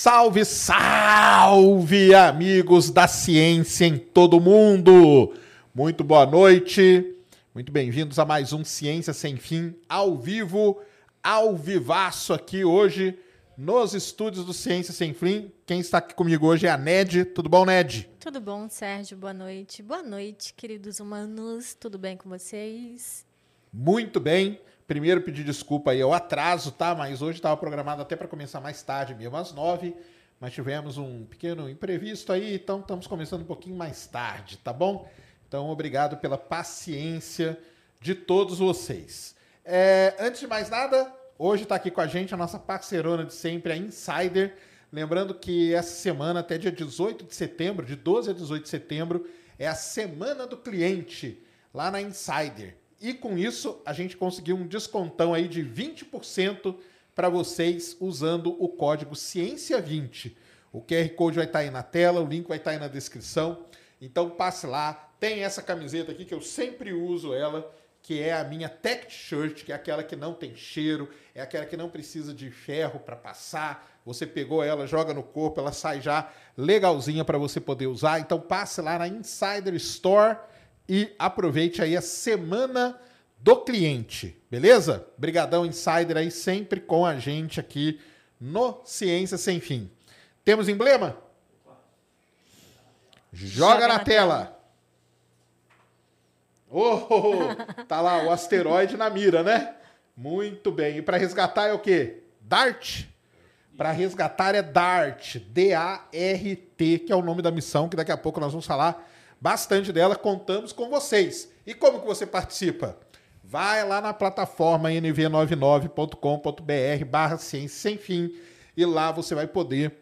Salve, salve, amigos da ciência em todo mundo! Muito boa noite, muito bem-vindos a mais um Ciência Sem Fim, ao vivo, ao vivaço aqui hoje nos estúdios do Ciência Sem Fim. Quem está aqui comigo hoje é a Ned. Tudo bom, Ned? Tudo bom, Sérgio? Boa noite. Boa noite, queridos humanos. Tudo bem com vocês? Muito bem. Primeiro, pedir desculpa aí ao atraso, tá? Mas hoje estava programado até para começar mais tarde, mesmo às nove. Mas tivemos um pequeno imprevisto aí, então estamos começando um pouquinho mais tarde, tá bom? Então, obrigado pela paciência de todos vocês. É, antes de mais nada, hoje está aqui com a gente a nossa parceirona de sempre, a Insider. Lembrando que essa semana, até dia 18 de setembro, de 12 a 18 de setembro, é a Semana do Cliente, lá na Insider. E com isso, a gente conseguiu um descontão aí de 20% para vocês usando o código Ciência20. O QR Code vai estar tá aí na tela, o link vai estar tá aí na descrição. Então passe lá. Tem essa camiseta aqui que eu sempre uso ela, que é a minha Tech Shirt, que é aquela que não tem cheiro, é aquela que não precisa de ferro para passar. Você pegou ela, joga no corpo, ela sai já legalzinha para você poder usar. Então passe lá na Insider Store e aproveite aí a semana do cliente, beleza? Brigadão Insider aí sempre com a gente aqui no Ciência Sem Fim. Temos emblema? Joga, Joga na, na, tela. tela. Oh, tá lá o asteroide na mira, né? Muito bem. E para resgatar é o quê? Dart? Para resgatar é DART, D-A-R-T, que é o nome da missão, que daqui a pouco nós vamos falar bastante dela, contamos com vocês. E como que você participa? Vai lá na plataforma nv99.com.br barra ciência sem fim e lá você vai poder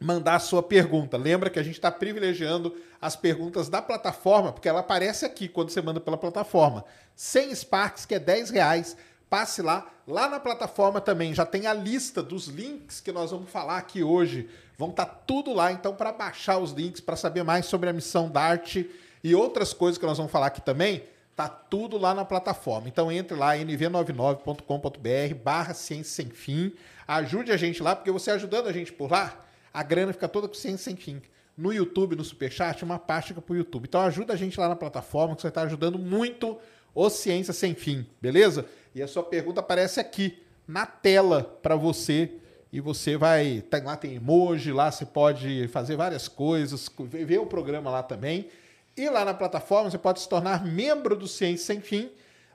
mandar a sua pergunta. Lembra que a gente está privilegiando as perguntas da plataforma, porque ela aparece aqui quando você manda pela plataforma. Sem Sparks, que é 10 reais. Passe lá. Lá na plataforma também já tem a lista dos links que nós vamos falar aqui hoje Vão estar tá tudo lá, então, para baixar os links, para saber mais sobre a missão Dart e outras coisas que nós vamos falar aqui também, tá tudo lá na plataforma. Então entre lá, nv99.com.br barra ciência sem fim. Ajude a gente lá, porque você ajudando a gente por lá, a grana fica toda com ciência sem fim. No YouTube, no Superchat, uma parte fica pro YouTube. Então ajuda a gente lá na plataforma, que você está ajudando muito o Ciência Sem Fim, beleza? E a sua pergunta aparece aqui na tela para você e você vai. Tem, lá tem emoji, lá você pode fazer várias coisas, ver o programa lá também. E lá na plataforma você pode se tornar membro do Ciência Sem Fim.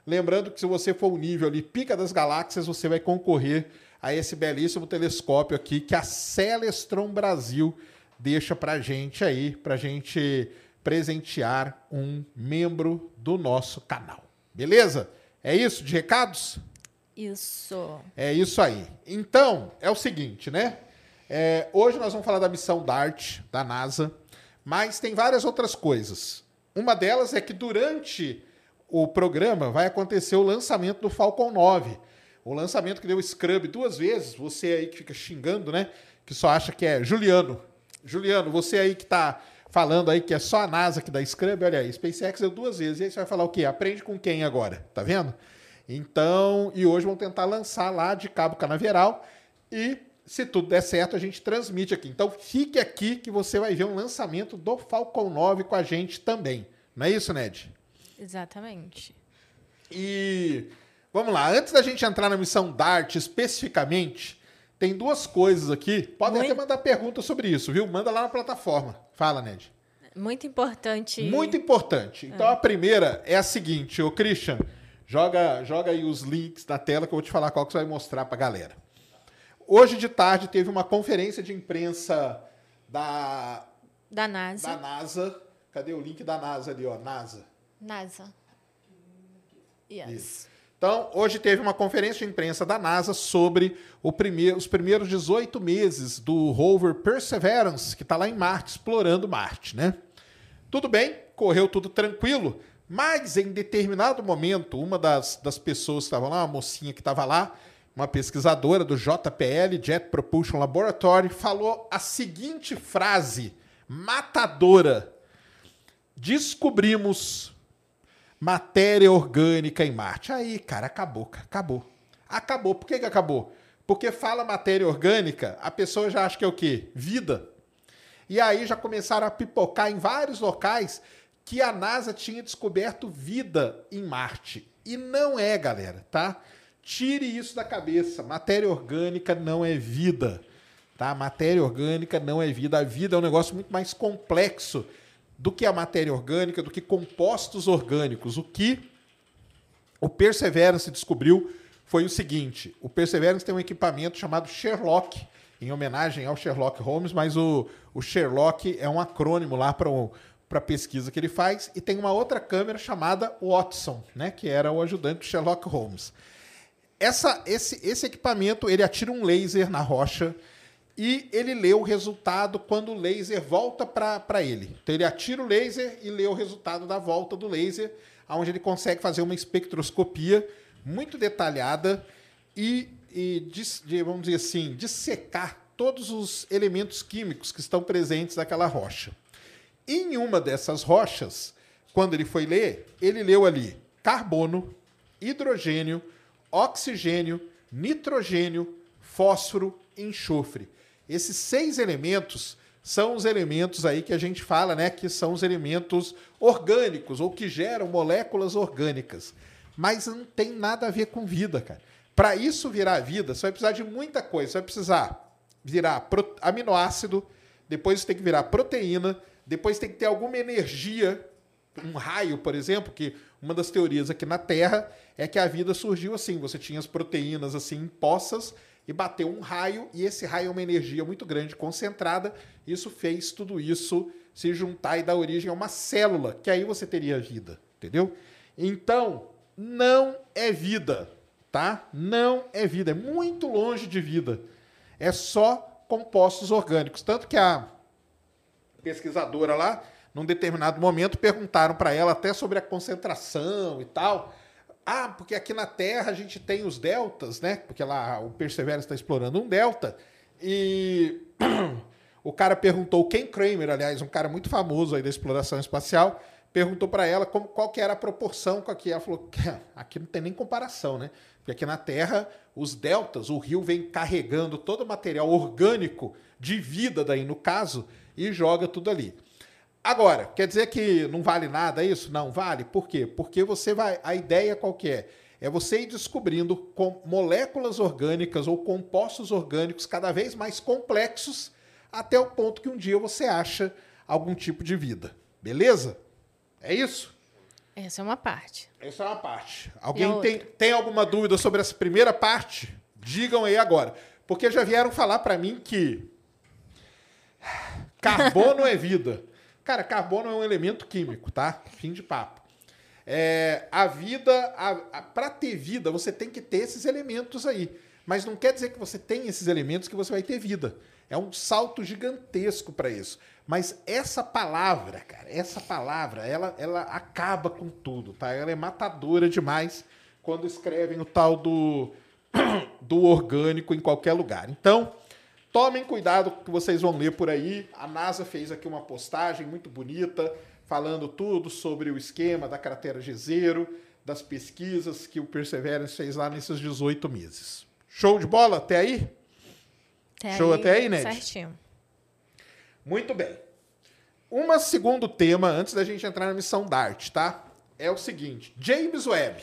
Lembrando que se você for o nível ali, pica das galáxias, você vai concorrer a esse belíssimo telescópio aqui que a Celestron Brasil deixa pra gente aí, pra gente presentear um membro do nosso canal. Beleza? É isso de recados? Isso. É isso aí. Então, é o seguinte, né? É, hoje nós vamos falar da missão DART, da NASA, mas tem várias outras coisas. Uma delas é que durante o programa vai acontecer o lançamento do Falcon 9. O lançamento que deu Scrub duas vezes. Você aí que fica xingando, né? Que só acha que é Juliano. Juliano, você aí que está falando aí que é só a NASA que dá Scrub, olha aí, SpaceX deu duas vezes. E aí você vai falar o quê? Aprende com quem agora? Tá vendo? Então, e hoje vão tentar lançar lá de Cabo Canaveral e se tudo der certo, a gente transmite aqui. Então, fique aqui que você vai ver um lançamento do Falcon 9 com a gente também. Não é isso, Ned? Exatamente. E vamos lá, antes da gente entrar na missão DART especificamente, tem duas coisas aqui. Podem Muito... até mandar perguntas sobre isso, viu? Manda lá na plataforma. Fala, Ned. Muito importante. Muito importante. Então, é. a primeira é a seguinte, ô Christian. Joga, joga aí os links na tela que eu vou te falar qual que você vai mostrar para a galera. Hoje de tarde teve uma conferência de imprensa da da NASA. Da NASA. Cadê o link da NASA ali, ó? NASA. NASA. Yes. Isso. Então, hoje teve uma conferência de imprensa da NASA sobre primeiro, os primeiros 18 meses do rover Perseverance, que está lá em Marte, explorando Marte, né? Tudo bem, correu tudo tranquilo, mas em determinado momento, uma das, das pessoas que estava lá, uma mocinha que estava lá, uma pesquisadora do JPL, Jet Propulsion Laboratory, falou a seguinte frase matadora: Descobrimos matéria orgânica em Marte. Aí, cara, acabou, acabou. Acabou. Por que, que acabou? Porque fala matéria orgânica, a pessoa já acha que é o quê? Vida. E aí já começaram a pipocar em vários locais que a NASA tinha descoberto vida em Marte. E não é, galera, tá? Tire isso da cabeça. Matéria orgânica não é vida. Tá? Matéria orgânica não é vida. A vida é um negócio muito mais complexo do que a matéria orgânica, do que compostos orgânicos. O que o Perseverance descobriu foi o seguinte: o Perseverance tem um equipamento chamado Sherlock, em homenagem ao Sherlock Holmes, mas o, o Sherlock é um acrônimo lá para para pesquisa que ele faz, e tem uma outra câmera chamada Watson, né, que era o ajudante do Sherlock Holmes. Essa, esse, esse equipamento ele atira um laser na rocha e ele lê o resultado quando o laser volta para ele. Então ele atira o laser e lê o resultado da volta do laser, onde ele consegue fazer uma espectroscopia muito detalhada e, e de, vamos dizer assim, dissecar todos os elementos químicos que estão presentes naquela rocha. Em uma dessas rochas, quando ele foi ler, ele leu ali carbono, hidrogênio, oxigênio, nitrogênio, fósforo, enxofre. Esses seis elementos são os elementos aí que a gente fala, né, que são os elementos orgânicos ou que geram moléculas orgânicas. Mas não tem nada a ver com vida, cara. Para isso virar vida, você vai precisar de muita coisa. Você vai precisar virar aminoácido, depois tem que virar proteína, depois tem que ter alguma energia, um raio, por exemplo, que uma das teorias aqui na Terra é que a vida surgiu assim. Você tinha as proteínas assim em poças e bateu um raio, e esse raio é uma energia muito grande concentrada. Isso fez tudo isso se juntar e dar origem a uma célula, que aí você teria vida, entendeu? Então, não é vida, tá? Não é vida, é muito longe de vida. É só compostos orgânicos. Tanto que a pesquisadora lá, num determinado momento, perguntaram para ela até sobre a concentração e tal. Ah, porque aqui na Terra a gente tem os deltas, né? Porque lá o Perseverance está explorando um delta. E o cara perguntou, Ken Kramer, aliás, um cara muito famoso aí da exploração espacial, perguntou para ela como, qual que era a proporção com aqui. Ela falou, aqui não tem nem comparação, né? Porque aqui na Terra, os deltas, o rio vem carregando todo o material orgânico de vida daí no caso e joga tudo ali. Agora, quer dizer que não vale nada isso? Não vale. Por quê? Porque você vai. A ideia qual que é? É você ir descobrindo com moléculas orgânicas ou compostos orgânicos cada vez mais complexos até o ponto que um dia você acha algum tipo de vida. Beleza? É isso? Essa é uma parte. Essa é uma parte. Alguém tem, tem alguma dúvida sobre essa primeira parte? Digam aí agora. Porque já vieram falar para mim que carbono é vida. Cara, carbono é um elemento químico, tá? Fim de papo. É, a vida, para ter vida, você tem que ter esses elementos aí. Mas não quer dizer que você tem esses elementos que você vai ter vida. É um salto gigantesco para isso. Mas essa palavra, cara, essa palavra, ela, ela acaba com tudo, tá? Ela é matadora demais quando escrevem o tal do, do orgânico em qualquer lugar. Então, Tomem cuidado que vocês vão ler por aí. A NASA fez aqui uma postagem muito bonita, falando tudo sobre o esquema da cratera G0, das pesquisas que o Perseverance fez lá nesses 18 meses. Show de bola? Até aí? Até Show aí, até aí, Ned? Certinho. Muito bem. Um segundo tema, antes da gente entrar na missão DART, tá? É o seguinte: James Webb.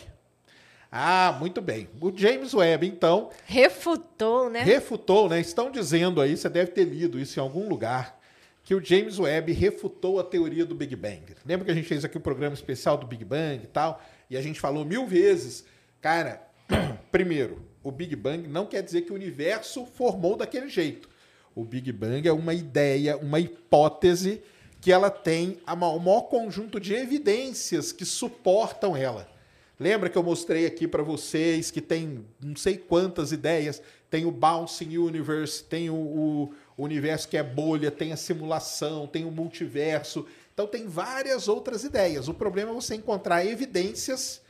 Ah, muito bem. O James Webb, então. Refutou, né? Refutou, né? Estão dizendo aí, você deve ter lido isso em algum lugar, que o James Webb refutou a teoria do Big Bang. Lembra que a gente fez aqui o um programa especial do Big Bang e tal? E a gente falou mil vezes. Cara, primeiro, o Big Bang não quer dizer que o universo formou daquele jeito. O Big Bang é uma ideia, uma hipótese que ela tem o maior conjunto de evidências que suportam ela. Lembra que eu mostrei aqui para vocês que tem não sei quantas ideias? Tem o Bouncing Universe, tem o, o, universo que é bolha, tem a simulação, tem o multiverso. Então tem várias outras ideias. O problema é você encontrar evidências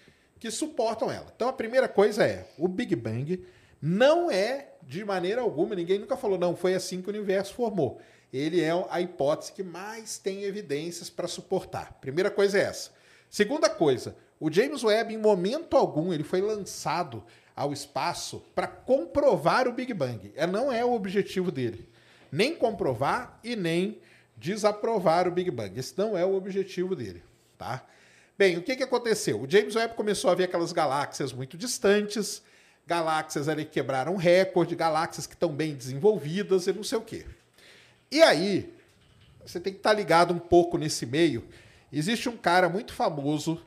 que suportam ela. Então a primeira coisa é, o Big Bang não é de maneira alguma, ninguém nunca falou, não, foi assim que o universo formou. Ele é a hipótese que mais tem evidências para suportar. Primeira coisa é essa. Segunda coisa, o James Webb, em momento algum, ele foi lançado ao espaço para comprovar o Big Bang. É, não é o objetivo dele. Nem comprovar e nem desaprovar o Big Bang. Esse não é o objetivo dele, tá? Bem, o que, que aconteceu? O James Webb começou a ver aquelas galáxias muito distantes, galáxias ali que quebraram recorde, galáxias que estão bem desenvolvidas e não sei o quê. E aí, você tem que estar tá ligado um pouco nesse meio. Existe um cara muito famoso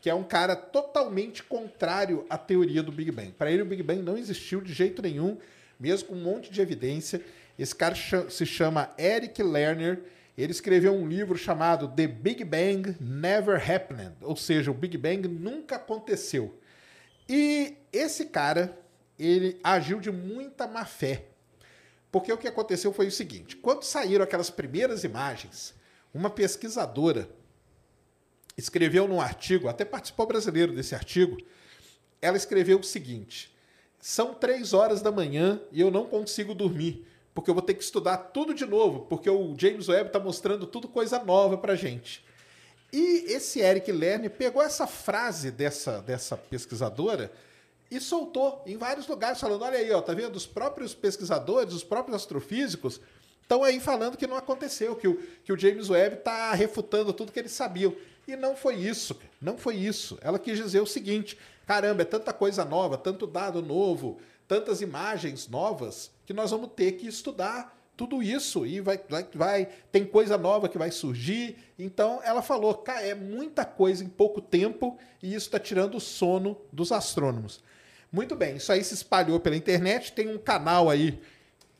que é um cara totalmente contrário à teoria do Big Bang. Para ele, o Big Bang não existiu de jeito nenhum, mesmo com um monte de evidência. Esse cara se chama Eric Lerner. Ele escreveu um livro chamado The Big Bang Never Happened, ou seja, o Big Bang nunca aconteceu. E esse cara, ele agiu de muita má fé. Porque o que aconteceu foi o seguinte: quando saíram aquelas primeiras imagens, uma pesquisadora escreveu num artigo, até participou brasileiro desse artigo, ela escreveu o seguinte: são três horas da manhã e eu não consigo dormir, porque eu vou ter que estudar tudo de novo, porque o James Webb está mostrando tudo coisa nova para gente. E esse Eric Lerner pegou essa frase dessa, dessa pesquisadora e soltou em vários lugares, falando: olha aí, ó, tá vendo? Os próprios pesquisadores, os próprios astrofísicos estão aí falando que não aconteceu, que o, que o James Webb está refutando tudo que eles sabiam. E não foi isso, não foi isso. Ela quis dizer o seguinte: caramba, é tanta coisa nova, tanto dado novo, tantas imagens novas, que nós vamos ter que estudar tudo isso e vai, vai, vai tem coisa nova que vai surgir. Então ela falou, cara, é muita coisa em pouco tempo e isso está tirando o sono dos astrônomos. Muito bem, isso aí se espalhou pela internet, tem um canal aí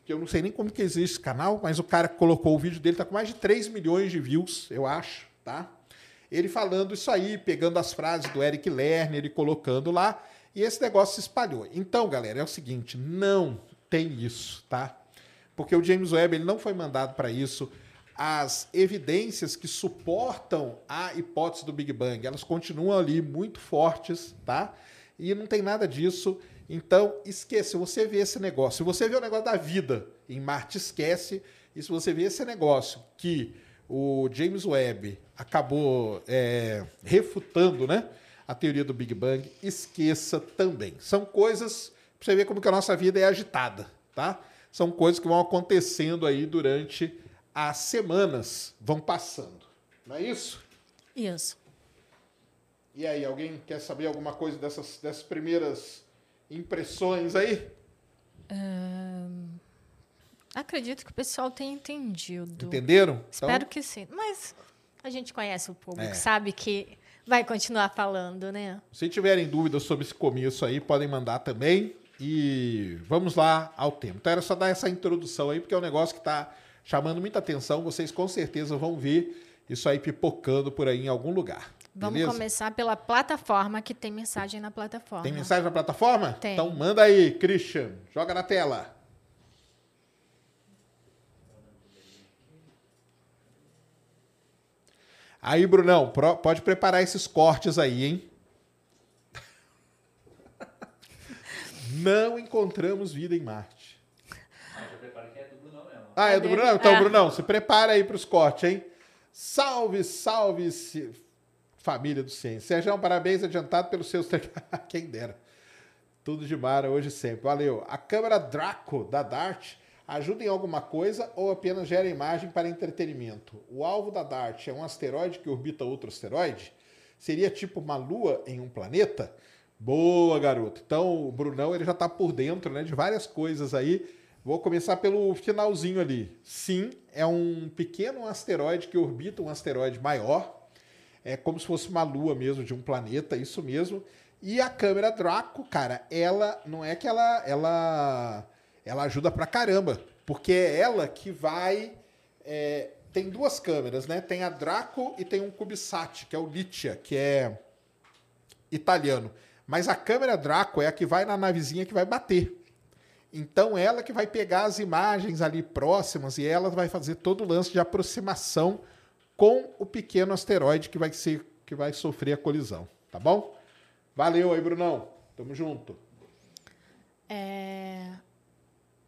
que eu não sei nem como que existe esse canal, mas o cara que colocou o vídeo dele está com mais de 3 milhões de views, eu acho, tá? ele falando isso aí, pegando as frases do Eric Lerner, ele colocando lá, e esse negócio se espalhou. Então, galera, é o seguinte, não tem isso, tá? Porque o James Webb ele não foi mandado para isso. As evidências que suportam a hipótese do Big Bang, elas continuam ali muito fortes, tá? E não tem nada disso. Então, esqueça, se você vê esse negócio, se você vê o negócio da vida em Marte, esquece. E se você vê esse negócio que o James Webb acabou é, refutando né, a teoria do Big Bang, esqueça também. São coisas, para você ver como que a nossa vida é agitada, tá? São coisas que vão acontecendo aí durante as semanas, vão passando. Não é isso? Isso. E aí, alguém quer saber alguma coisa dessas, dessas primeiras impressões aí? Acredito que o pessoal tenha entendido. Entenderam? Espero então... que sim. Mas a gente conhece o público, é. sabe que vai continuar falando, né? Se tiverem dúvidas sobre esse começo aí, podem mandar também. E vamos lá ao tema. Então era só dar essa introdução aí, porque é um negócio que está chamando muita atenção. Vocês com certeza vão ver isso aí pipocando por aí em algum lugar. Vamos beleza? começar pela plataforma, que tem mensagem na plataforma. Tem mensagem na plataforma? Tem. Então manda aí, Christian. Joga na tela. Aí, Brunão, pro, pode preparar esses cortes aí, hein? Não encontramos vida em Marte. Ah, é do Brunão? Então, é. Brunão, se prepara aí para os cortes, hein? Salve, salve, família do Ciência. Sérgio, parabéns adiantado pelos seus... Quem dera. Tudo de mara hoje sempre. Valeu. A câmera Draco da Dart ajuda em alguma coisa ou apenas gera imagem para entretenimento? O alvo da DART é um asteroide que orbita outro asteroide? Seria tipo uma lua em um planeta? Boa, garoto. Então, o Brunão ele já está por dentro né, de várias coisas aí. Vou começar pelo finalzinho ali. Sim, é um pequeno asteroide que orbita um asteroide maior. É como se fosse uma lua mesmo de um planeta, isso mesmo. E a câmera Draco, cara, ela não é que ela ela ela ajuda pra caramba, porque é ela que vai. É, tem duas câmeras, né? Tem a Draco e tem um CubeSat, que é o Litia, que é italiano. Mas a câmera Draco é a que vai na navezinha que vai bater. Então ela que vai pegar as imagens ali próximas e ela vai fazer todo o lance de aproximação com o pequeno asteroide que vai ser que vai sofrer a colisão, tá bom? Valeu aí, Brunão. Tamo junto. É,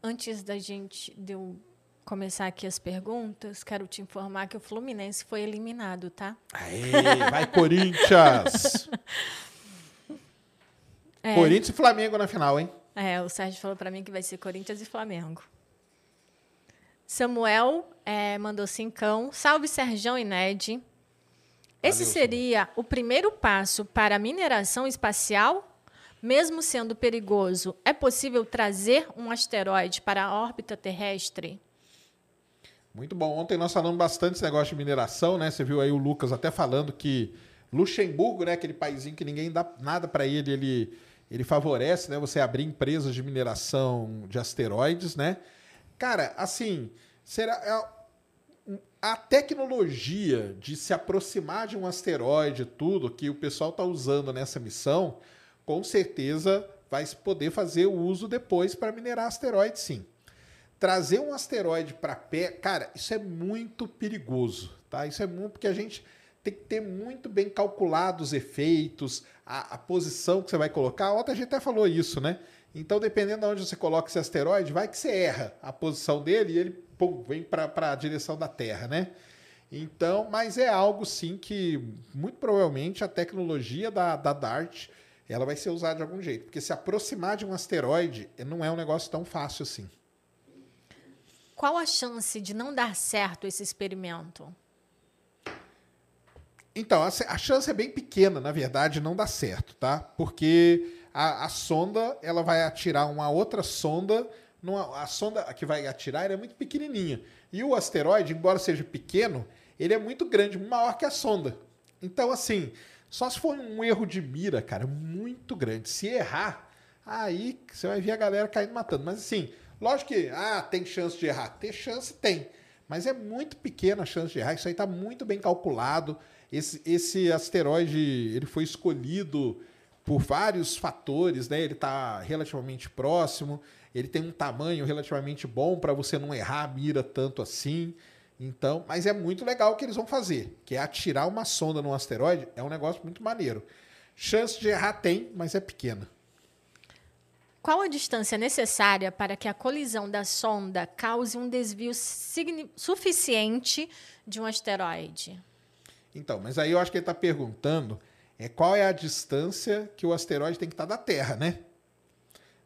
Antes da gente de eu começar aqui as perguntas, quero te informar que o Fluminense foi eliminado, tá? Aê, vai Corinthians! É. Corinthians e Flamengo na final, hein? É, o Sérgio falou para mim que vai ser Corinthians e Flamengo. Samuel é, mandou cincão. Salve Serjão e Ned. Esse Valeu, seria o primeiro passo para a mineração espacial? Mesmo sendo perigoso, é possível trazer um asteroide para a órbita terrestre? Muito bom. Ontem nós falamos bastante desse negócio de mineração, né? Você viu aí o Lucas até falando que Luxemburgo, né, aquele paísinho que ninguém dá nada para ele, ele ele favorece, né, você abrir empresas de mineração de asteroides, né? Cara, assim, será é, a tecnologia de se aproximar de um asteroide, tudo que o pessoal está usando nessa missão, com certeza vai poder fazer o uso depois para minerar asteroides, sim. Trazer um asteroide para pé, cara, isso é muito perigoso, tá? Isso é muito porque a gente tem que ter muito bem calculados os efeitos, a, a, posição que você vai colocar. A gente até falou isso, né? Então, dependendo de onde você coloca esse asteroide, vai que você erra a posição dele e ele pum, vem para a direção da Terra, né? Então, mas é algo sim que muito provavelmente a tecnologia da, da DART ela vai ser usada de algum jeito. Porque se aproximar de um asteroide não é um negócio tão fácil assim. Qual a chance de não dar certo esse experimento? Então, a, a chance é bem pequena, na verdade, não dá certo, tá? Porque a, a sonda ela vai atirar uma outra sonda. Numa, a sonda que vai atirar é muito pequenininha. E o asteroide, embora seja pequeno, ele é muito grande, maior que a sonda. Então, assim, só se for um erro de mira, cara, muito grande. Se errar, aí você vai ver a galera caindo matando. Mas, assim, lógico que ah, tem chance de errar. Ter chance tem. Mas é muito pequena a chance de errar. Isso aí está muito bem calculado. Esse, esse asteroide ele foi escolhido por vários fatores, né? Ele está relativamente próximo, ele tem um tamanho relativamente bom para você não errar a mira tanto assim. Então, mas é muito legal o que eles vão fazer, que é atirar uma sonda num asteroide, é um negócio muito maneiro. Chance de errar tem, mas é pequena. Qual a distância necessária para que a colisão da sonda cause um desvio suficiente de um asteroide? Então, mas aí eu acho que ele está perguntando é qual é a distância que o asteroide tem que estar tá da Terra, né?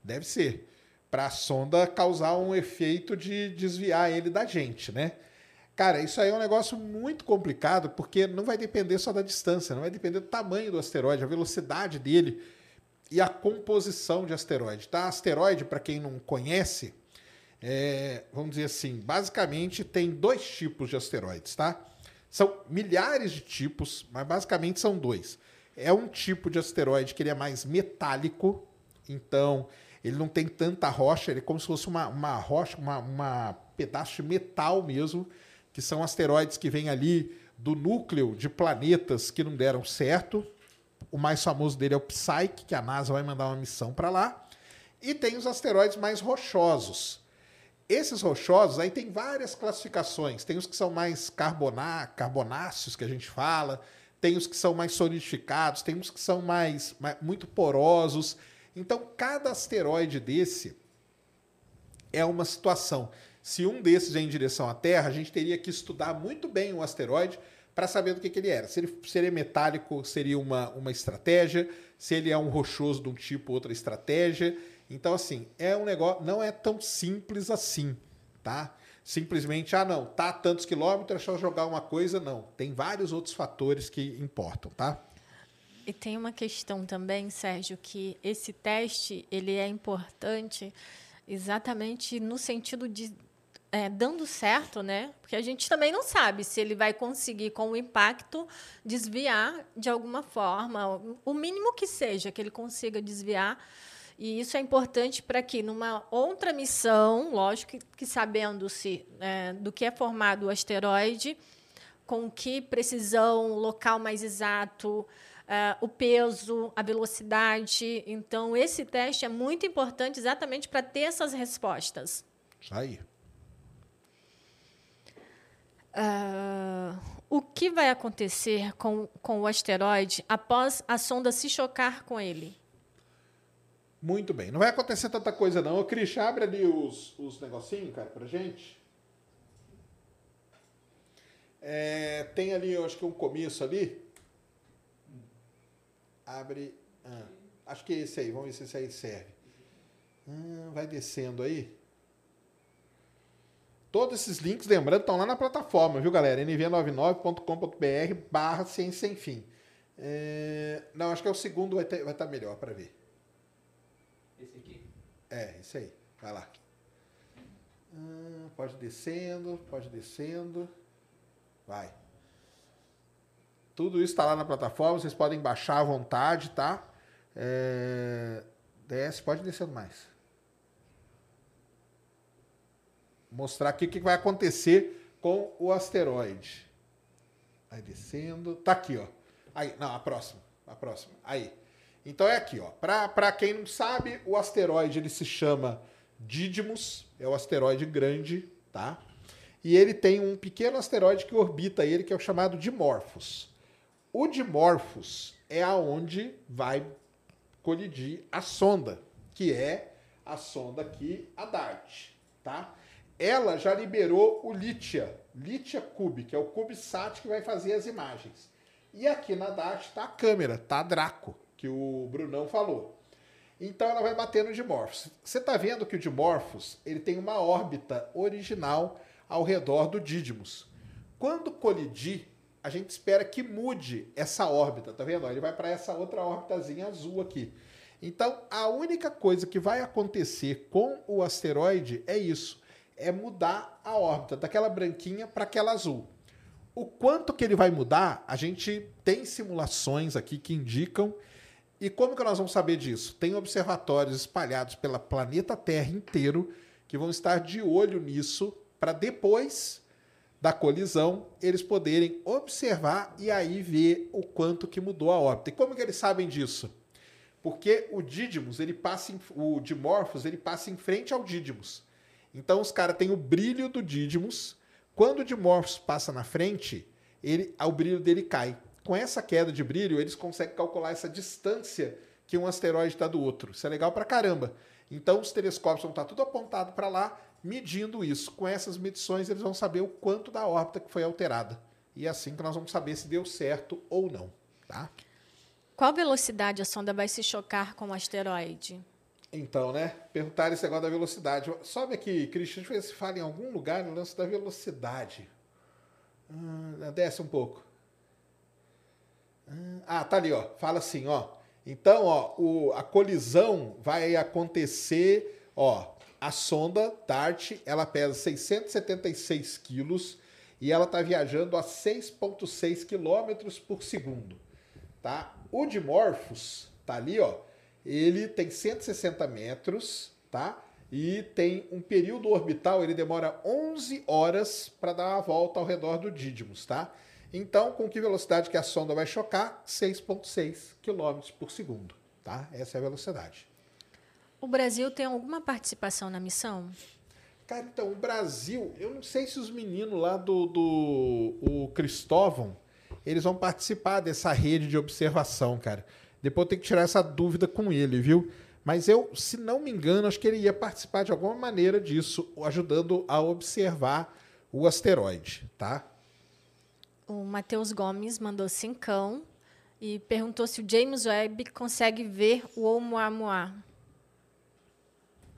Deve ser. Para a sonda causar um efeito de desviar ele da gente, né? Cara, isso aí é um negócio muito complicado, porque não vai depender só da distância, não vai depender do tamanho do asteroide, a velocidade dele e a composição de asteroide. Tá? Asteroide, para quem não conhece, é, vamos dizer assim, basicamente tem dois tipos de asteroides, tá? São milhares de tipos, mas basicamente são dois. É um tipo de asteroide que ele é mais metálico, então ele não tem tanta rocha, ele é como se fosse uma, uma rocha, uma, uma pedaço de metal mesmo, que são asteroides que vêm ali do núcleo de planetas que não deram certo. O mais famoso dele é o Psyche, que a NASA vai mandar uma missão para lá. E tem os asteroides mais rochosos. Esses rochosos, aí tem várias classificações. Tem os que são mais carboná, carbonáceos, que a gente fala. Tem os que são mais solidificados. Tem os que são mais, mais muito porosos. Então, cada asteroide desse é uma situação. Se um desses é em direção à Terra, a gente teria que estudar muito bem o asteroide para saber do que, que ele era. Se ele seria metálico, seria uma, uma estratégia. Se ele é um rochoso de um tipo, outra estratégia. Então, assim, é um negócio, não é tão simples assim, tá? Simplesmente, ah, não, tá a tantos quilômetros, é só jogar uma coisa, não. Tem vários outros fatores que importam, tá? E tem uma questão também, Sérgio, que esse teste ele é importante exatamente no sentido de é, dando certo, né? Porque a gente também não sabe se ele vai conseguir, com o impacto, desviar de alguma forma, o mínimo que seja, que ele consiga desviar e isso é importante para que, numa outra missão, lógico que, sabendo-se é, do que é formado o asteroide, com que precisão, local mais exato, é, o peso, a velocidade. Então, esse teste é muito importante exatamente para ter essas respostas. Isso aí. Uh, o que vai acontecer com, com o asteroide após a sonda se chocar com ele? Muito bem. Não vai acontecer tanta coisa, não. Cris, abre ali os, os negocinhos, cara, pra gente. É, tem ali, eu acho que um começo ali. Abre. Ah, Acho que é esse aí. Vamos ver se esse aí serve. Hum, vai descendo aí. Todos esses links, lembrando, estão lá na plataforma, viu, galera? nv99.com.br barra ciência sem fim. É... Não, acho que é o segundo, vai estar vai tá melhor para ver. Esse aqui? É, esse aí. Vai lá. Hum, pode descendo, pode descendo. Vai. Tudo isso está lá na plataforma, vocês podem baixar à vontade, tá? É... Desce, pode descendo mais. Mostrar aqui o que vai acontecer com o asteroide. Vai descendo. Tá aqui, ó. Aí, não, a próxima. A próxima. Aí. Então é aqui, ó. Para quem não sabe, o asteroide ele se chama Didymos, é o asteroide grande, tá? E ele tem um pequeno asteroide que orbita ele, que é o chamado Dimorphos. O Dimorphos é aonde vai colidir a sonda, que é a sonda aqui, a DART, tá? Ela já liberou o Litia, Litia Cube, que é o CubeSat que vai fazer as imagens. E aqui na DART está a câmera, tá a Draco, que o Brunão falou. Então ela vai bater no Dimorphos. Você está vendo que o Dimorphos ele tem uma órbita original ao redor do Didymos. Quando colidir, a gente espera que mude essa órbita, tá vendo? Ele vai para essa outra órbitazinha azul aqui. Então, a única coisa que vai acontecer com o asteroide é isso, é mudar a órbita daquela branquinha para aquela azul. O quanto que ele vai mudar, a gente tem simulações aqui que indicam e como que nós vamos saber disso? Tem observatórios espalhados pela planeta Terra inteiro que vão estar de olho nisso para depois da colisão eles poderem observar e aí ver o quanto que mudou a órbita. E como que eles sabem disso? Porque o Didymos, ele passa em, o Dimorphos, ele passa em frente ao Didymos. Então os caras têm o brilho do Didymos. Quando o Dimorphos passa na frente, ele, o brilho dele cai com essa queda de brilho, eles conseguem calcular essa distância que um asteroide está do outro. Isso é legal para caramba. Então, os telescópios vão estar tá tudo apontado para lá, medindo isso. Com essas medições, eles vão saber o quanto da órbita que foi alterada. E é assim que nós vamos saber se deu certo ou não. Tá? Qual velocidade a sonda vai se chocar com o asteroide? Então, né? Perguntaram esse negócio da velocidade. Sobe aqui, Christian, deixa eu ver se fala em algum lugar no lance da velocidade. Hum, desce um pouco. Ah, tá ali, ó. Fala assim, ó. Então, ó, o, a colisão vai acontecer, ó. A sonda DART, ela pesa 676 quilos e ela está viajando a 6,6 quilômetros por segundo, tá? O Dimorphos tá ali, ó. Ele tem 160 metros, tá? E tem um período orbital, ele demora 11 horas para dar uma volta ao redor do Didymos, tá? Então, com que velocidade que a sonda vai chocar? 6,6 km por segundo. Tá? Essa é a velocidade. O Brasil tem alguma participação na missão? Cara, então, o Brasil, eu não sei se os meninos lá do, do o Cristóvão, eles vão participar dessa rede de observação, cara. Depois eu tenho que tirar essa dúvida com ele, viu? Mas eu, se não me engano, acho que ele ia participar de alguma maneira disso, ajudando a observar o asteroide, tá? O Matheus Gomes mandou cincão e perguntou se o James Webb consegue ver o Oumuamua.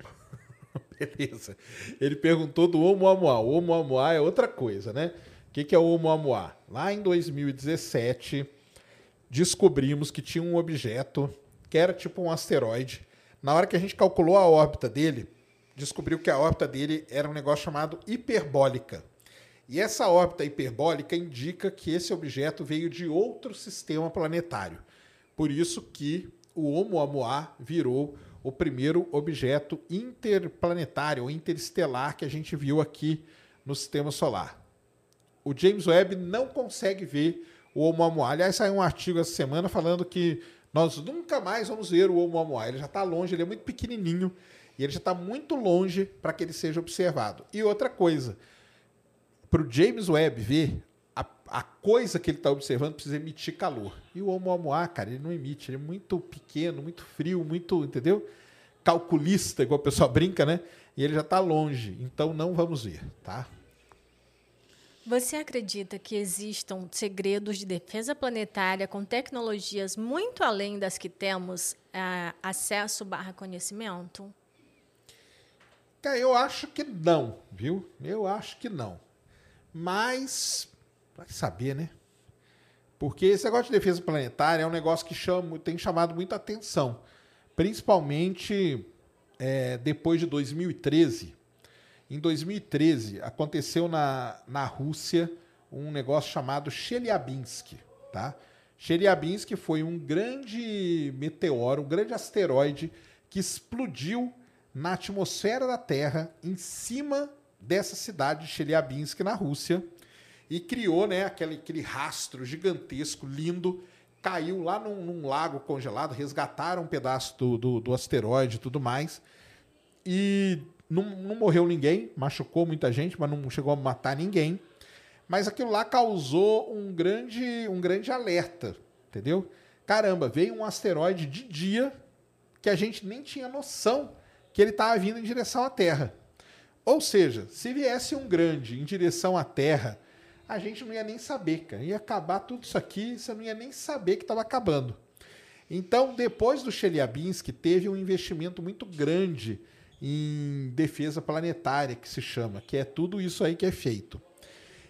Beleza. Ele perguntou do Oumuamua. O Oumuamua é outra coisa, né? O que, que é o Oumuamua? Lá em 2017, descobrimos que tinha um objeto que era tipo um asteroide. Na hora que a gente calculou a órbita dele, descobriu que a órbita dele era um negócio chamado hiperbólica. E essa órbita hiperbólica indica que esse objeto veio de outro sistema planetário. Por isso que o Oumuamua virou o primeiro objeto interplanetário ou interestelar que a gente viu aqui no sistema solar. O James Webb não consegue ver o Oumuamua. Aliás, saiu um artigo essa semana falando que nós nunca mais vamos ver o Oumuamua. Ele já está longe, ele é muito pequenininho e ele já está muito longe para que ele seja observado. E outra coisa, para o James Webb ver, a, a coisa que ele está observando precisa emitir calor. E o Oumuamua, cara, ele não emite, ele é muito pequeno, muito frio, muito, entendeu? Calculista, igual o pessoal brinca, né? E ele já está longe, então não vamos ver, tá? Você acredita que existam segredos de defesa planetária com tecnologias muito além das que temos ah, acesso barra conhecimento? Eu acho que não, viu? Eu acho que não. Mas, vai saber, né? Porque esse negócio de defesa planetária é um negócio que chama, tem chamado muita atenção. Principalmente é, depois de 2013. Em 2013, aconteceu na, na Rússia um negócio chamado Chelyabinsk. Tá? Chelyabinsk foi um grande meteoro, um grande asteroide que explodiu na atmosfera da Terra em cima dessa cidade de Chelyabinsk, na Rússia, e criou né, aquele, aquele rastro gigantesco, lindo, caiu lá num, num lago congelado, resgataram um pedaço do, do, do asteroide e tudo mais, e não, não morreu ninguém, machucou muita gente, mas não chegou a matar ninguém. Mas aquilo lá causou um grande, um grande alerta, entendeu? Caramba, veio um asteroide de dia que a gente nem tinha noção que ele estava vindo em direção à Terra. Ou seja, se viesse um grande em direção à Terra, a gente não ia nem saber, cara. Ia acabar tudo isso aqui, você não ia nem saber que estava acabando. Então, depois do Chelyabinsk, teve um investimento muito grande em defesa planetária, que se chama, que é tudo isso aí que é feito.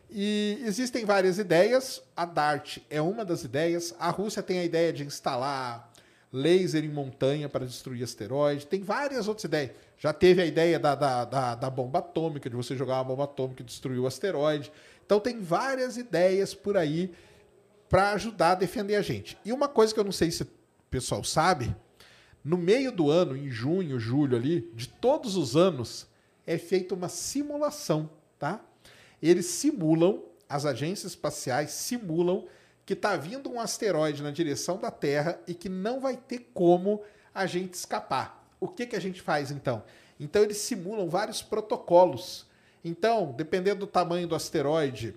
E existem várias ideias, a DART é uma das ideias, a Rússia tem a ideia de instalar laser em montanha para destruir asteroide, tem várias outras ideias. Já teve a ideia da, da, da, da bomba atômica, de você jogar uma bomba atômica e destruir o asteroide. Então tem várias ideias por aí para ajudar a defender a gente. E uma coisa que eu não sei se o pessoal sabe, no meio do ano, em junho, julho ali, de todos os anos, é feita uma simulação, tá? Eles simulam, as agências espaciais simulam que está vindo um asteroide na direção da Terra e que não vai ter como a gente escapar. O que, que a gente faz então? Então eles simulam vários protocolos. Então, dependendo do tamanho do asteroide,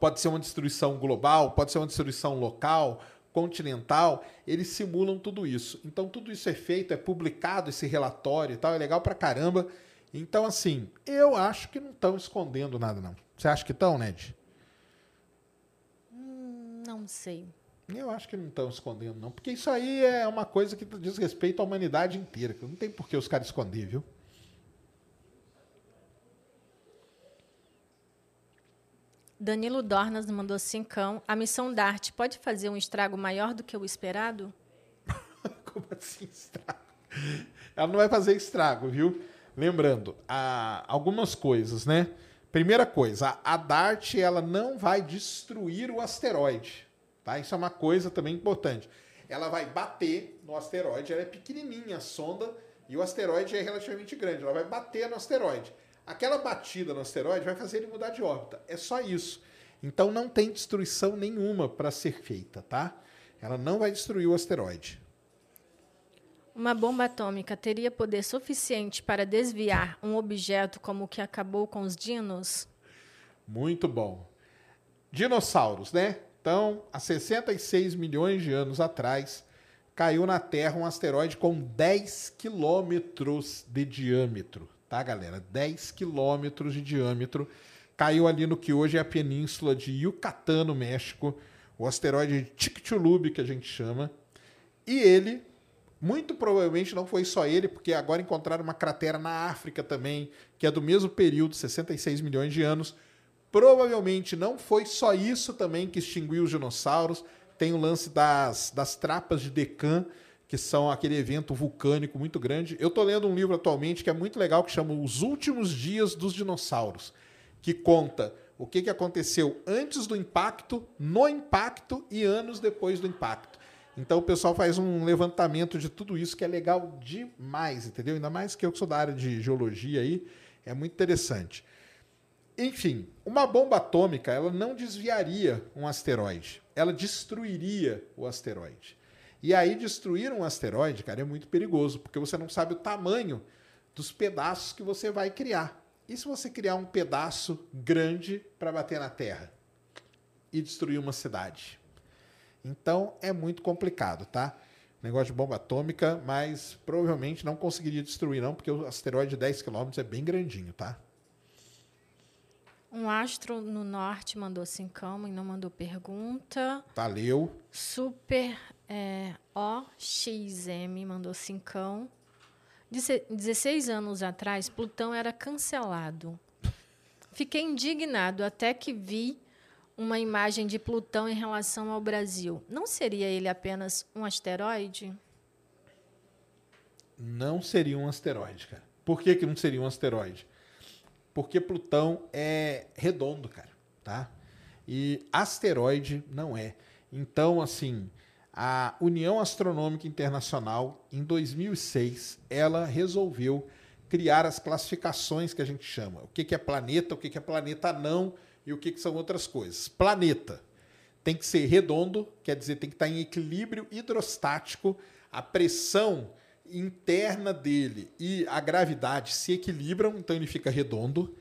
pode ser uma destruição global, pode ser uma destruição local, continental, eles simulam tudo isso. Então tudo isso é feito, é publicado esse relatório e tal, é legal pra caramba. Então assim, eu acho que não estão escondendo nada não. Você acha que estão, Ned? Não sei. Eu acho que não estão escondendo não, porque isso aí é uma coisa que diz respeito à humanidade inteira. Não tem por que os caras esconder, viu? Danilo Dornas mandou cincão. A missão DART pode fazer um estrago maior do que o esperado? Como assim estrago? Ela não vai fazer estrago, viu? Lembrando, algumas coisas, né? Primeira coisa, a DART ela não vai destruir o asteroide, tá? Isso é uma coisa também importante. Ela vai bater no asteroide, ela é pequenininha a sonda e o asteroide é relativamente grande, ela vai bater no asteroide. Aquela batida no asteroide vai fazer ele mudar de órbita. É só isso. Então não tem destruição nenhuma para ser feita, tá? Ela não vai destruir o asteroide. Uma bomba atômica teria poder suficiente para desviar um objeto como o que acabou com os dinos? Muito bom. Dinossauros, né? Então, há 66 milhões de anos atrás, caiu na Terra um asteroide com 10 quilômetros de diâmetro tá, galera? 10 quilômetros de diâmetro. Caiu ali no que hoje é a península de Yucatán, no México, o asteroide Chicxulub, que a gente chama. E ele, muito provavelmente não foi só ele, porque agora encontraram uma cratera na África também, que é do mesmo período, 66 milhões de anos. Provavelmente não foi só isso também que extinguiu os dinossauros. Tem o lance das, das trapas de Deccan, que são aquele evento vulcânico muito grande. Eu estou lendo um livro atualmente que é muito legal, que chama Os Últimos Dias dos Dinossauros, que conta o que, que aconteceu antes do impacto, no impacto e anos depois do impacto. Então o pessoal faz um levantamento de tudo isso que é legal demais, entendeu? Ainda mais que eu que sou da área de geologia aí, é muito interessante. Enfim, uma bomba atômica, ela não desviaria um asteroide, ela destruiria o asteroide. E aí destruir um asteroide, cara, é muito perigoso, porque você não sabe o tamanho dos pedaços que você vai criar. E se você criar um pedaço grande para bater na Terra e destruir uma cidade? Então é muito complicado, tá? Negócio de bomba atômica, mas provavelmente não conseguiria destruir, não, porque o asteroide de 10 km é bem grandinho, tá? Um astro no norte mandou cincão e não mandou pergunta. Valeu. Super é, OXM mandou cincão. Deze- 16 anos atrás, Plutão era cancelado. Fiquei indignado até que vi uma imagem de Plutão em relação ao Brasil. Não seria ele apenas um asteroide? Não seria um asteroide, cara. Por que, que não seria um asteroide? Porque Plutão é redondo, cara, tá? E asteroide não é. Então, assim, a União Astronômica Internacional, em 2006, ela resolveu criar as classificações que a gente chama. O que, é planeta, o que, é planeta não e o que são outras coisas. Planeta tem que ser redondo, quer dizer, tem que estar em equilíbrio hidrostático, a pressão interna dele e a gravidade se equilibram, então ele fica redondo.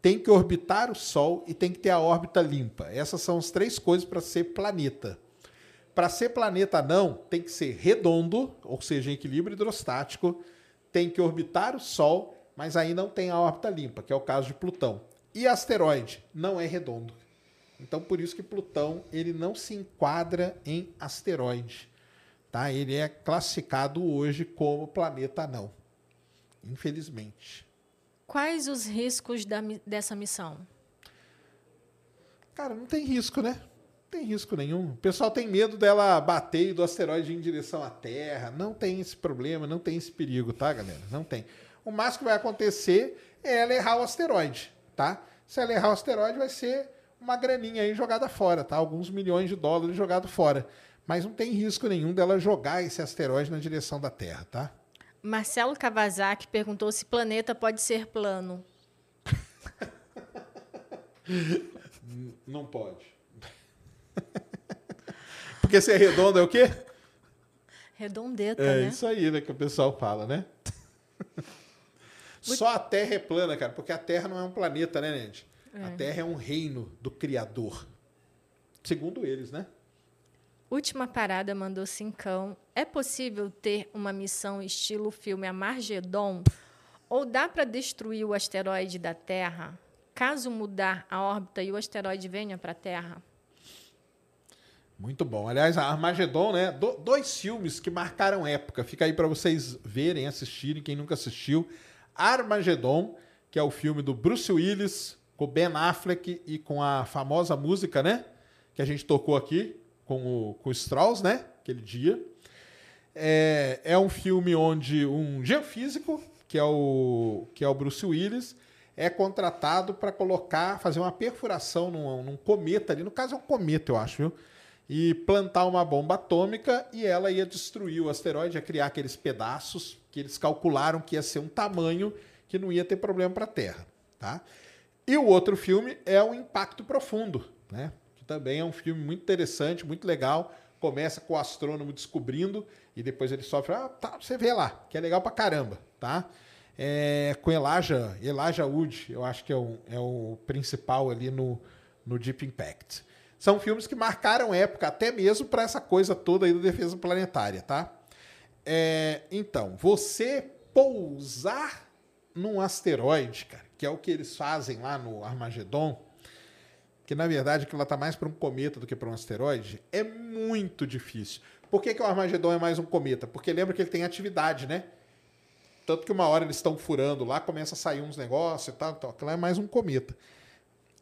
Tem que orbitar o Sol e tem que ter a órbita limpa. Essas são as três coisas para ser planeta. Para ser planeta não, tem que ser redondo, ou seja, em equilíbrio hidrostático, tem que orbitar o Sol, mas aí não tem a órbita limpa, que é o caso de Plutão. E asteroide não é redondo. Então por isso que Plutão ele não se enquadra em asteroide, tá? Ele é classificado hoje como planeta não. Infelizmente. Quais os riscos da dessa missão? Cara, não tem risco, né? Não tem risco nenhum. O pessoal tem medo dela bater e do asteroide ir em direção à Terra. Não tem esse problema, não tem esse perigo, tá, galera? Não tem. O máximo que vai acontecer é ela errar o asteroide, tá? Se ela errar o asteroide, vai ser uma graninha aí jogada fora, tá? Alguns milhões de dólares jogados fora. Mas não tem risco nenhum dela jogar esse asteroide na direção da Terra, tá? Marcelo Kawasaki perguntou se planeta pode ser plano. Não pode. Porque se é redondo é o quê? Redondeta, É né? isso aí, né, que o pessoal fala, né? Só a Terra é plana, cara, porque a Terra não é um planeta, né, Ned? A Terra é um reino do Criador. Segundo eles, né? Última parada mandou cincão. É possível ter uma missão estilo filme Amargedon? Ou dá para destruir o asteroide da Terra caso mudar a órbita e o asteroide venha para a Terra? Muito bom. Aliás, Armagedon, né? do- dois filmes que marcaram época. Fica aí para vocês verem, assistirem, quem nunca assistiu. Armagedon, que é o filme do Bruce Willis, com Ben Affleck e com a famosa música, né? Que a gente tocou aqui com o, com o Strauss, né? Aquele dia. É, é um filme onde um geofísico, que é o, que é o Bruce Willis, é contratado para colocar, fazer uma perfuração num, num cometa ali. No caso, é um cometa, eu acho, viu? E plantar uma bomba atômica e ela ia destruir o asteroide, ia criar aqueles pedaços que eles calcularam que ia ser um tamanho que não ia ter problema para a Terra, tá? E o outro filme é o Impacto Profundo, né? Que também é um filme muito interessante, muito legal. Começa com o astrônomo descobrindo e depois ele sofre. Ah, tá, você vê lá, que é legal pra caramba, tá? É, com Elijah, Elijah Wood, eu acho que é o, é o principal ali no, no Deep Impact. São filmes que marcaram época, até mesmo para essa coisa toda aí da defesa planetária, tá? É, então, você pousar num asteroide, cara, que é o que eles fazem lá no Armagedon, que na verdade aquilo lá tá mais para um cometa do que para um asteroide, é muito difícil. Por que, que o Armagedon é mais um cometa? Porque lembra que ele tem atividade, né? Tanto que uma hora eles estão furando lá, começa a sair uns negócios e tal, então aquilo é mais um cometa.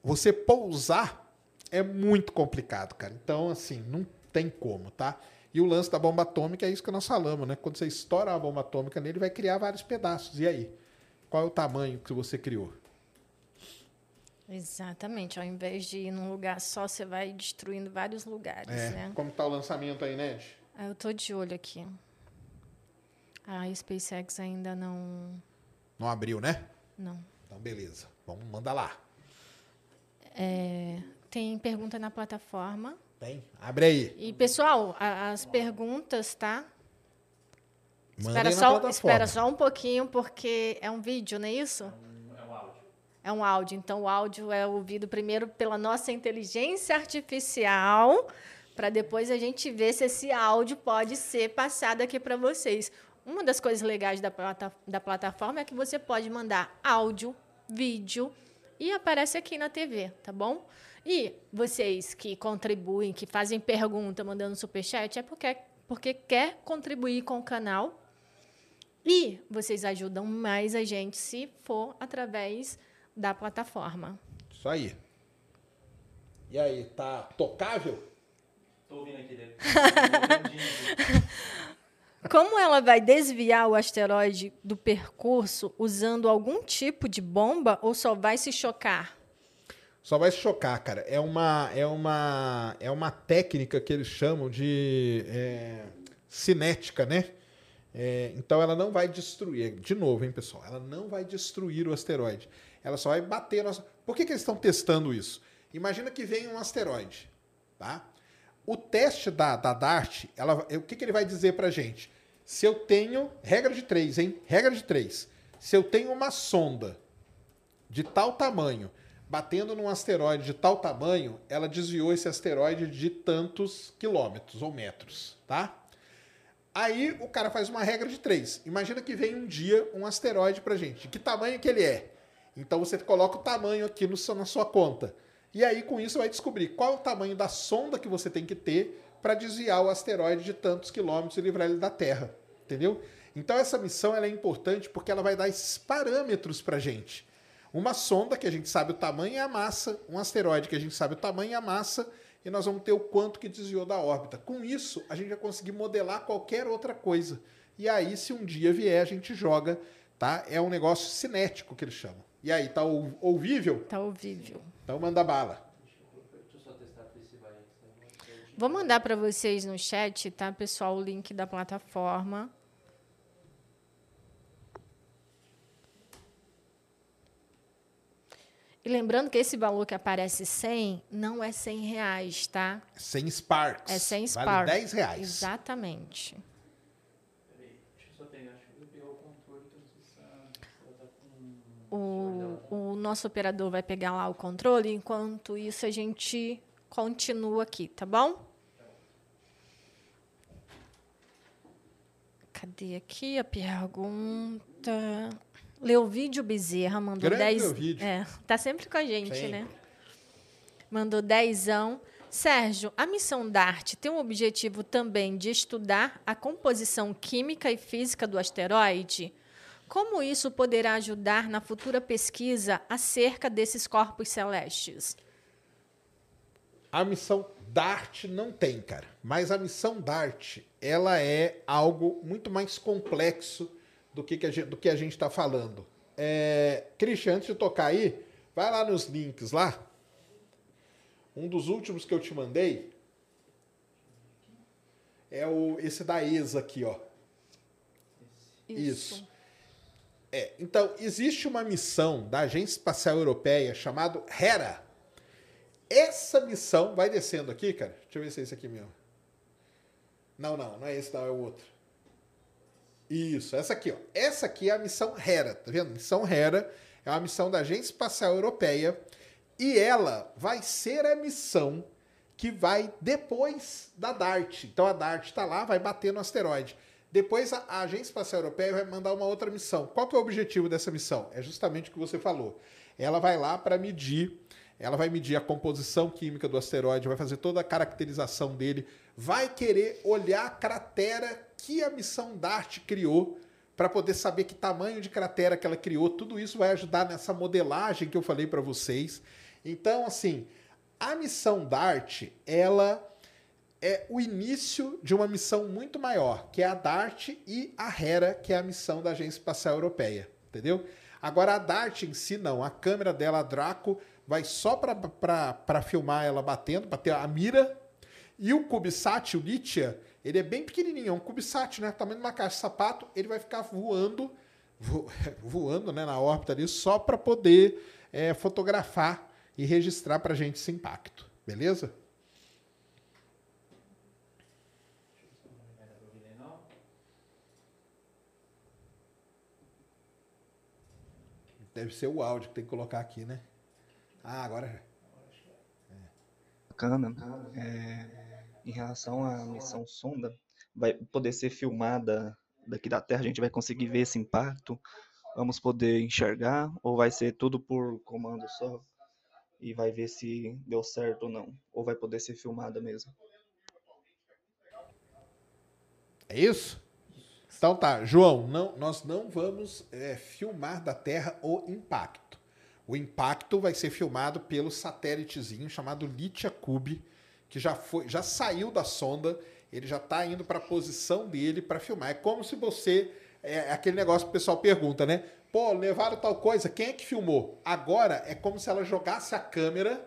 Você pousar é muito complicado, cara. Então, assim, não tem como, tá? E o lance da bomba atômica é isso que nós falamos, né? Quando você estoura a bomba atômica nele, vai criar vários pedaços. E aí? Qual é o tamanho que você criou? Exatamente. Ao invés de ir num lugar só, você vai destruindo vários lugares, É. né? Como tá o lançamento aí, Ned? Ah, eu tô de olho aqui. A SpaceX ainda não. Não abriu, né? Não. Então, beleza. Vamos mandar lá. É, tem pergunta na plataforma. Tem? Abre aí. E, pessoal, a- as perguntas, tá? Manda Espera aí na só, plataforma. espera só um pouquinho, porque é um vídeo, não é isso? É um áudio. É um áudio. Então, o áudio é ouvido primeiro pela nossa inteligência artificial, para depois a gente ver se esse áudio pode ser passado aqui para vocês. Uma das coisas legais da, plata, da plataforma é que você pode mandar áudio, vídeo e aparece aqui na TV, tá bom? E vocês que contribuem, que fazem pergunta mandando superchat, é porque, porque quer contribuir com o canal. E vocês ajudam mais a gente se for através da plataforma. Isso aí. E aí, tá tocável? Tô ouvindo aqui dele. Como ela vai desviar o asteroide do percurso usando algum tipo de bomba ou só vai se chocar? Só vai se chocar, cara. É uma, é uma, é uma técnica que eles chamam de é, cinética, né? É, então ela não vai destruir. De novo, hein, pessoal? Ela não vai destruir o asteroide. Ela só vai bater. Nossa... Por que, que eles estão testando isso? Imagina que vem um asteroide, tá? O teste da, da DART, ela, o que, que ele vai dizer pra gente? Se eu tenho. Regra de três, hein? Regra de três. Se eu tenho uma sonda de tal tamanho batendo num asteroide de tal tamanho, ela desviou esse asteroide de tantos quilômetros ou metros, tá? Aí o cara faz uma regra de três. Imagina que vem um dia um asteroide pra gente. De que tamanho que ele é? Então você coloca o tamanho aqui no, na sua conta. E aí com isso vai descobrir qual é o tamanho da sonda que você tem que ter para desviar o asteroide de tantos quilômetros e livrar ele da Terra. Entendeu? Então essa missão ela é importante porque ela vai dar esses parâmetros pra gente. Uma sonda que a gente sabe o tamanho e a massa, um asteroide que a gente sabe o tamanho e a massa, e nós vamos ter o quanto que desviou da órbita. Com isso, a gente vai conseguir modelar qualquer outra coisa. E aí, se um dia vier, a gente joga, tá? É um negócio cinético que eles chamam. E aí, tá ou- ouvível? Tá ouvível. Então manda bala. Deixa eu só testar pra ver se vai. se vai certinho. Vou mandar para vocês no chat, tá, pessoal, o link da plataforma. E lembrando que esse valor que aparece 100 não é 100 reais, tá? 100 Sparks. É 100 Vale Sparks. 10 reais. Exatamente. Peraí, deixa eu só pegar. Acho que eu vou pegar o controle que eu não sei se ela se ela com. O, o nosso operador vai pegar lá o controle, enquanto isso a gente continua aqui, tá bom? Cadê aqui a pergunta? Leovídio Bezerra mandou Grande 10. Leovídio. É, tá sempre com a gente, Sempre. né? Mandou dezão. Sérgio, a missão DART tem o objetivo também de estudar a composição química e física do asteroide? Como isso poderá ajudar na futura pesquisa acerca desses corpos celestes? A missão DART não tem, cara. Mas a missão DART, ela é algo muito mais complexo do que, que a gente, do que a gente está falando. É, Christian, antes de tocar aí, vai lá nos links lá. Um dos últimos que eu te mandei é o esse da ESA aqui, ó. Isso. É, então, existe uma missão da Agência Espacial Europeia chamada HERA. Essa missão, vai descendo aqui, cara. Deixa eu ver se é esse aqui mesmo. Não, não, não é esse, não, é o outro. Isso, essa aqui, ó. Essa aqui é a missão HERA, tá vendo? Missão HERA é uma missão da Agência Espacial Europeia e ela vai ser a missão que vai depois da DART. Então a DART está lá, vai bater no asteroide. Depois a Agência Espacial Europeia vai mandar uma outra missão. Qual que é o objetivo dessa missão? É justamente o que você falou. Ela vai lá para medir, ela vai medir a composição química do asteroide, vai fazer toda a caracterização dele, vai querer olhar a cratera que a missão DART criou para poder saber que tamanho de cratera que ela criou. Tudo isso vai ajudar nessa modelagem que eu falei para vocês. Então, assim, a missão DART, ela é o início de uma missão muito maior, que é a DART e a HERA, que é a missão da Agência Espacial Europeia, entendeu? Agora, a DART em si, não. A câmera dela, a Draco, vai só para filmar ela batendo, para ter a mira. E o CubeSat, o Litia, ele é bem pequenininho, é um CubeSat, né? Tamanho de uma caixa de sapato, ele vai ficar voando, vo- voando né, na órbita ali, só para poder é, fotografar e registrar para gente esse impacto, beleza? Deve ser o áudio que tem que colocar aqui, né? Ah, agora. bacana é, em relação à missão sonda vai poder ser filmada daqui da Terra a gente vai conseguir ver esse impacto vamos poder enxergar ou vai ser tudo por comando só e vai ver se deu certo ou não? Ou vai poder ser filmada mesmo? É isso? Então tá, João, não, nós não vamos é, filmar da Terra o impacto. O impacto vai ser filmado pelo satélitezinho chamado Litia Cube, que já foi, já saiu da sonda, ele já está indo para a posição dele para filmar. É como se você é, é aquele negócio que o pessoal pergunta, né? Pô, levaram tal coisa, quem é que filmou? Agora é como se ela jogasse a câmera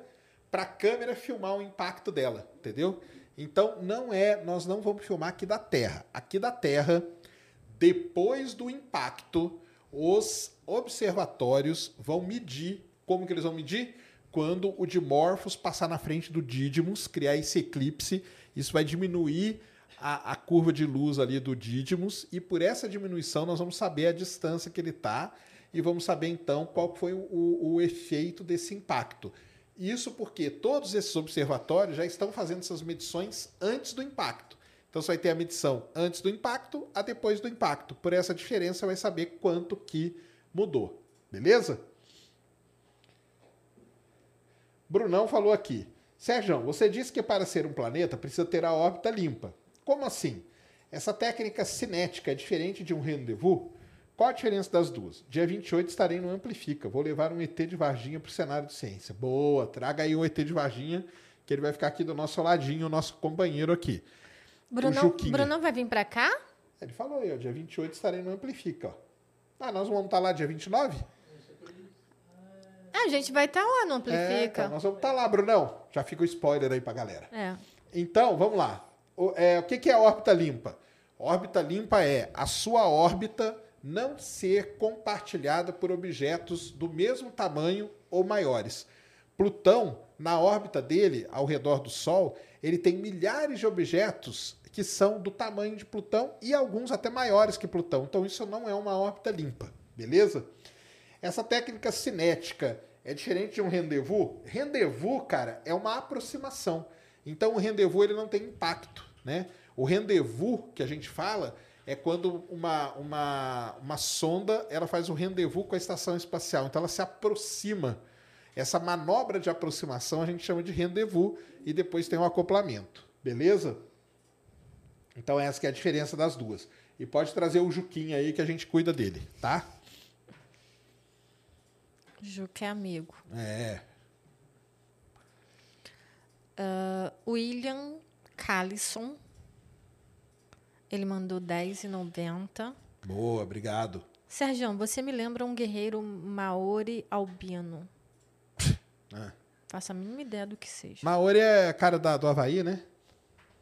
para a câmera filmar o impacto dela, entendeu? Então não é, nós não vamos filmar aqui da Terra. Aqui da Terra, depois do impacto, os observatórios vão medir. Como que eles vão medir? Quando o Dimorphos passar na frente do Didymos, criar esse eclipse, isso vai diminuir a, a, curva de luz ali do Didymos e por essa diminuição nós vamos saber a distância que ele está e vamos saber então qual foi o, o, o efeito desse impacto. Isso porque todos esses observatórios já estão fazendo essas medições antes do impacto. Então você vai ter a medição antes do impacto a depois do impacto. Por essa diferença vai saber quanto que mudou. Beleza? Brunão falou aqui. Sérgio, você disse que para ser um planeta precisa ter a órbita limpa. Como assim? Essa técnica cinética é diferente de um rendezvous? Qual a diferença das duas? Dia 28 estarei no Amplifica. Vou levar um ET de Varginha para o cenário de ciência. Boa, traga aí o ET de Varginha, que ele vai ficar aqui do nosso ladinho, o nosso companheiro aqui. Bruno, Bruno vai vir para cá? Ele falou aí, ó, dia 28 estarei no Amplifica. Ó. Ah, nós vamos estar lá dia 29? Ah, a gente vai estar lá no Amplifica. É, então, nós vamos estar lá, Brunão. Já fica o spoiler aí pra galera. É. Então, vamos lá. O, é, o que, que é órbita limpa? Órbita limpa é a sua órbita não ser compartilhada por objetos do mesmo tamanho ou maiores. Plutão, na órbita dele, ao redor do Sol, ele tem milhares de objetos que são do tamanho de Plutão e alguns até maiores que Plutão. Então isso não é uma órbita limpa, beleza? Essa técnica cinética é diferente de um rendezvous? Rendezvous, cara, é uma aproximação. Então o rendezvous ele não tem impacto, né? O rendezvous que a gente fala é quando uma, uma, uma sonda ela faz um rendezvous com a estação espacial. Então ela se aproxima. Essa manobra de aproximação a gente chama de rendezvous e depois tem um acoplamento. Beleza? Então essa é a diferença das duas. E pode trazer o Juquinha aí que a gente cuida dele, tá? Juca é amigo. É. Uh, William Callison ele mandou 10,90. Boa, obrigado. Sérgio, você me lembra um guerreiro maori albino. É. Faça a mínima ideia do que seja. Maori é cara da, do Havaí, né?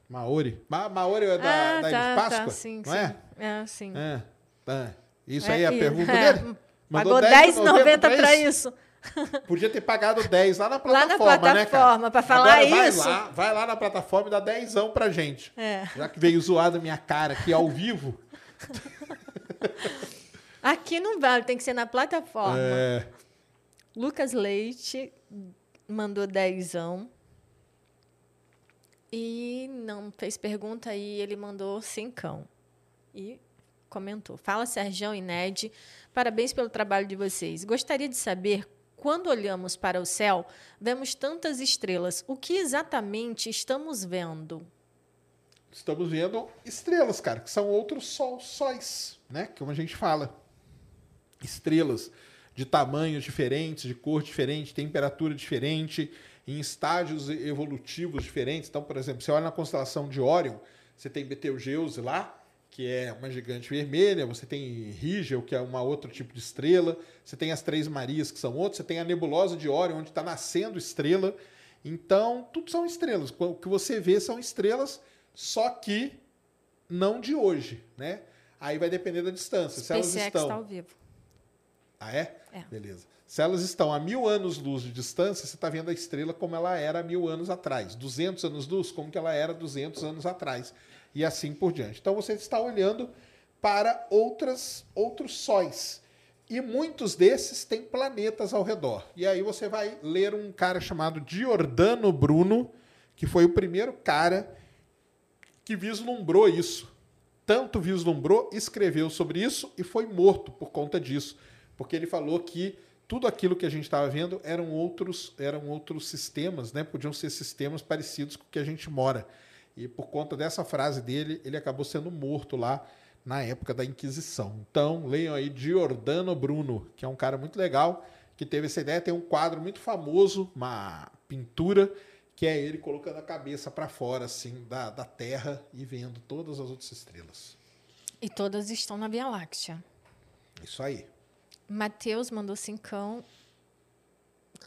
Maori. Ma Maori é da, ah, da tá, de Páscoa? Tá, sim, não sim. é? É, sim. É, tá. Isso é, aí é a pergunta é, dele? Mandou Pagou 10,90 para isso. Podia ter pagado 10 lá na plataforma, lá na plataforma, né, para falar Agora, isso. Vai lá, vai lá na plataforma e dá 10 pra gente. É. Já que veio zoar da minha cara aqui ao vivo. Aqui não vale, tem que ser na plataforma. É. Lucas Leite mandou 10 e não fez pergunta e ele mandou cincão. E comentou. Fala Sergião e Ned, parabéns pelo trabalho de vocês. Gostaria de saber quando olhamos para o céu, vemos tantas estrelas. O que exatamente estamos vendo? Estamos vendo estrelas, cara, que são outros sol, sóis, né? Como a gente fala. Estrelas de tamanhos diferentes, de cor diferente, temperatura diferente, em estágios evolutivos diferentes. Então, por exemplo, você olha na constelação de Órion, você tem Betelgeuse lá, que é uma gigante vermelha, você tem Rigel, que é um outro tipo de estrela, você tem as Três Marias, que são outros, você tem a nebulosa de Órion, onde está nascendo estrela. Então, tudo são estrelas. O que você vê são estrelas, só que não de hoje, né? Aí vai depender da distância. Se elas estão... está ao vivo. Ah, é? É. Beleza. Se elas estão a mil anos-luz de distância, você está vendo a estrela como ela era mil anos atrás. 200 anos-luz, como que ela era 200 anos atrás e assim por diante. Então você está olhando para outras, outros sóis. E muitos desses têm planetas ao redor. E aí você vai ler um cara chamado Giordano Bruno, que foi o primeiro cara que vislumbrou isso. tanto vislumbrou, escreveu sobre isso e foi morto por conta disso, porque ele falou que tudo aquilo que a gente estava vendo eram outros, eram outros sistemas, né? Podiam ser sistemas parecidos com o que a gente mora. E por conta dessa frase dele, ele acabou sendo morto lá na época da Inquisição. Então, leiam aí Giordano Bruno, que é um cara muito legal, que teve essa ideia. Tem um quadro muito famoso, uma pintura, que é ele colocando a cabeça para fora, assim, da, da Terra e vendo todas as outras estrelas. E todas estão na Via Láctea. Isso aí. Matheus mandou cincão.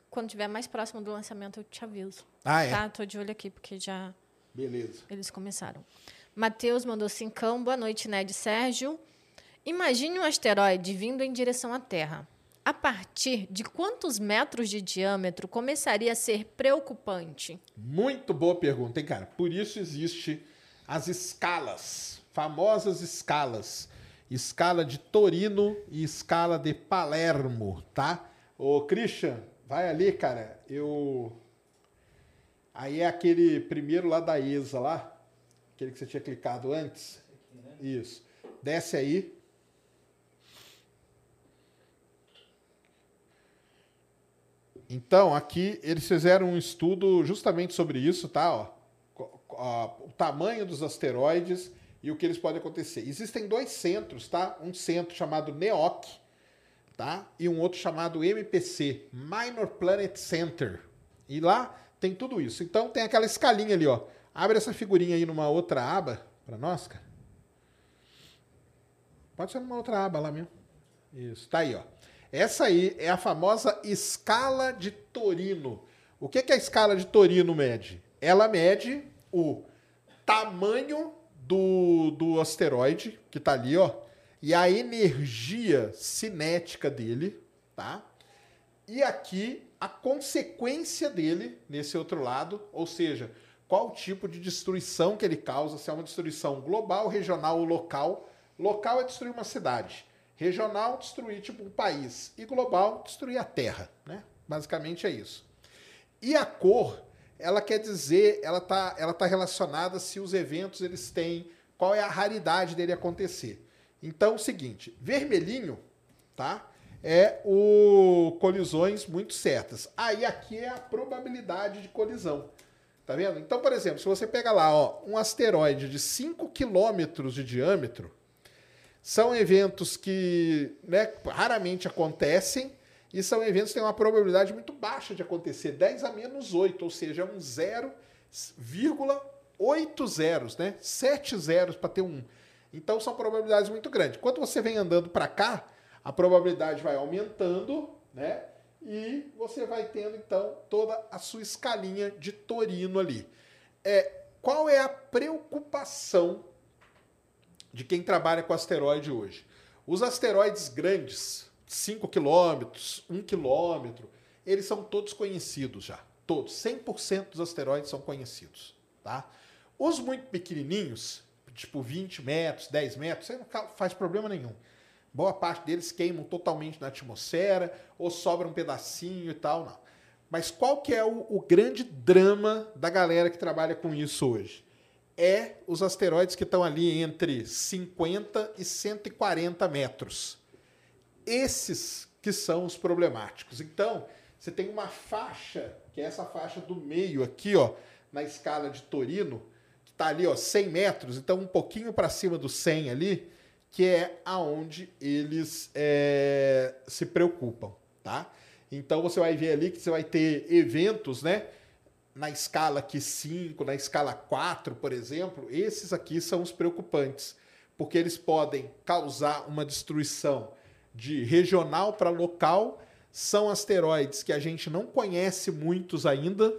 Quando tiver mais próximo do lançamento, eu te aviso. Ah, é? Tá? Tô de olho aqui, porque já Beleza. eles começaram. Matheus mandou cincão. Boa noite, Ned Sérgio. Imagine um asteroide vindo em direção à Terra. A partir de quantos metros de diâmetro começaria a ser preocupante? Muito boa pergunta, hein, cara? Por isso existe as escalas, famosas escalas. Escala de Torino e escala de Palermo, tá? Ô, Christian, vai ali, cara. Eu. Aí é aquele primeiro lá da ESA lá. Aquele que você tinha clicado antes. Isso. Desce aí. Então, aqui eles fizeram um estudo justamente sobre isso, tá? Ó, o tamanho dos asteroides e o que eles podem acontecer. Existem dois centros, tá? Um centro chamado NEOC, tá? E um outro chamado MPC, Minor Planet Center. E lá tem tudo isso. Então tem aquela escalinha ali, ó. Abre essa figurinha aí numa outra aba para nós, cara. Pode ser numa outra aba lá mesmo. Isso, tá aí, ó. Essa aí é a famosa escala de Torino. O que, que a escala de Torino mede? Ela mede o tamanho do, do asteroide, que tá ali, ó, e a energia cinética dele, tá? E aqui a consequência dele nesse outro lado, ou seja, qual tipo de destruição que ele causa, se é uma destruição global, regional ou local. Local é destruir uma cidade. Regional, destruir tipo um país. E global, destruir a Terra. Né? Basicamente é isso. E a cor, ela quer dizer, ela está ela tá relacionada se os eventos eles têm, qual é a raridade dele acontecer. Então, o seguinte, vermelhinho, tá? É o colisões muito certas. Aí aqui é a probabilidade de colisão. Tá vendo? Então, por exemplo, se você pega lá, ó, um asteroide de 5 quilômetros de diâmetro, são eventos que né, raramente acontecem e são eventos que têm uma probabilidade muito baixa de acontecer, 10 a menos 8, ou seja, um 0,8 zeros, né? 7 zeros para ter um. Então são probabilidades muito grandes. Quando você vem andando para cá, a probabilidade vai aumentando, né? E você vai tendo então toda a sua escalinha de Torino ali. É, qual é a preocupação de quem trabalha com asteroide hoje? Os asteroides grandes, 5 quilômetros, 1 quilômetro, eles são todos conhecidos já. Todos. 100% dos asteroides são conhecidos. Tá? Os muito pequenininhos, tipo 20 metros, 10 metros, aí não faz problema nenhum. Boa parte deles queimam totalmente na atmosfera ou sobra um pedacinho e tal, não. Mas qual que é o, o grande drama da galera que trabalha com isso hoje? É os asteroides que estão ali entre 50 e 140 metros. Esses que são os problemáticos. Então, você tem uma faixa, que é essa faixa do meio aqui, ó, na escala de Torino, que está ali, ó, 100 metros, então um pouquinho para cima do 100 ali, que é aonde eles é, se preocupam, tá? Então você vai ver ali que você vai ter eventos, né? Na escala aqui 5, na escala 4, por exemplo, esses aqui são os preocupantes, porque eles podem causar uma destruição de regional para local, são asteroides que a gente não conhece muitos ainda,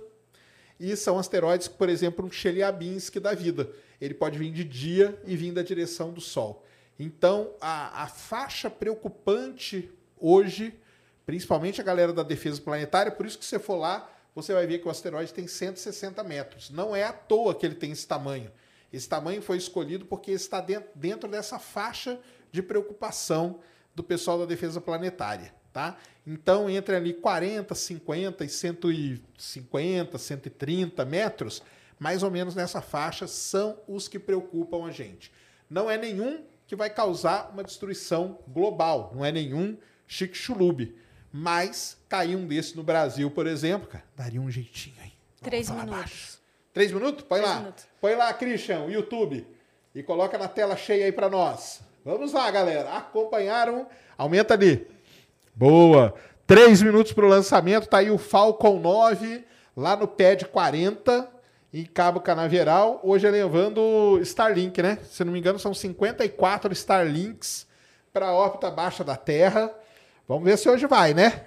e são asteroides, por exemplo, um Chelyabinsk da vida. Ele pode vir de dia e vir da direção do Sol. Então, a, a faixa preocupante hoje, principalmente a galera da defesa planetária, por isso que você for lá, você vai ver que o asteroide tem 160 metros. Não é à toa que ele tem esse tamanho. Esse tamanho foi escolhido porque está dentro, dentro dessa faixa de preocupação do pessoal da defesa planetária. Tá? Então, entre ali 40, 50 e 150, 130 metros, mais ou menos nessa faixa, são os que preocupam a gente. Não é nenhum que vai causar uma destruição global. Não é nenhum chique-chulube. Mas cair um desse no Brasil, por exemplo, cara, daria um jeitinho aí. Três minutos. Três minutos? Põe Três lá. minutos. Põe lá, Christian, o YouTube. E coloca na tela cheia aí pra nós. Vamos lá, galera. Acompanharam? Aumenta ali. Boa. Três minutos pro lançamento. Tá aí o Falcon 9, lá no pad 40, em Cabo Canaveral. Hoje é levando Starlink, né? Se não me engano, são 54 Starlinks para a órbita baixa da Terra. Vamos ver se hoje vai, né?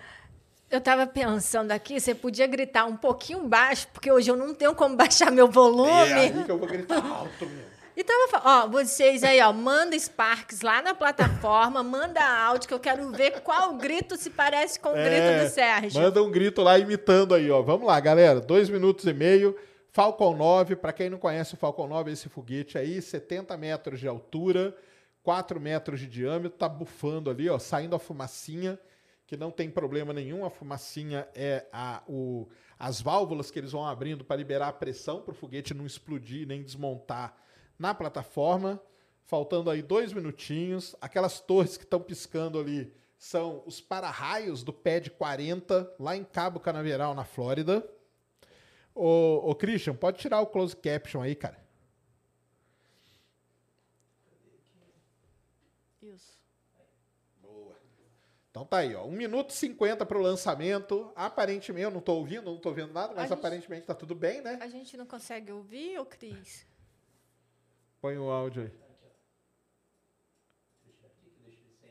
Eu tava pensando aqui, você podia gritar um pouquinho baixo, porque hoje eu não tenho como baixar meu volume. É aí que eu vou gritar alto mesmo. E tava falando, ó, vocês aí, ó, manda Sparks lá na plataforma, manda áudio, que eu quero ver qual grito se parece com o grito É, do Sérgio. Manda um grito lá imitando aí, ó. Vamos lá, galera. Dois minutos e meio. Falcon 9, para quem não conhece o Falcon 9, esse foguete aí, 70 metros de altura, 4 metros de diâmetro, tá bufando ali, ó, saindo a fumacinha, que não tem problema nenhum. A fumacinha é a, o, as válvulas que eles vão abrindo para liberar a pressão para o foguete não explodir nem desmontar na plataforma. Faltando aí dois minutinhos. Aquelas torres que estão piscando ali são os para-raios do PED 40, lá em Cabo Canaveral, na Flórida. Ô, ô Christian, pode tirar o close caption aí, cara. Isso. Então tá aí, ó. 1 minuto e 50 para o lançamento. Aparentemente, eu não tô ouvindo, não tô vendo nada, mas gente- aparentemente tá tudo bem, né? A gente não consegue ouvir, ô Cris? Põe o áudio aí. Deixa aqui que deixa ele sem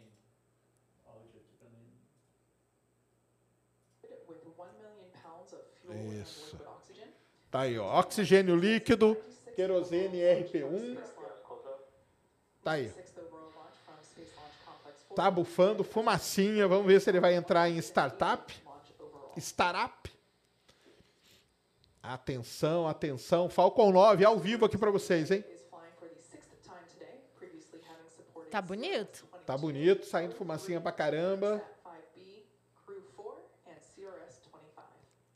áudio aqui pra mim. with 1 million pounds of fuel Isso. Tá aí, ó. Oxigênio líquido, querosene RP1. Tá aí. Sixth overall launch from Space Launch Complex 4. Tá bufando, fumacinha. Vamos ver se ele vai entrar em startup. Startup. Atenção, atenção. Falcon 9 ao vivo aqui para vocês, hein? Is flying for the sixth time today, previously having supported Tá bonito? Tá bonito, saindo fumacinha pra caramba. Sat-5B, Crew 4, and CRS-25.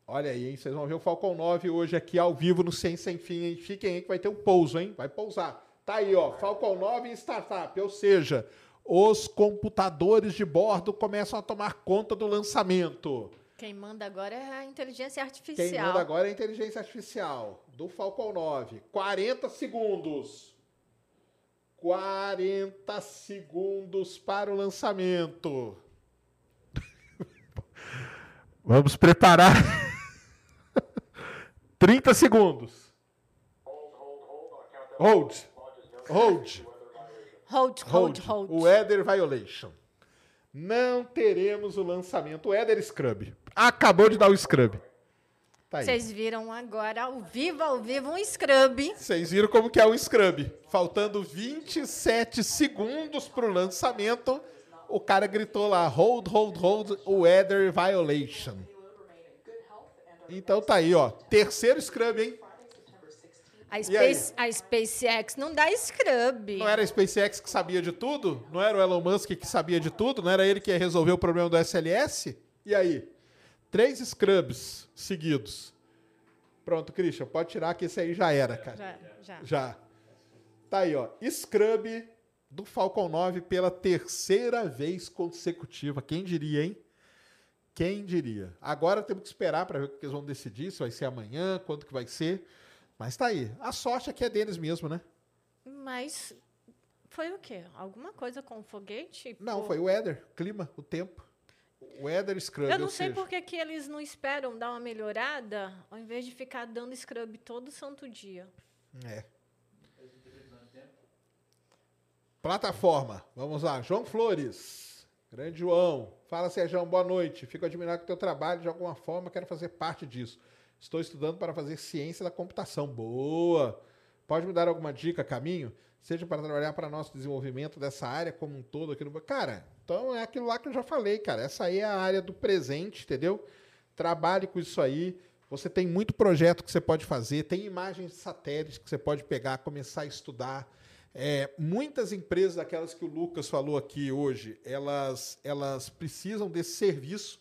Olha aí, hein? Vocês vão ver o Falcon 9 hoje aqui ao vivo no Sem Sem Fim, hein? Fiquem aí que vai ter um pouso, hein? Vai pousar. Tá aí, ó. Falcon 9 em startup. Ou seja, os computadores de bordo começam a tomar conta do lançamento. Quem manda agora é a inteligência Quem artificial. manda agora é a inteligência artificial do Falcon 9. 40 segundos. 40 segundos para o lançamento. Vamos preparar. 30 segundos. Hold. Hold. Hold, hold, Hold. hold. Weather Violation. Não teremos o lançamento. Weather Scrub. Acabou de dar o Scrub. Tá. Vocês viram agora, ao vivo, ao vivo, um scrub. Vocês viram como que é o Scrub. Faltando 27 segundos para o lançamento, o cara gritou lá, hold, hold, hold, weather violation. Então tá aí, ó. Terceiro Scrub, hein? A? Space, a SpaceX não dá scrub. Não era a SpaceX que sabia de tudo? Não era o Elon Musk que sabia de tudo? Não era ele que ia resolver o problema do SLS? E aí? Três Scrubs seguidos. Pronto, Christian, pode tirar que esse aí já era, cara. Já, já. Já. Tá aí, ó. Scrub do Falcon 9 pela terceira vez consecutiva. Quem diria, hein? Quem diria? Agora temos que esperar para ver o que eles vão decidir, se vai ser amanhã, quando que vai ser. Mas tá aí. A sorte aqui é deles mesmo, né? Mas foi o quê? Alguma coisa com o foguete? Não, foi o weather, clima, o tempo. O weather scrub, Eu não sei seja, por que que eles não esperam dar uma melhorada ao invés de ficar dando scrub todo santo dia. É. Plataforma. Vamos lá. João Flores. Grande João. Fala, Sérgio. Boa noite. Fico admirado com o teu trabalho. De alguma forma, quero fazer parte disso. Estou estudando para fazer ciência da computação. Boa. Pode me dar alguma dica, caminho? Seja para trabalhar para nosso desenvolvimento dessa área como um todo aqui no... Cara, então é aquilo lá que eu já falei, cara. Essa aí é a área do presente, entendeu? Trabalhe com isso aí. Você tem muito projeto que você pode fazer, tem imagens de satélite que você pode pegar, começar a estudar. É, muitas empresas, daquelas que o Lucas falou aqui hoje, elas, elas precisam desse serviço,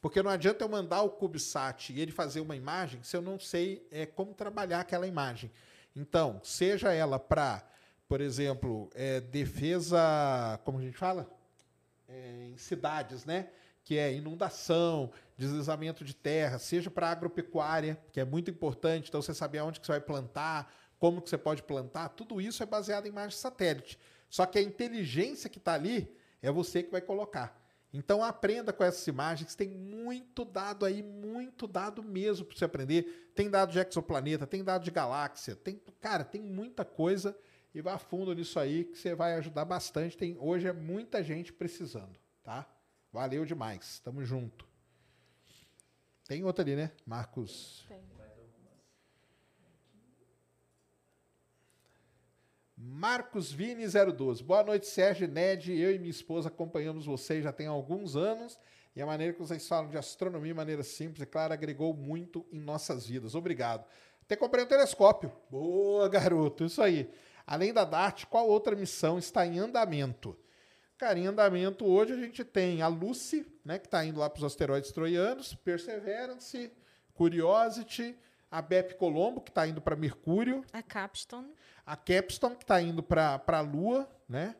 porque não adianta eu mandar o CubeSat e ele fazer uma imagem se eu não sei é, como trabalhar aquela imagem. Então, seja ela para por exemplo, é, defesa, como a gente fala? É, em cidades, né? Que é inundação, deslizamento de terra, seja para agropecuária, que é muito importante, então você saber aonde que você vai plantar, como que você pode plantar, tudo isso é baseado em imagem satélite. Só que a inteligência que está ali é você que vai colocar. Então aprenda com essas imagens, tem muito dado aí, muito dado mesmo para você aprender. Tem dado de exoplaneta, tem dado de galáxia, tem, cara, tem muita coisa e vá fundo nisso aí que você vai ajudar bastante. Tem hoje é muita gente precisando, tá? Valeu demais. Tamo junto. Tem outra ali, né? Marcos. Tem. Marcos Vini 012. Boa noite, Sérgio e Ned. Eu e minha esposa acompanhamos vocês já tem alguns anos e a maneira que vocês falam de astronomia de maneira simples e clara agregou muito em nossas vidas. Obrigado. Até comprei um telescópio. Boa, garoto. Isso aí. Além da DART, qual outra missão está em andamento? Cara, em andamento hoje a gente tem a Lucy, né, que está indo lá para os asteroides troianos, Perseverance, Curiosity, a BEP Colombo, que está indo para Mercúrio, A Capstone. a Capstone, que está indo para a Lua, né?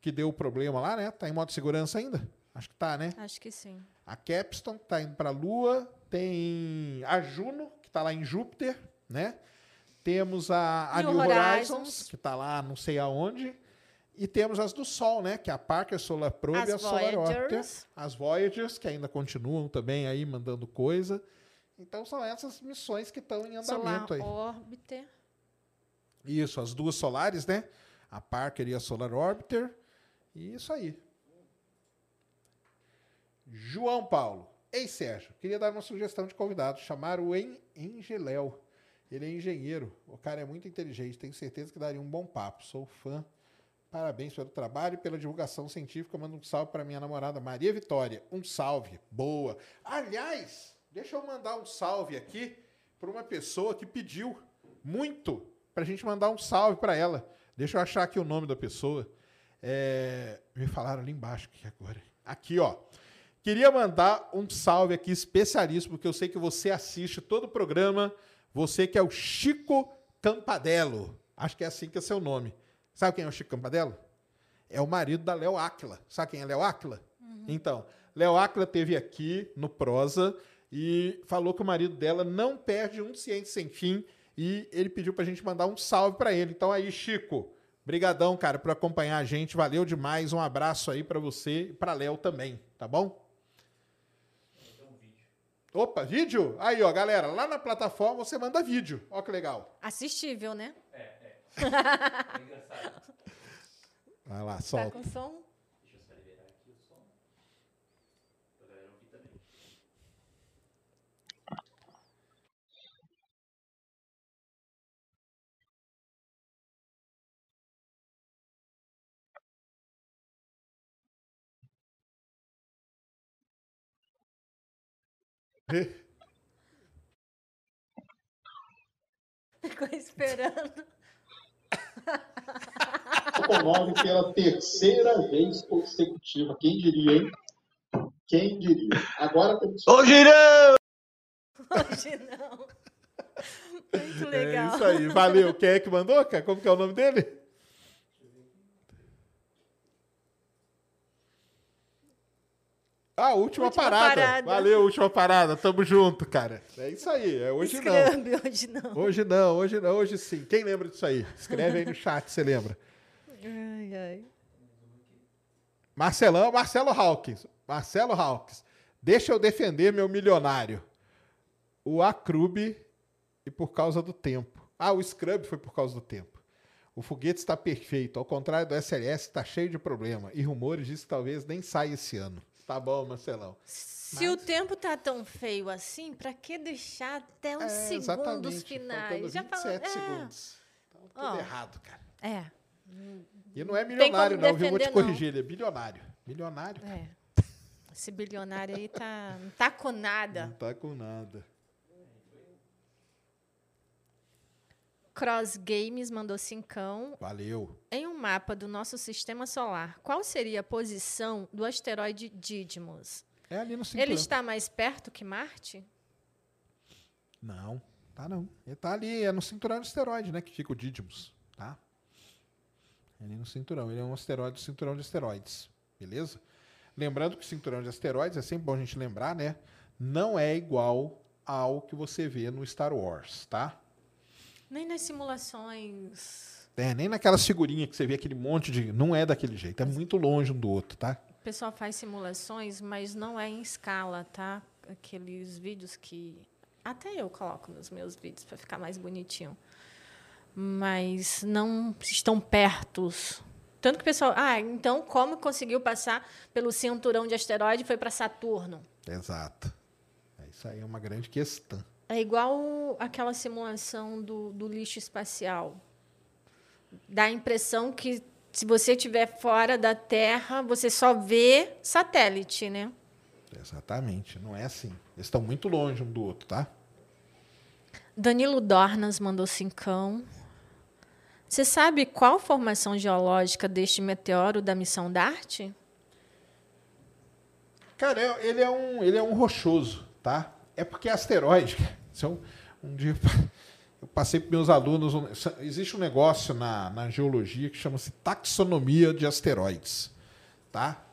Que deu problema lá, né? Tá em modo de segurança ainda? Acho que tá, né? Acho que sim. A Capstone, que tá indo para a Lua. Tem a Juno, que está lá em Júpiter, né? Temos a, a New New Horizons, Horizons. que está lá não sei aonde. E temos as do Sol, né? Que é a Parker Solar Probe e a As Solar Orbiter. Voyagers. As Voyagers, que ainda continuam também aí mandando coisa. Então são essas missões que estão em Solar andamento aí. Orbiter. Isso, as duas solares, né? A Parker e a Solar Orbiter. E isso aí. João Paulo. Ei, Sérgio, queria dar uma sugestão de convidado. Chamar o En Engeléu. Ele é engenheiro. O cara é muito inteligente. Tenho certeza que daria um bom papo. Sou fã. Parabéns pelo trabalho e pela divulgação científica. Mando um salve para minha namorada Maria Vitória. Um salve. Boa. Aliás, deixa eu mandar um salve aqui para uma pessoa que pediu muito para a gente mandar um salve para ela. Deixa eu achar aqui o nome da pessoa. É, me falaram ali embaixo aqui agora. Aqui, ó. Queria mandar um salve aqui especialíssimo, porque eu sei que você assiste todo o programa. Você que é o Chico Campadelo. Acho que é assim que é seu nome. Sabe quem é o Chico Campadelo? É o marido da Léo Áquila. Sabe quem é Léo Áquila? Então, Léo Áquila teve aqui no Prosa e falou que o marido dela não perde um Ciência Sem Fim e ele pediu pra gente mandar um salve pra ele. Então aí, Chico, brigadão, cara, por acompanhar a gente. Valeu demais. Um abraço aí pra você e pra Léo também, tá bom? Opa, vídeo? Aí, ó, galera, lá na plataforma você manda vídeo. Ó que legal. Assistível, né? É engraçado. Vai lá, Tá solta. com som? Deixa eu só liberar aqui o som. Pra galera ouvir também. Ficou esperando. promove pela terceira vez consecutiva. Quem diria, hein? Quem diria? Agora temos Ô, Girão! Hoje não. Muito legal. É isso aí. Valeu. Quem é que mandou, cara? Como que é o nome dele? Ah, última, Última parada. parada. Valeu, última parada. Tamo junto, cara. É isso aí. É hoje não. Scrumb, hoje não. Hoje não, hoje não, hoje sim. Quem lembra disso aí? Escreve aí no chat, você lembra. Ai, ai. Marcelão, Marcelo Hawkins. Marcelo Hawkins. Deixa eu defender meu milionário. O Acrube e por causa do tempo. Ah, o Scrub foi por causa do tempo. O foguete está perfeito. Ao contrário do SLS, está cheio de problema. E rumores dizem que talvez nem saia esse ano. Tá bom, Marcelão. Se o tempo tá tão feio assim, pra que deixar até os É, segundos finais? Fala- 27 é, segundos. Então, tudo Ó. errado, cara. É, E não é milionário, não, viu? Vou te defender, não. corrigir. Ele é bilionário. Milionário. é. Esse bilionário aí tá, não tá com nada. Não tá com nada. Cross Games mandou cincão. Valeu. Em um mapa do nosso sistema solar, qual seria a posição do asteroide Didymos? É ali no cinturão. Ele está mais perto que Marte? Não, tá não. Ele tá ali, é no cinturão de esteroide, né? Que fica o Didymos, tá? Ali no cinturão. Ele é um asteroide do cinturão de asteroides. Beleza? Lembrando que o cinturão de asteroides, é sempre bom a gente lembrar, né? Não é igual ao que você vê no Star Wars, tá? Nem nas simulações. É, nem naquelas figurinhas que você vê aquele monte de. Não é daquele jeito. É muito longe um do outro, tá? O pessoal faz simulações, mas não é em escala, tá? Aqueles vídeos que. Até eu coloco nos meus vídeos para ficar mais bonitinho. Mas não estão pertos. Tanto que o pessoal. Ah, então como conseguiu passar pelo cinturão de asteroide e foi para Saturno? Exato. É, Isso aí é uma grande questão. É igual aquela simulação do, do lixo espacial. Dá a impressão que se você estiver fora da Terra, você só vê satélite, né? Exatamente. Não é assim. Eles estão muito longe um do outro, tá? Danilo Dornas mandou cincão. Você sabe qual a formação geológica deste meteoro da missão DART? Cara, é- ele é um, ele é um rochoso, tá? É porque é asteroide. É um, dia eu passei para meus alunos. existe um negócio na, na geologia que chama-se taxonomia de asteroides, tá?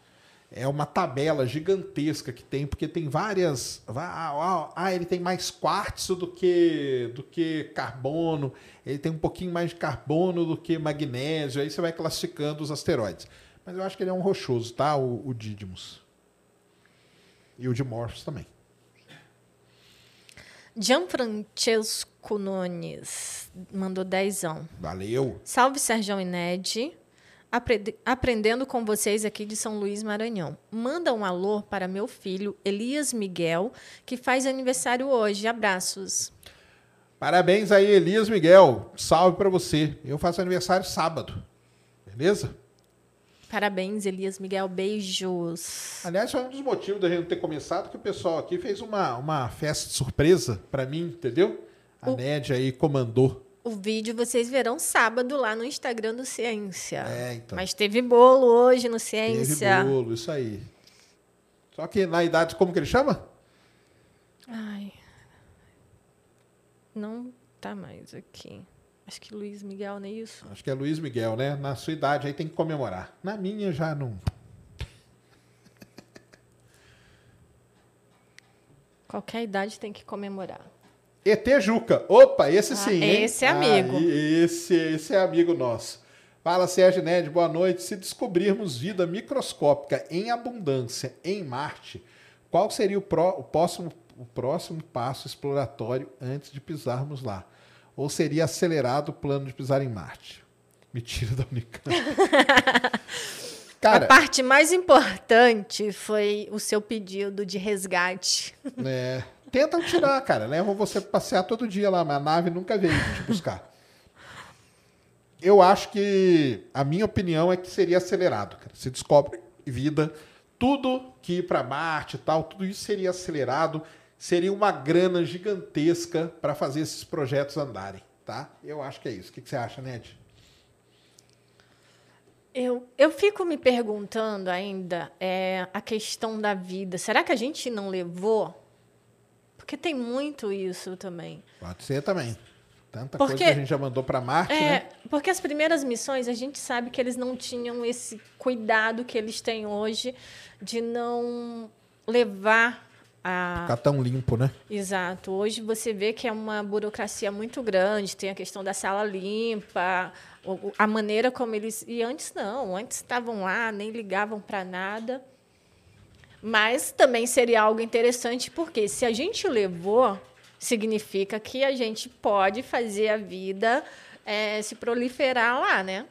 É uma tabela gigantesca que tem, porque tem várias. Ah, ah, ele tem mais quartzo do que, do que carbono, ele tem um pouquinho mais de carbono do que magnésio, aí você vai classificando os asteroides. Mas eu acho que ele é um rochoso, tá? O, o Didymos. E o de Morphos também. Gianfrancesco Nunes mandou dezão. Valeu. Salve, Sérgio e Ned. Apre- Aprendendo com vocês aqui de São Luís, Maranhão. Manda um alô para meu filho, Elias Miguel, que faz aniversário hoje. Abraços. Parabéns aí, Elias Miguel. Salve pra você. Eu faço aniversário sábado. Beleza? Parabéns, Elias Miguel. Beijos. Aliás, foi um dos motivos da gente não ter começado, que o pessoal aqui fez uma, uma festa de surpresa pra mim, entendeu? A O- Ned aí comandou. O vídeo vocês verão sábado lá no Instagram do Ciência. É, então. Mas teve bolo hoje no Teve Ciência. bolo, isso aí. Só que na idade, como que ele chama? Ai. Não tá mais aqui. Acho que Luiz Miguel, não é isso? Acho que é Luiz Miguel, né? Na sua idade aí tem que comemorar. Na minha já não. Qualquer idade tem que comemorar. ET Juca. Opa, esse Ah, sim, hein? esse é amigo. Aí, esse, esse é amigo nosso. Fala, Sérgio Ned, boa noite. Se descobrirmos vida microscópica em abundância em Marte, qual seria o, pró- o próximo, o próximo passo exploratório antes de pisarmos lá? Ou seria acelerado o plano de pisar em Marte? Me tira da Unicamp. Cara, A parte mais importante foi o seu pedido de resgate. É, tentam tirar, cara. Levam você pra passear todo dia lá, mas a nave nunca veio te buscar. Eu acho que a minha opinião é que seria acelerado, cara. Se descobre vida, tudo que ir para Marte e tal, tudo isso seria acelerado, seria uma grana gigantesca para fazer esses projetos andarem, tá? Eu acho que é isso. O que, que você acha, Ned? Eu, eu fico me perguntando ainda é, a questão da vida. Será que a gente não levou? Porque tem muito isso também. Pode ser também. Tanta Porque- coisa que a gente já mandou para Marte, É, né? porque as primeiras missões a gente sabe que eles não tinham esse cuidado que eles têm hoje de não levar a, Ficar tão limpo, né? Exato. Hoje você vê que é uma burocracia muito grande, tem a questão da sala limpa, a maneira como eles. E antes não, antes estavam lá, nem ligavam para nada. Mas também seria algo interessante, porque se a gente levou, significa que a gente pode fazer a vida eh, se proliferar lá, né?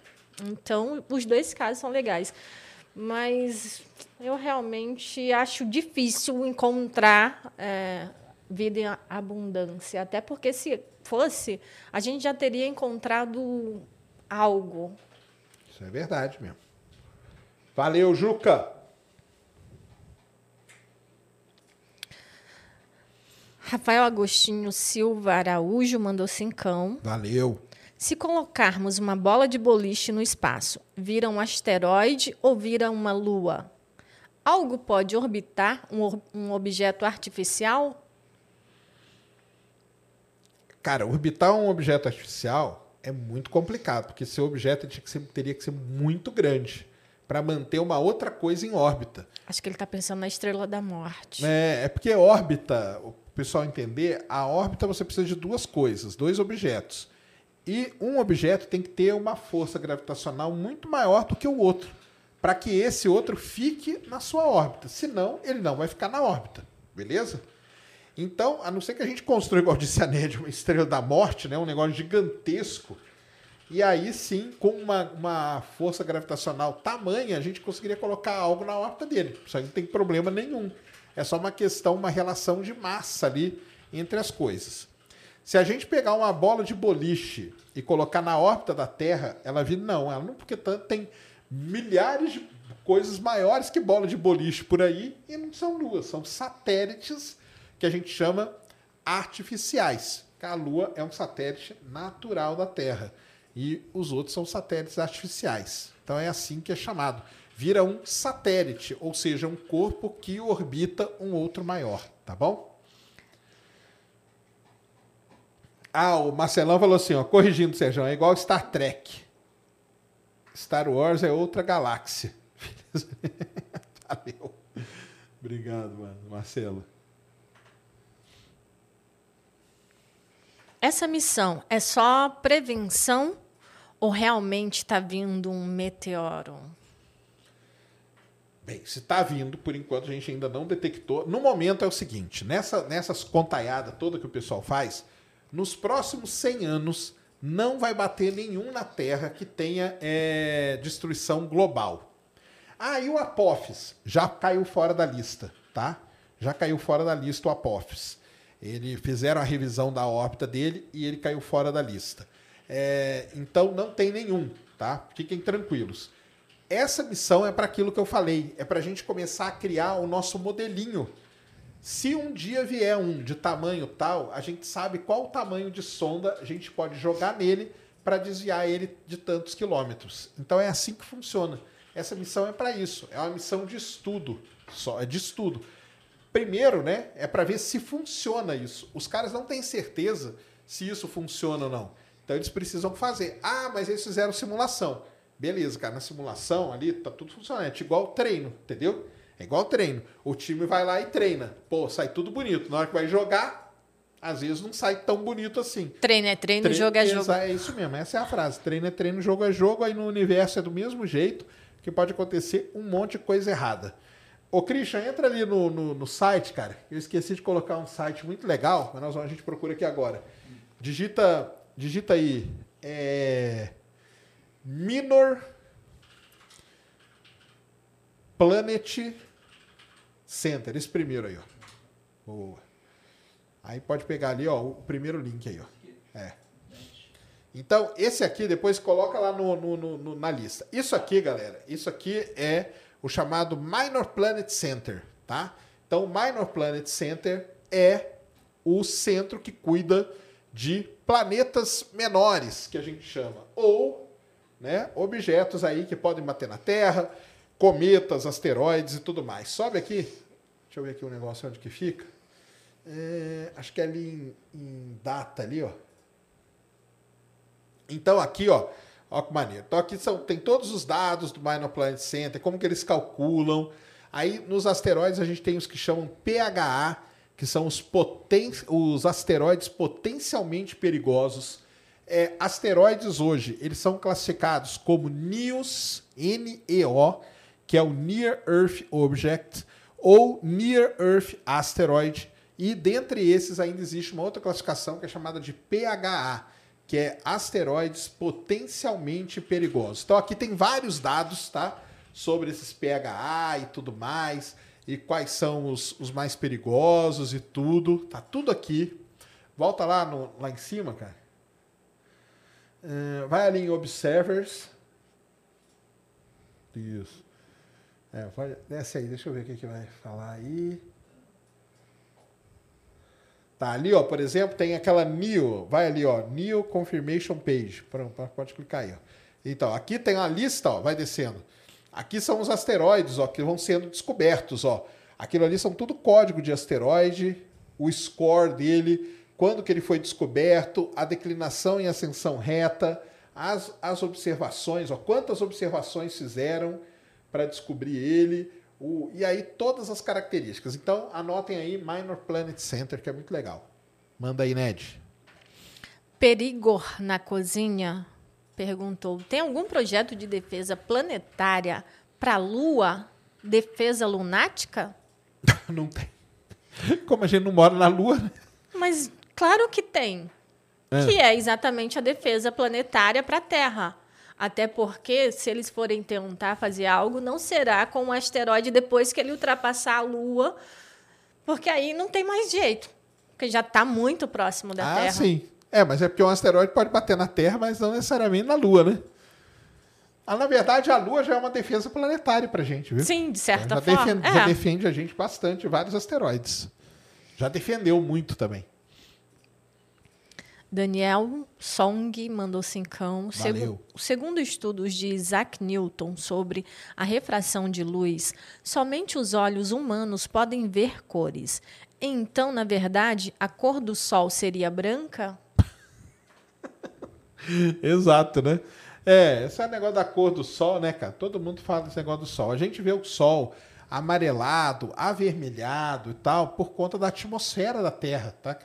Então, os dois casos são legais. Mas eu realmente acho difícil encontrar eh, vida em abundância. Até porque, se fosse, a gente já teria encontrado algo. Isso é verdade mesmo. Valeu, Juca! Rafael Agostinho Silva Araújo mandou cincão. Valeu. Se colocarmos uma bola de boliche no espaço, vira um asteroide ou vira uma lua? Algo pode orbitar um, um objeto artificial? Cara, orbitar um objeto artificial é muito complicado, porque seu objeto que ser- teria que ser muito grande para manter uma outra coisa em órbita. Acho que ele está pensando na Estrela da Morte. É, é porque órbita, o pessoal entender, a órbita você precisa de duas coisas, dois objetos. E um objeto tem que ter uma força gravitacional muito maior do que o outro, para que esse outro fique na sua órbita. Senão, ele não vai ficar na órbita. Beleza? Então, a não ser que a gente construa, igual disse a Ned, uma estrela da morte, né? um negócio gigantesco, e aí sim, com uma, uma força gravitacional tamanha, a gente conseguiria colocar algo na órbita dele. Isso aí não tem problema nenhum. É só uma questão, uma relação de massa ali entre as coisas. Se a gente pegar uma bola de boliche e colocar na órbita da Terra, ela vira. Não, ela não, porque tem milhares de coisas maiores que bola de boliche por aí, e não são luas, são satélites que a gente chama artificiais. A Lua é um satélite natural da Terra e os outros são satélites artificiais. Então é assim que é chamado. Vira um satélite, ou seja, um corpo que orbita um outro maior, tá bom? Ah, o Marcelão falou assim, ó, corrigindo, Sérgio, é igual Star Trek. Star Wars é outra galáxia. Valeu. Obrigado, mano, Marcelo. Essa missão é só prevenção ou realmente está vindo um meteoro? Bem, se está vindo, por enquanto a gente ainda não detectou. No momento é o seguinte, nessa, nessas contaiadas toda que o pessoal faz, nos próximos 100 anos não vai bater nenhum na Terra que tenha é, destruição global. Ah, e o Apophis já caiu fora da lista, tá? Já caiu fora da lista o Apophis. Ele fizeram a revisão da órbita dele e ele caiu fora da lista. É, então não tem nenhum, tá? Fiquem tranquilos. Essa missão é para aquilo que eu falei, é para a gente começar a criar o nosso modelinho. Se um dia vier um de tamanho tal, a gente sabe qual o tamanho de sonda a gente pode jogar nele para desviar ele de tantos quilômetros. Então é assim que funciona. Essa missão é para isso. É uma missão de estudo, só é de estudo. Primeiro, né, é para ver se funciona isso. Os caras não têm certeza se isso funciona ou não. Então eles precisam fazer. Ah, mas eles fizeram simulação. Beleza, cara, na simulação ali tá tudo funcionando. É igual treino, entendeu? É igual treino. O time vai lá e treina. Pô, sai tudo bonito. Na hora que vai jogar, às vezes não sai tão bonito assim. Treino é treino, Treino- jogo é jogo. É isso mesmo, essa é a frase. Treino é treino, jogo é jogo, aí no universo é do mesmo jeito, que pode acontecer um monte de coisa errada. Ô, Christian, entra ali no, no, no site, cara. Eu esqueci de colocar um site muito legal, mas nós a gente procura aqui agora. Digita, digita aí. É, Minor Planet Center. Esse primeiro aí, ó. Boa. Aí pode pegar ali, ó, o primeiro link aí, ó. É. Então, esse aqui, depois coloca lá no, no- no- na lista. Isso aqui, galera, isso aqui é o chamado Minor Planet Center, tá? Então, o Minor Planet Center é o centro que cuida de planetas menores, que a gente chama, ou né, objetos aí que podem bater na Terra, cometas, asteroides e tudo mais. Sobe aqui, deixa eu ver aqui um negócio onde que fica. É, acho que é ali em, em data ali, ó. Então aqui, ó, ó que maneiro. Então aqui são, tem todos os dados do Minor Planet Center, como que eles calculam. Aí nos asteroides a gente tem os que chamam PHA, que são os, poten os asteroides potencialmente perigosos. É, asteroides hoje, eles são classificados como NEOs, N-E-O, que é o Near Earth Object, ou Near Earth Asteroid. E dentre esses ainda existe uma outra classificação que é chamada de PHA, que é asteroides potencialmente perigosos. Então aqui tem vários dados, tá? Sobre esses PHA e tudo mais, e quais são os, os mais perigosos e tudo. Tá tudo aqui. Volta lá, no, lá em cima, cara. É, vai ali em Observers. Isso. É, vai, desce aí, deixa eu ver o que, que vai falar aí. Tá, ali, ó, por exemplo, tem aquela NEO, vai ali, ó, NEO Confirmation Page. Pronto, pode clicar aí, ó. Então, aqui tem uma lista, ó, vai descendo. Aqui são os asteroides, ó, que vão sendo descobertos, ó. Aquilo ali são tudo código de asteroide, o score dele, quando que ele foi descoberto, a declinação em ascensão reta, as, as observações, ó, quantas observações fizeram para descobrir ele, o, e aí todas as características. Então anotem aí Minor Planet Center, que é muito legal. Manda aí, Ned. Perigor na cozinha perguntou: tem algum projeto de defesa planetária para a Lua? Defesa lunática? não tem. Como a gente não mora na Lua, né? Mas claro que tem. É. Que é exatamente a defesa planetária para a Terra. Até porque, se eles forem tentar fazer algo, não será com um asteroide depois que ele ultrapassar a Lua, porque aí não tem mais jeito. Porque já está muito próximo da ah, Terra. sim. É, mas é porque um asteroide pode bater na Terra, mas não necessariamente na Lua, né? Ah, na verdade, a Lua já é uma defesa planetária pra gente, viu? Sim, de certa já forma. defende, é. já defende a gente bastante, vários asteroides. Já defendeu muito também. Daniel Song mandou cincão. Valeu. segundo estudos de Isaac Newton sobre a refração de luz, somente os olhos humanos podem ver cores. Então, na verdade, a cor do Sol seria branca? Exato, né? É, esse é o negócio da cor do sol, né, cara? Todo mundo fala desse negócio do sol. A gente vê o sol amarelado, avermelhado e tal, por conta da atmosfera da Terra, tá?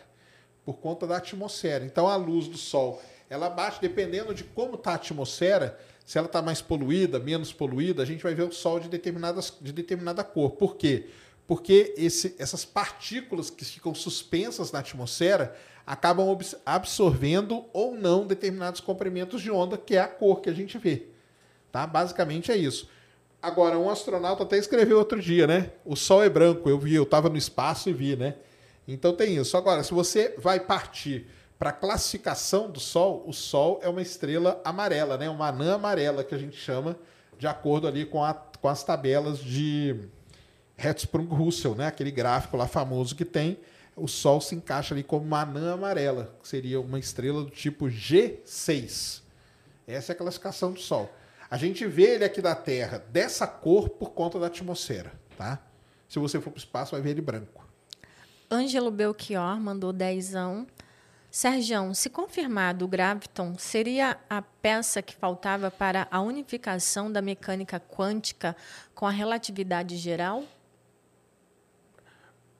Por conta da atmosfera. Então a luz do sol, ela bate dependendo de como tá a atmosfera, se ela tá mais poluída, menos poluída, a gente vai ver o sol de, determinadas, de determinada cor. Por quê? Porque esse, essas partículas que ficam suspensas na atmosfera acabam absorvendo ou não determinados comprimentos de onda, que é a cor que a gente vê. Tá? Basicamente é isso. Agora, um astronauta até escreveu outro dia, né? O Sol é branco. Eu vi, eu estava no espaço e vi, né? Então tem isso. Agora, se você vai partir para a classificação do Sol, o Sol é uma estrela amarela, né? Uma anã amarela que a gente chama, de acordo ali com, a- com as tabelas de Hertzsprung-Russell, né? Aquele gráfico lá famoso que tem. O Sol se encaixa ali como uma anã amarela, que seria uma estrela do tipo G6. Essa é a classificação do Sol. A gente vê ele aqui da Terra dessa cor por conta da atmosfera, tá? Se você for para o espaço, vai ver ele branco. Ângelo Belchior mandou dezão. Sergião, se confirmado o Graviton, seria a peça que faltava para a unificação da mecânica quântica com a relatividade geral?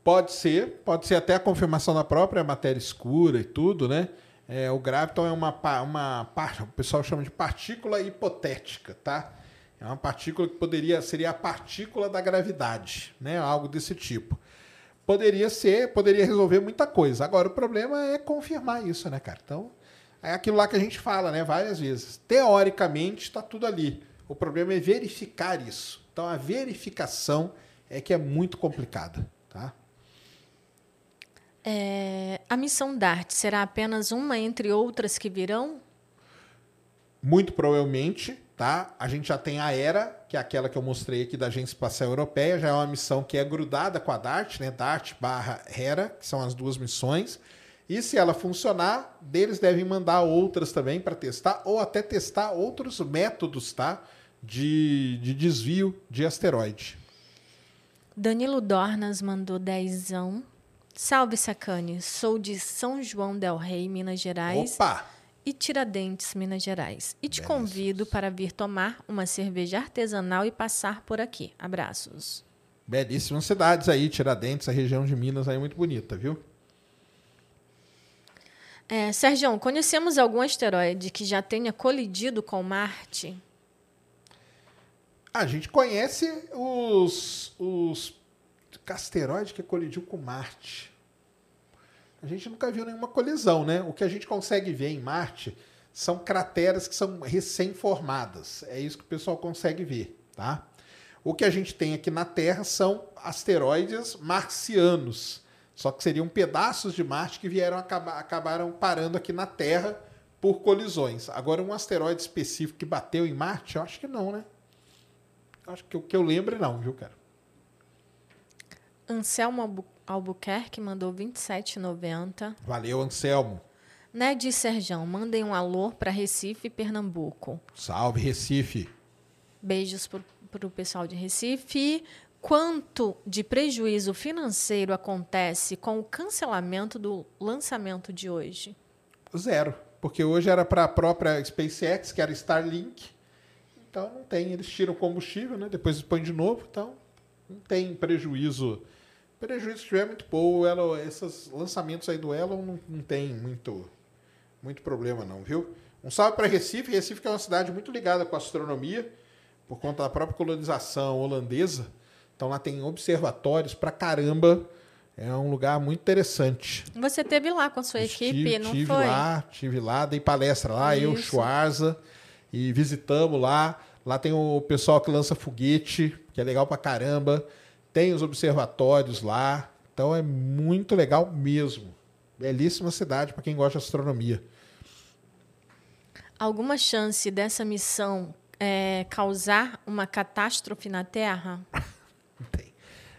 Pode ser, pode ser até a confirmação da própria matéria escura e tudo, né? É, o graviton é uma, uma o pessoal chama de partícula hipotética, tá? É uma partícula que poderia seria a partícula da gravidade, né? Algo desse tipo. Poderia ser, poderia resolver muita coisa. Agora o problema é confirmar isso, né, cara? Então é aquilo lá que a gente fala, né, várias vezes. Teoricamente está tudo ali. O problema é verificar isso. Então a verificação é que é muito complicada, tá? É, a missão DART será apenas uma entre outras que virão? Muito provavelmente, tá? A gente já tem a ERA, que é aquela que eu mostrei aqui da Agência Espacial Europeia, já é uma missão que é grudada com a DART, né? DART barra HERA, que são as duas missões. E se ela funcionar, deles devem mandar outras também para testar, ou até testar outros métodos, tá? De, de desvio de asteroide. Danilo Dornas mandou dezão. Salve, Sacane. Sou de São João del Rei, Minas Gerais. Opa! E Tiradentes, Minas Gerais. E te convido para vir tomar uma cerveja artesanal e passar por aqui. Abraços. Belíssimas cidades aí, Tiradentes, a região de Minas aí muito bonita, viu? É, Sérgio, conhecemos algum asteroide que já tenha colidido com Marte? A gente conhece os, os asteroides que colidiu com Marte. A gente nunca viu nenhuma colisão, né? O que a gente consegue ver em Marte são crateras que são recém-formadas. É isso que o pessoal consegue ver, tá? O que a gente tem aqui na Terra são asteroides marcianos. Só que seriam pedaços de Marte que vieram acabar, acabaram parando aqui na Terra por colisões. Agora, um asteroide específico que bateu em Marte, eu acho que não, né? Acho que o que eu lembro não, viu, cara? Anselmo Albuquerque mandou 27,90. Valeu, Anselmo. Ned e Serjão, mandem um alô para Recife e Pernambuco. Salve, Recife. Beijos para o pessoal de Recife. quanto de prejuízo financeiro acontece com o cancelamento do lançamento de hoje? Zero. Porque hoje era para a própria SpaceX, que era Starlink. Então não tem. Eles tiram combustível, né? Depois põem de novo. Então não tem prejuízo. Prejuízo tiver muito pouco. Ela, esses lançamentos aí do Elon não, não tem muito, muito problema, não, viu? Um salve para Recife. Recife que é uma cidade muito ligada com a astronomia, por conta da própria colonização holandesa. Então lá tem observatórios pra caramba. É um lugar muito interessante. Você teve lá com a sua Estive- equipe, não tive foi? lá, tive lá, dei palestra lá, eu, Isso. Schwarza, e visitamos lá. Lá tem o pessoal que lança foguete, que é legal pra caramba. Tem os observatórios lá. Então é muito legal mesmo. Belíssima cidade para quem gosta de astronomia. Alguma chance dessa missão é, causar uma catástrofe na Terra? Não tem.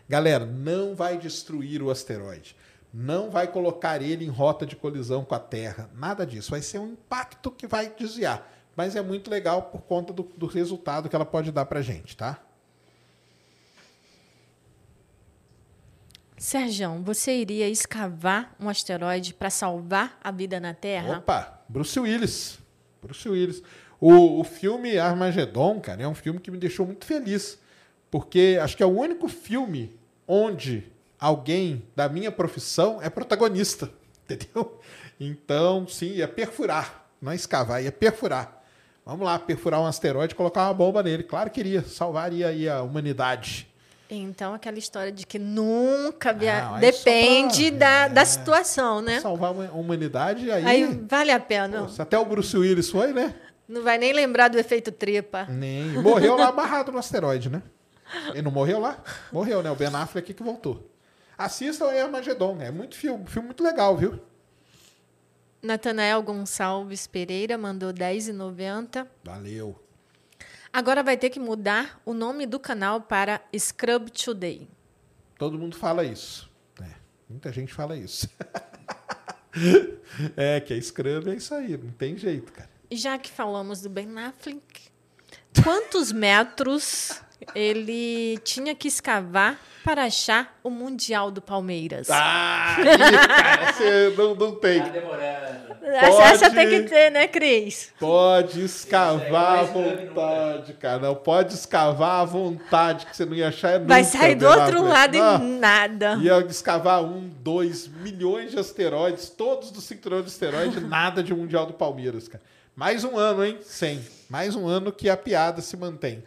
Galera, não vai destruir o asteroide. Não vai colocar ele em rota de colisão com a Terra. Nada disso. Vai ser um impacto que vai desviar. Mas é muito legal por conta do, do resultado que ela pode dar pra gente, tá? Serjão, você iria escavar um asteroide para salvar a vida na Terra? Opa, Bruce Willis. Bruce Willis. O, o filme Armageddon, cara, é um filme que me deixou muito feliz. Porque acho que é o único filme onde alguém da minha profissão é protagonista. Entendeu? Então, sim, ia perfurar. Não é escavar, ia perfurar. Vamos lá, perfurar um asteroide colocar uma bomba nele. Claro que iria. Salvaria aí a humanidade. Então, aquela história de que nunca via... Aí depende pra- da, da é. situação, né? Salvar a humanidade, aí. Aí vale a pena. até o Bruce Willis foi, né? Não vai nem lembrar do efeito tripa. Nem. Morreu lá amarrado no asteroide, né? Ele não morreu lá? Morreu, né? O Ben Affleck que voltou. Assistam aí Armagedon, é muito filme, filme muito legal, viu? Natanael Gonçalves Pereira mandou 10,90. Valeu. Agora vai ter que mudar o nome do canal para Scrub Today. Todo mundo fala isso. É, muita gente fala isso. é, que é Scrub é isso aí, não tem jeito, cara. E já que falamos do Ben Affleck, quantos metros ele tinha que escavar para achar o Mundial do Palmeiras? Ah, cara, você não, não tem. Tá demorando. essa, essa pode- tem que ter, né, Cris? Pode escavar à vontade, cara. Não, pode escavar à vontade, que você não ia achar é Vai nunca, sair do Ben outro lado Não. e nada. Ia escavar um, dois milhões de asteroides, todos do cinturão de asteroide, nada de Mundial do Palmeiras, cara. Mais um ano, hein? 100. Mais um ano que a piada se mantém.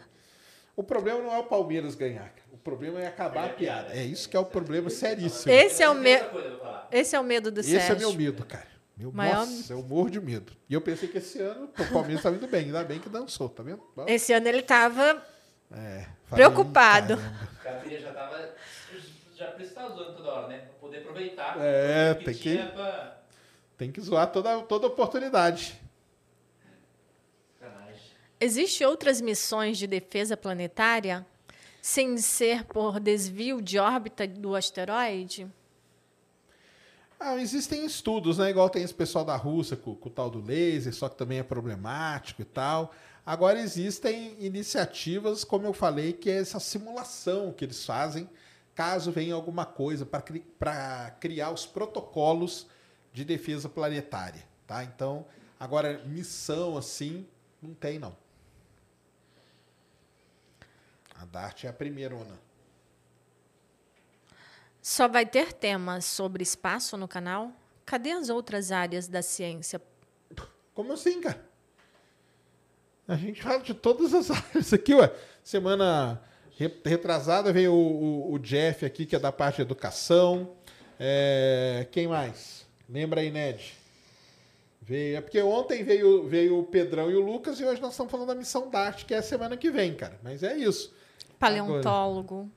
O problema não é o Palmeiras ganhar, cara. O problema é acabar a piada. É isso que é o problema seríssimo. Esse é o, me... Outra coisa eu vou falar. Esse é o medo do Esse é Sérgio. meu medo, cara. Meu, Maior- Nossa, eu morro de medo. E eu pensei que esse ano o Palmeiras tá indo bem. Ainda bem que dançou, tá vendo? Esse ano ele estava É, Preocupado. Capilha já tava. Já zoando toda hora, né? Pra poder aproveitar. É, tem que- tinha pra- Tem que zoar toda, toda oportunidade. Existem outras missões de defesa planetária sem ser por desvio de órbita do asteroide? Ah, existem estudos, né? Igual tem esse pessoal da Rússia com, com o tal do laser, só que também é problemático e tal. Agora existem iniciativas, como eu falei, que é essa simulação que eles fazem caso venha alguma coisa para criar os protocolos de defesa planetária, tá? Então, agora missão assim não tem não. A DART é a primeira. Só vai ter temas sobre espaço no canal? Cadê as outras áreas da ciência? Como assim, cara? A gente fala de todas as áreas aqui, ué. Semana re- retrasada veio o, o- o Jeff aqui, que é da parte de educação. É, quem mais? Lembra aí, Ned? Veio, é porque ontem veio, veio o Pedrão e o Lucas e hoje nós estamos falando da missão DART, que é a semana que vem, cara. Mas é isso. Paleontólogo.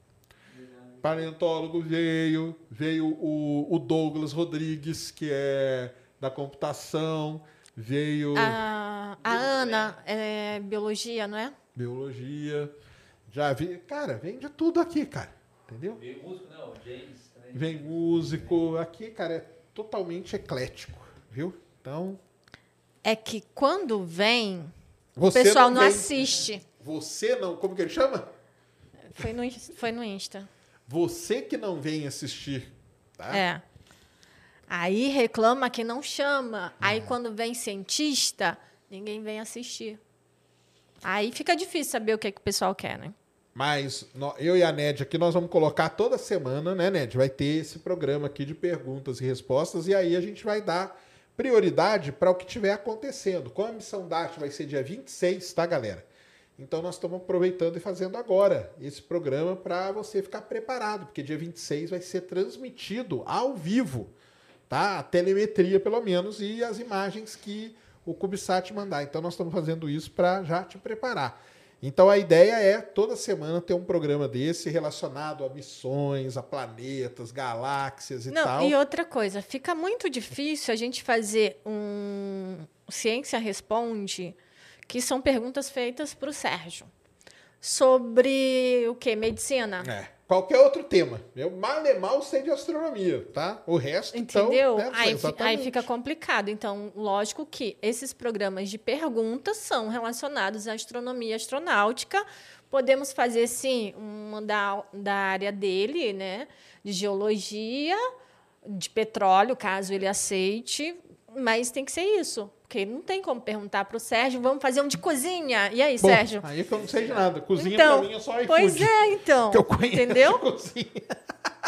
Paleontólogo veio, veio o, o Douglas Rodrigues, que é da computação, veio A, a Ana é biologia, não é? biologia. Já vi. Cara, vem de tudo aqui, cara. Entendeu? Veio músico, não, o James também. Vem músico. Aqui, cara, é totalmente eclético, viu? Então. É que quando vem, o Você pessoal não, vem- assiste. Você não. Como que ele chama? Foi no, Insta- foi no Insta. Você que não vem assistir, tá? É. Aí reclama que não chama. É. Aí quando vem cientista, ninguém vem assistir. Aí fica difícil saber o que, que o pessoal quer, né? Mas eu e a Ned aqui, nós vamos colocar toda semana, né, Ned? Vai ter esse programa aqui de perguntas e respostas, e aí a gente vai dar prioridade para o que estiver acontecendo. Como a missão DART vai ser dia 26, tá, galera? Então nós estamos aproveitando e fazendo agora esse programa para você ficar preparado, porque dia 26 vai ser transmitido ao vivo, tá? A telemetria, pelo menos, e as imagens que o CubeSat mandar. Então nós estamos fazendo isso para já te preparar. Então a ideia é toda semana ter um programa desse relacionado a missões, a planetas, galáxias e Não, tal. e outra coisa, fica muito difícil a gente fazer um Ciência Responde, que são perguntas feitas para o Sérgio. Sobre o quê? Medicina. É, qualquer outro tema. Eu mal e mal sei de astronomia, tá? O resto, Entendeu? então... né, aí, aí fica complicado. Então, lógico que esses programas de perguntas são relacionados à astronomia astronáutica. Podemos fazer, sim, uma da, da área dele, né? De geologia, de petróleo, caso ele aceite. Mas tem que ser isso. Porque não tem como perguntar para o Sérgio, vamos fazer um de cozinha. E aí, Bom, Sérgio? Aí que eu não sei de nada. Cozinha Então, pra mim é só iFood. Pois é, então. Que eu conheço Entendeu? de cozinha.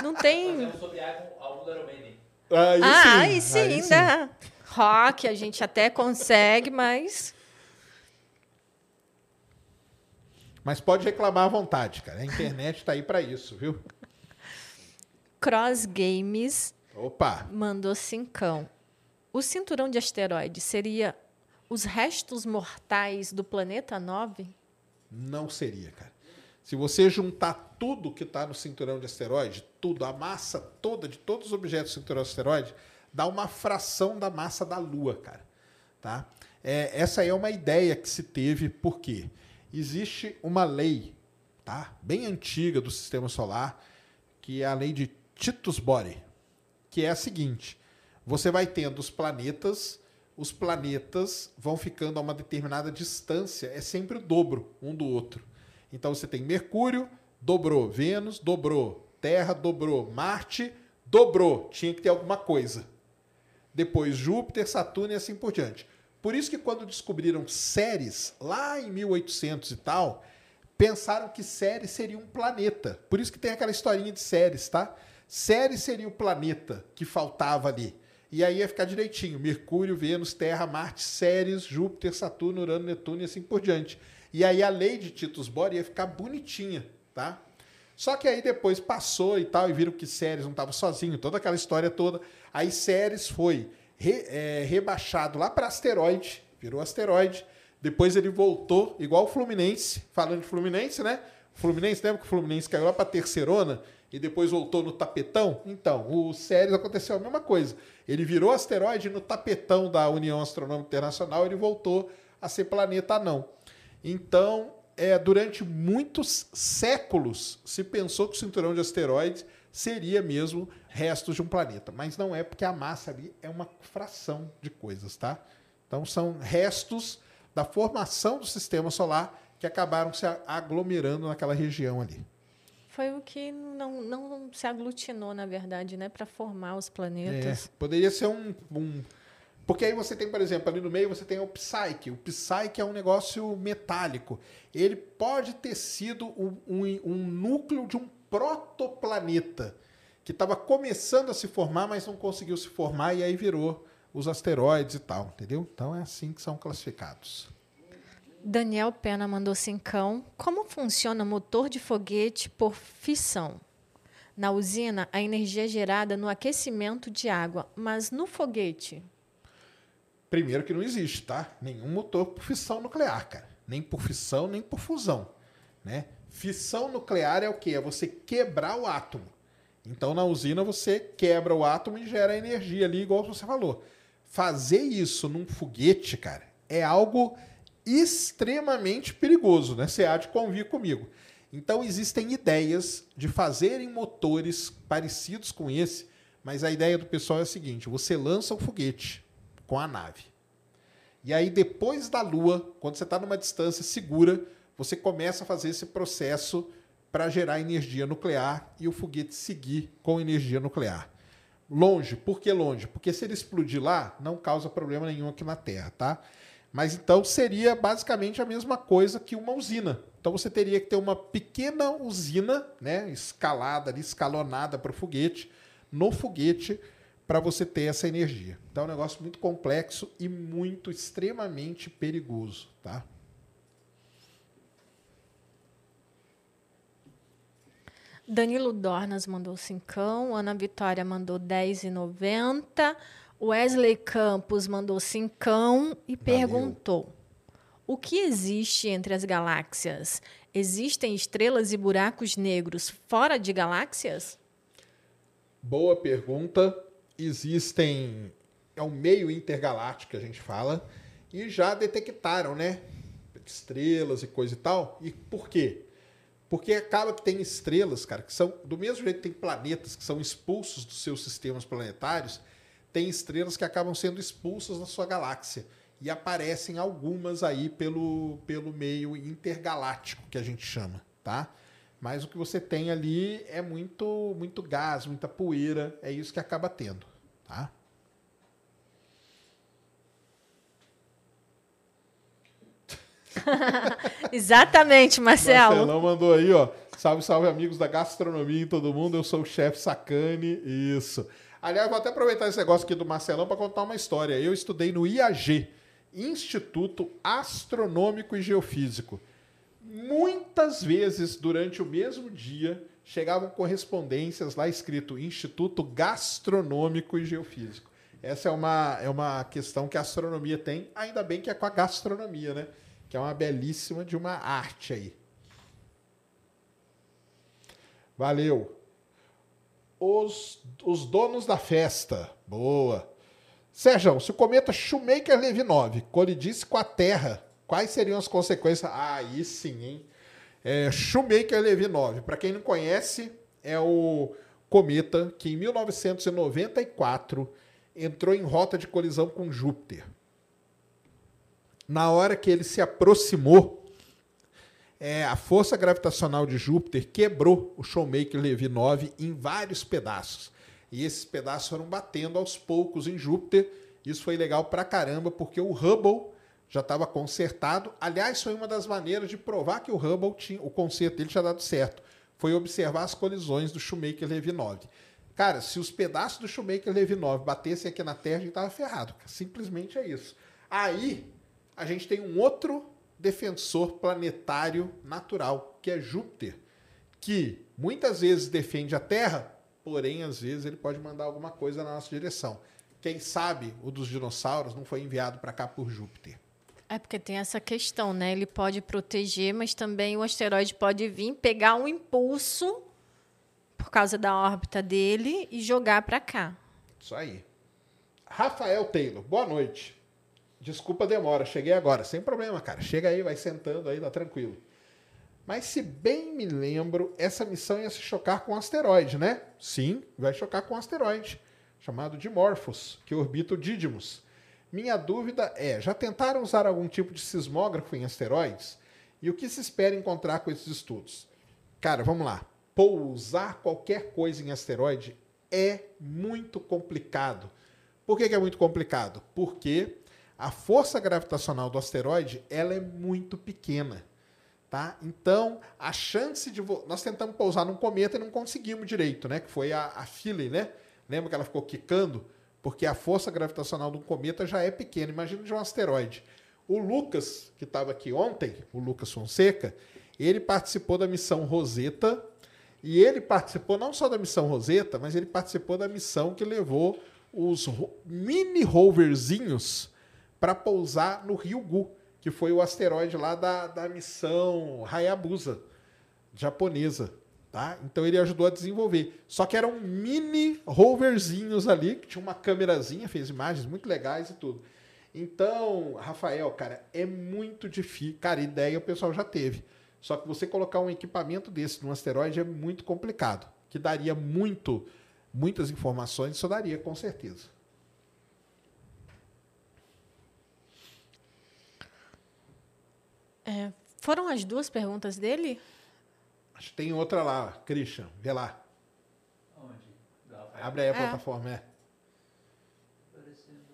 Não tem. Fazemos sobre Romani. Aí ah, sim, aí sim, aí sim. né? Rock a gente até consegue, mas Mas pode reclamar à vontade, cara. A internet tá aí pra isso, viu? Cross Games Opa! mandou cincão. O cinturão de asteroides seria os restos mortais do planeta 9? Não seria, cara. Se você juntar tudo que está no cinturão de asteroide, tudo, a massa toda de todos os objetos do cinturão de asteroide, dá uma fração da massa da Lua, cara. Tá? É, essa é uma ideia que se teve, porque existe uma lei tá? bem antiga do sistema solar, que é a lei de Titus-Bory, que é a seguinte: você vai tendo os planetas, os planetas vão ficando a uma determinada distância, é sempre o dobro um do outro. Então você tem Mercúrio, dobrou, Vênus, dobrou, Terra, dobrou, Marte, dobrou, tinha que ter alguma coisa. Depois Júpiter, Saturno e assim por diante. Por isso que quando descobriram Ceres, lá em 1800 e tal, pensaram que Ceres seria um planeta. Por isso que tem aquela historinha de Ceres, tá? Ceres seria o planeta que faltava ali. E aí ia ficar direitinho: Mercúrio, Vênus, Terra, Marte, Ceres, Júpiter, Saturno, Urano, Netuno e assim por diante. E aí a lei de Titus Bohr ia ficar bonitinha, tá? Só que aí depois passou e tal, e viram que Ceres não estava sozinho, toda aquela história toda. Aí Ceres foi re- é, rebaixado lá para asteroide, virou asteroide. Depois ele voltou, igual o Fluminense, falando de Fluminense, né? O Fluminense, lembra que o Fluminense caiu lá para terceirona e depois voltou no tapetão? Então, o Ceres aconteceu a mesma coisa. Ele virou asteroide no tapetão da União Astronômica Internacional ele voltou a ser planeta anão. Então, é, durante muitos séculos se pensou que o cinturão de asteroides seria mesmo restos de um planeta, mas não é porque a massa ali é uma fração de coisas, tá? Então são restos da formação do sistema solar que acabaram se aglomerando naquela região ali. Foi o que não, não se aglutinou, na verdade, né? Para formar os É, planetas. poderia ser um, um- Porque aí você tem, por exemplo, ali no meio você tem o Psyche. O Psyche é um negócio metálico. Ele pode ter sido um, um- um núcleo de um protoplaneta que estava começando a se formar, mas não conseguiu se formar e aí virou os asteroides e tal, entendeu? Então é assim que são classificados. Daniel Pena mandou cincão. Como funciona motor de foguete por fissão? Na usina, a energia é gerada no aquecimento de água, mas no foguete. Primeiro que não existe, tá? Nenhum motor por fissão nuclear, cara. Nem por fissão, nem por fusão, né? Fissão nuclear é o quê? É você quebrar o átomo. Então, na usina, você quebra o átomo e gera energia ali, igual você falou. Fazer isso num foguete, cara, é algo extremamente perigoso, né? Você há de convir comigo. Então, existem ideias de fazerem motores parecidos com esse, mas a ideia do pessoal é a seguinte: você lança o foguete com a nave. E aí, depois da Lua, quando você está numa distância segura, você começa a fazer esse processo para gerar energia nuclear e o foguete seguir com energia nuclear. Longe, por que longe? Porque se ele explodir lá, não causa problema nenhum aqui na Terra, tá? Mas então seria basicamente a mesma coisa que uma usina. Então você teria que ter uma pequena usina, né, escalada, escalonada para o foguete, no foguete, para você ter essa energia. Então é um negócio muito complexo e muito extremamente perigoso, tá? Danilo Dornas mandou cincão, Ana Vitória mandou 10,90, Wesley Campos mandou cincão e perguntou: O que existe entre as galáxias? Existem estrelas e buracos negros fora de galáxias? Boa pergunta. Existem. É um meio intergaláctico que a gente fala. E já detectaram, né? Estrelas e coisa e tal. E por quê? Porque acaba que tem estrelas, cara, que são. Do mesmo jeito que tem planetas que são expulsos dos seus sistemas planetários, tem estrelas que acabam sendo expulsas da sua galáxia. E aparecem algumas aí pelo, pelo meio intergaláctico, que a gente chama, tá? Mas o que você tem ali é muito, muito gás, muita poeira, é isso que acaba tendo, tá? Exatamente, Marcelo. Marcelão mandou aí, ó. Salve, salve, amigos da gastronomia e todo mundo. Eu sou o chefe Sacane. Isso. Aliás, vou até aproveitar esse negócio aqui do Marcelão para contar uma história. Eu estudei no IAG, Instituto Astronômico e Geofísico. Muitas vezes, durante o mesmo dia, chegavam correspondências lá escrito Instituto Gastronômico e Geofísico. Essa é uma, é uma questão que a astronomia tem, ainda bem que é com a gastronomia, né? Que é uma belíssima de uma arte aí. Valeu. Os, os donos da festa. Boa. Sérgio, se o cometa Shoemaker-Levy 9 colidisse com a Terra, quais seriam as consequências? Ah, aí sim, hein? É, Shoemaker-Levy 9, para quem não conhece, é o cometa que em 1994 entrou em rota de colisão com Júpiter. Na hora que ele se aproximou, é, a força gravitacional de Júpiter quebrou o Shoemaker-Levy 9 em vários pedaços. E esses pedaços foram batendo aos poucos em Júpiter. Isso foi legal pra caramba, porque o Hubble já estava consertado. Aliás, foi uma das maneiras de provar que o Hubble tinha, o conserto dele tinha dado certo. Foi observar as colisões do Shoemaker-Levy 9. Cara, se os pedaços do Shoemaker-Levy 9 batessem aqui na Terra, a gente estava ferrado. Simplesmente é isso. Aí, a gente tem um outro defensor planetário natural, que é Júpiter, que muitas vezes defende a Terra, porém, às vezes, ele pode mandar alguma coisa na nossa direção. Quem sabe o dos dinossauros não foi enviado para cá por Júpiter. É porque tem essa questão, né? Ele pode proteger, mas também o asteroide pode vir, pegar um impulso por causa da órbita dele e jogar para cá. Isso aí. Rafael Taylor, boa noite. Desculpa a demora, cheguei agora. Sem problema, cara. Chega aí, vai sentando aí, tá tranquilo. Mas se bem me lembro, essa missão ia se chocar com um asteroide, né? Sim, vai chocar com um asteroide, chamado Dimorphos, que orbita o Didymos. Minha dúvida é, já tentaram usar algum tipo de sismógrafo em asteroides? E o que se espera encontrar com esses estudos? Cara, vamos lá. Pousar qualquer coisa em asteroide é muito complicado. Por que, que é muito complicado? Porque a força gravitacional do asteroide ela é muito pequena. Tá? Então, a chance de. Vo... Nós tentamos pousar num cometa e não conseguimos direito, né? Que foi a, a Philae, né? Lembra que ela ficou quicando? Porque a força gravitacional de um cometa já é pequena. Imagina de um asteroide. O Lucas, que estava aqui ontem, o Lucas Fonseca, ele participou da missão Rosetta. E ele participou não só da missão Rosetta, mas ele participou da missão que levou os mini roverzinhos para pousar no Rio Gu, que foi o asteroide lá da, da missão Hayabusa, japonesa. Tá? Então ele ajudou a desenvolver. Só que eram mini roverzinhos ali, que tinha uma câmerazinha, fez imagens muito legais e tudo. Então, Rafael, cara, é muito difícil. Cara, ideia o pessoal já teve. Só que você colocar um equipamento desse num asteroide é muito complicado. Que daria muito, muitas informações, isso daria com certeza. É, foram as duas perguntas dele? Acho que tem outra lá, Christian. Vê lá. Onde? Abre aí a É. plataforma, é. Aparecendo.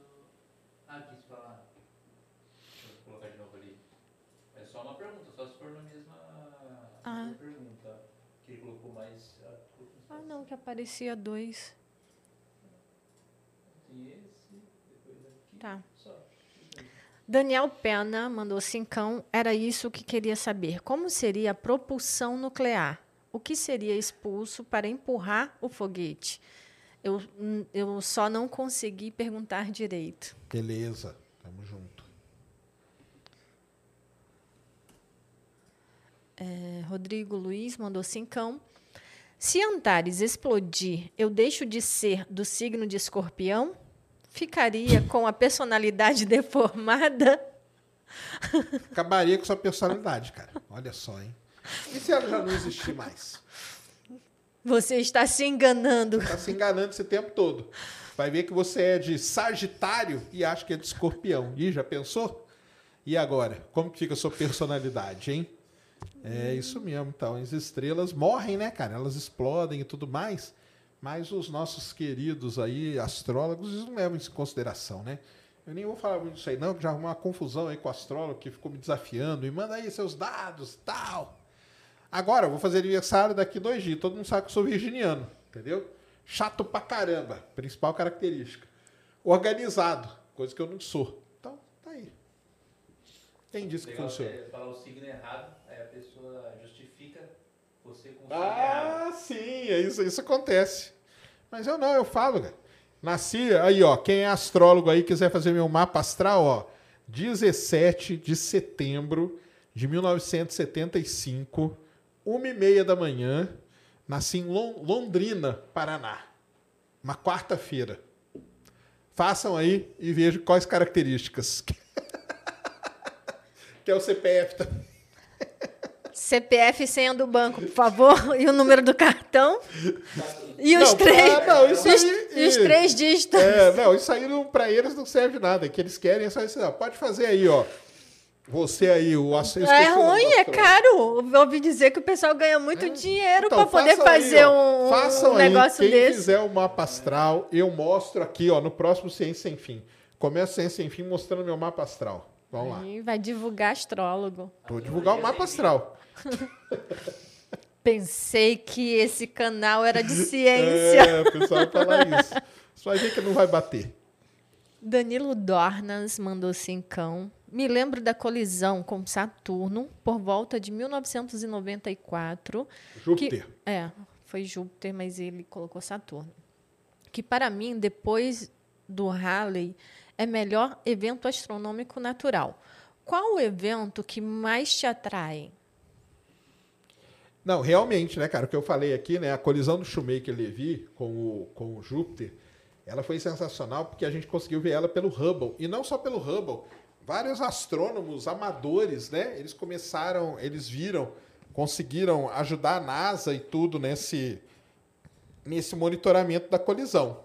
Ah, aqui se falar. Eu colocar de novo ali. É só uma pergunta, só se for na mesma Ah. pergunta. Que ele colocou mais. ah, colocou mais Ah, não, que aparecia dois. Tem esse, depois aqui. Tá. Daniel Pena mandou cincão. Era isso que queria saber. Como seria a propulsão nuclear? O que seria expulso para empurrar o foguete? Eu, hum, eu só não consegui perguntar direito. Beleza, tamo junto. É, Rodrigo Luiz mandou cincão. Se Antares explodir, eu deixo de ser do signo de escorpião? Ficaria com a personalidade deformada? Acabaria com sua personalidade, cara. Olha só, hein? E se ela já não existir mais? Você está se enganando. Tá se enganando esse tempo todo. Vai ver que você é de Sagitário e acha que é de Escorpião. Ih, já pensou? E agora? Como que fica a sua personalidade, hein? É isso mesmo. Então, as estrelas morrem, né, cara? Elas explodem e tudo mais. Mas os nossos queridos aí, astrólogos, eles não levam isso em consideração, né? Eu nem vou falar muito disso aí, não, que já arrumou uma confusão aí com o astrólogo que ficou me desafiando. E manda aí seus dados tal. Agora, eu vou fazer aniversário daqui dois dias. Todo mundo sabe que eu sou virginiano, entendeu? Chato pra caramba. Principal característica. Organizado, coisa que eu não sou. Então, tá aí. Quem disse que Legal funciona? é falar o signo errado, aí a pessoa justifica você. Ah, sim, é isso, isso acontece. Mas eu não, eu falo, cara. Nasci, aí, ó, quem é astrólogo aí quiser fazer meu mapa astral, ó, 17 de setembro de 1975, uma e meia da manhã, nasci em Lon- Londrina, Paraná. Uma quarta-feira. Façam aí e vejam quais características. que é o CPF também. CPF e senha do banco, por favor. E o número do cartão. E os Não, três. ah, não, isso os, aí- e os três dígitos. É, não, isso aí pra eles não serve nada. O que eles querem é só isso. Pode fazer aí, ó. Você aí, o esqueci É ruim, é caro. Eu ouvi dizer que o pessoal ganha muito dinheiro Então, para poder aí, fazer ó. um, Façam um aí. negócio Quem desse. fizer o mapa astral, eu mostro aqui, ó, no próximo Ciência Sem Fim. Começa Ciência Sem Fim mostrando meu mapa astral. Vamos lá. Aí vai divulgar astrólogo. Vou divulgar o mapa astral. Pensei que esse canal era de ciência. É, o pessoal vai falar isso. Só ver que não vai bater. Danilo Dornas mandou cincão. Me lembro da colisão com Saturno por volta de 1994. Júpiter. Que, é, foi Júpiter, mas ele colocou Saturno. Que para mim, depois do Halley, é melhor evento astronômico natural. Qual o evento que mais te atrai? Não, realmente, né, cara? O que eu falei aqui, né? A colisão do Shoemaker-Levy com o, com o Júpiter, ela foi sensacional porque a gente conseguiu ver ela pelo Hubble. E não só pelo Hubble. Vários astrônomos amadores, né? Eles começaram, eles viram, conseguiram ajudar a NASA e tudo nesse, nesse monitoramento da colisão.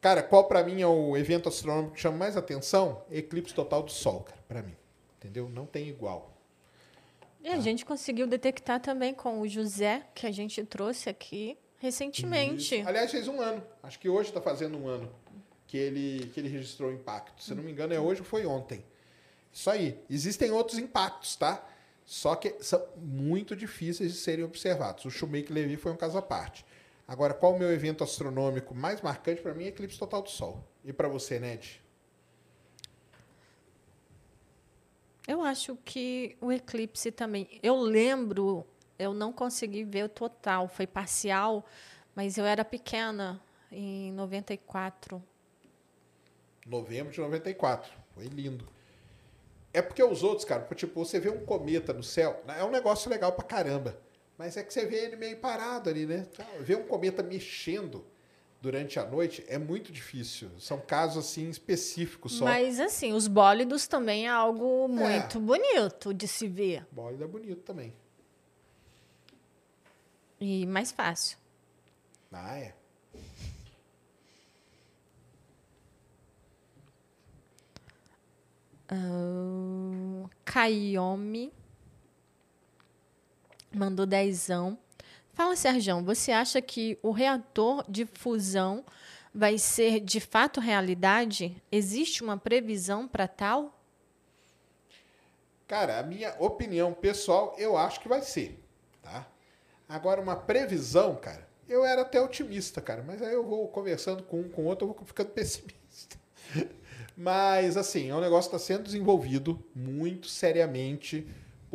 Cara, qual para mim é o evento astronômico que chama mais atenção? Eclipse total do Sol, cara, para mim. Entendeu? Não tem igual. E a gente conseguiu detectar também com o José, que a gente trouxe aqui recentemente. Isso. Aliás, fez um ano. Acho que hoje está fazendo um ano que ele, que ele registrou o impacto. Se eu não me engano, é hoje ou foi ontem. Isso aí. Existem outros impactos, tá? Só que são muito difíceis de serem observados. O Shoemaker Levy foi um caso à parte. Agora, qual o meu evento astronômico mais marcante para mim é eclipse total do Sol. E para você, Ned? Eu acho que o eclipse também. Eu lembro, eu não consegui ver o total, foi parcial, mas eu era pequena em 94. Novembro de 94. Foi lindo. É porque os outros, cara, tipo, você vê um cometa no céu, é um negócio legal pra caramba. Mas é que você vê ele meio parado ali, né? Ver um cometa mexendo durante a noite é muito difícil. São casos, assim, específicos só. Mas, assim, os bólidos também é algo muito bonito de se ver. Bólido é bonito também. E mais fácil. Ah, é. Uh, Kaiomi mandou dezão. Fala, Sérgio, você acha que o reator de fusão vai ser de fato realidade? Existe uma previsão para tal? Cara, a minha opinião pessoal, eu acho que vai ser, tá? Agora, uma previsão, cara, eu era até otimista, cara, mas aí eu vou conversando com um com outro, eu vou ficando pessimista. Mas, assim, é um negócio que está sendo desenvolvido muito seriamente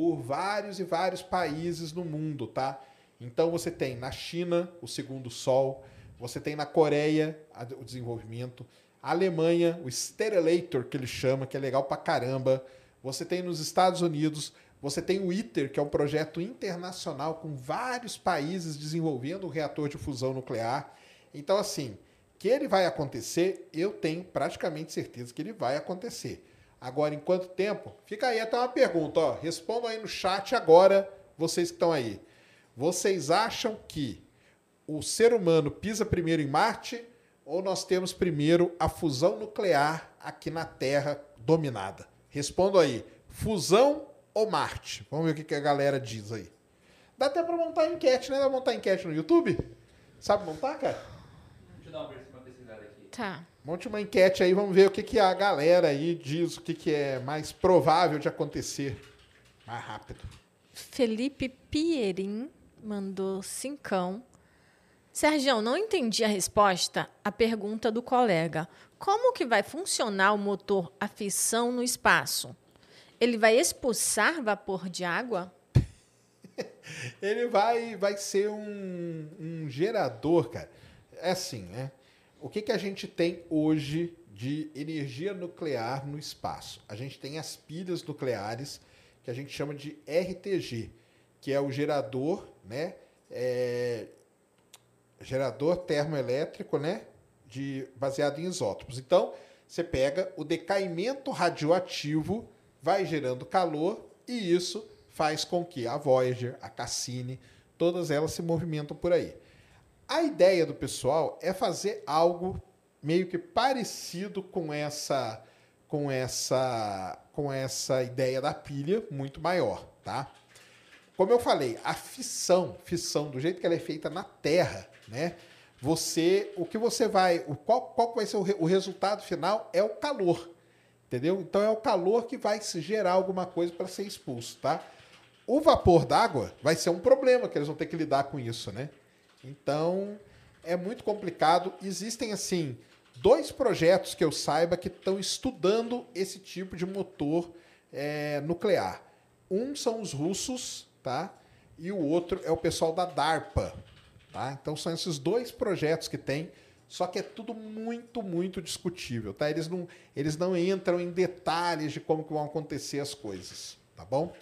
por vários e vários países no mundo, tá? Então, você tem na China o segundo sol, você tem na Coreia o desenvolvimento, a Alemanha, o Sterelator, que ele chama, que é legal pra caramba. Você tem nos Estados Unidos, você tem o ITER, que é um projeto internacional com vários países desenvolvendo o reator de fusão nuclear. Então, assim, que ele vai acontecer, eu tenho praticamente certeza que ele vai acontecer. Agora, em quanto tempo? Fica aí até uma pergunta, ó. Respondam aí no chat agora, vocês que estão aí. Vocês acham que o ser humano pisa primeiro em Marte ou nós temos primeiro a fusão nuclear aqui na Terra dominada? Respondam aí. Fusão ou Marte? Vamos ver o que a galera diz aí. Dá até pra montar enquete, né? Dá pra montar enquete no YouTube? Sabe montar, cara? Deixa eu dar uma uma pesquisada aqui. Tá. Monte uma enquete aí, vamos ver o que, que a galera aí diz, o que, que é mais provável de acontecer mais rápido. Felipe Pierin mandou cincão. Sérgio, não entendi a resposta à pergunta do colega. Como que vai funcionar o motor a fissão no espaço? Ele vai expulsar vapor de água? Ele vai, vai ser um, um gerador, cara. É assim, né? O que, que a gente tem hoje de energia nuclear no espaço? A gente tem as pilhas nucleares, que a gente chama de RTG, que é o gerador, né? É, gerador termoelétrico, né? De, baseado em isótopos. Então, você pega o decaimento radioativo, vai gerando calor, e isso faz com que a Voyager, a Cassini, todas elas se movimentam por aí. A ideia do pessoal é fazer algo meio que parecido com essa com essa com essa ideia da pilha muito maior, tá? Como eu falei, a fissão, fissão do jeito que ela é feita na Terra, né? Você, o que você vai, o qual, qual vai ser o, re- o resultado final é o calor, entendeu? Então é o calor que vai se gerar alguma coisa para ser expulso, tá? O vapor d'água vai ser um problema que eles vão ter que lidar com isso, né? Então é muito complicado. Existem assim dois projetos que eu saiba que estão estudando esse tipo de motor é, nuclear. Um são os russos, tá? E o outro é o pessoal da DARPA, tá? Então são esses dois projetos que tem, só que é tudo muito, muito discutível, tá? Eles não, eles não entram em detalhes de como que vão acontecer as coisas, tá bom?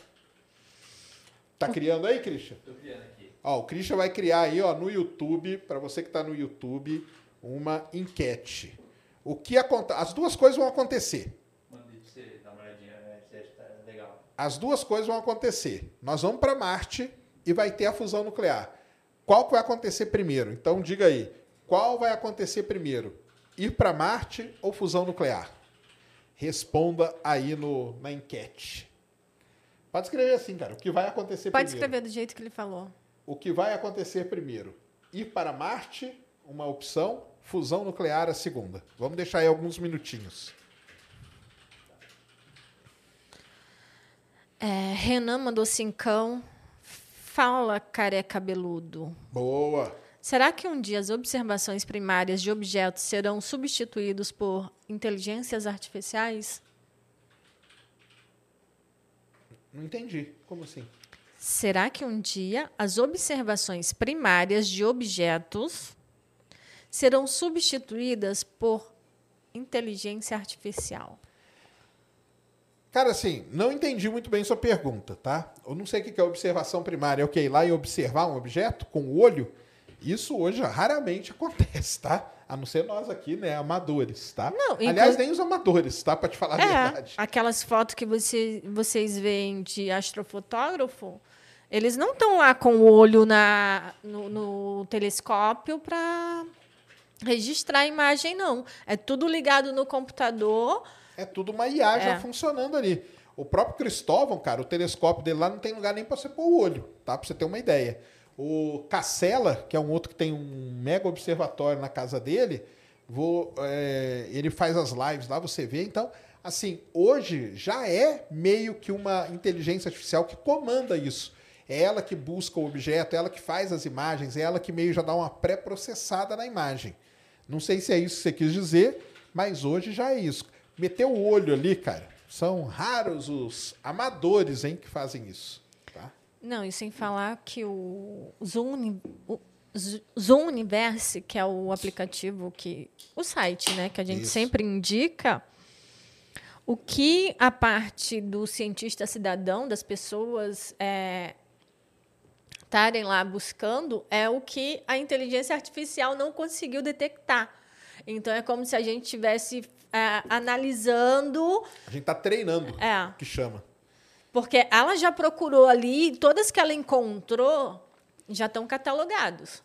Tá criando aí, Christian? Tô criando aqui. Ó, o Christian vai criar aí, ó, no YouTube, para você que está no YouTube, uma enquete. O que acontece? As duas coisas vão acontecer. Mandei pra você dar uma olhadinha, né? Você acha que tá legal. As duas coisas vão acontecer. Nós vamos para Marte e vai ter a fusão nuclear. Qual que vai acontecer primeiro? Então diga aí, qual vai acontecer primeiro? Ir para Marte ou fusão nuclear? Responda aí no, na enquete. Pode escrever assim, cara. O que vai acontecer Pode primeiro? escrever do jeito que ele falou. O que vai acontecer primeiro? Ir para Marte, uma opção, fusão nuclear, a segunda. Vamos deixar aí alguns minutinhos. É, Renan mandou cincão. Fala, careca cabeludo. Boa! Será que um dia as observações primárias de objetos serão substituídos por inteligências artificiais? Não entendi. Como assim? Será que um dia as observações primárias de objetos serão substituídas por inteligência artificial? Cara, assim, não entendi muito bem sua pergunta, tá? Eu não sei o que é observação primária. É o que? Ir lá e observar um objeto com o olho? Isso hoje raramente acontece, tá? A não ser nós aqui, né? Amadores, tá? Não, Aliás, nem os amadores, tá? Pra te falar a É, verdade. aquelas fotos que você, vocês veem de astrofotógrafo, eles não estão lá com o olho na, no, no telescópio para registrar a imagem, não. É tudo ligado no computador. É tudo uma IA já É. funcionando ali. O próprio Cristóvão, cara, o telescópio dele lá não tem lugar nem pra você pôr o olho, tá? Pra você ter uma ideia. O Cassela, que é um outro que tem um mega observatório na casa dele, vou, é, ele faz as lives lá, você vê. Então, assim, hoje já é meio que uma inteligência artificial que comanda isso. É ela que busca o objeto, é ela que faz as imagens, é ela que meio já dá uma pré-processada na imagem. Não sei se é isso que você quis dizer, mas hoje já é isso. Meteu o olho ali, cara. São raros os amadores hein, que fazem isso. Tá? Não, e sem falar que o Zoom, o Zoom Universe, que é o aplicativo que. o site, né, que a gente Isso. sempre indica, o que a parte do cientista cidadão, das pessoas é, estarem lá buscando, é o que a inteligência artificial não conseguiu detectar. Então é como se a gente estivesse é, analisando. A gente tá treinando, É, que chama. porque ela já procurou ali, todas que ela encontrou já estão catalogados.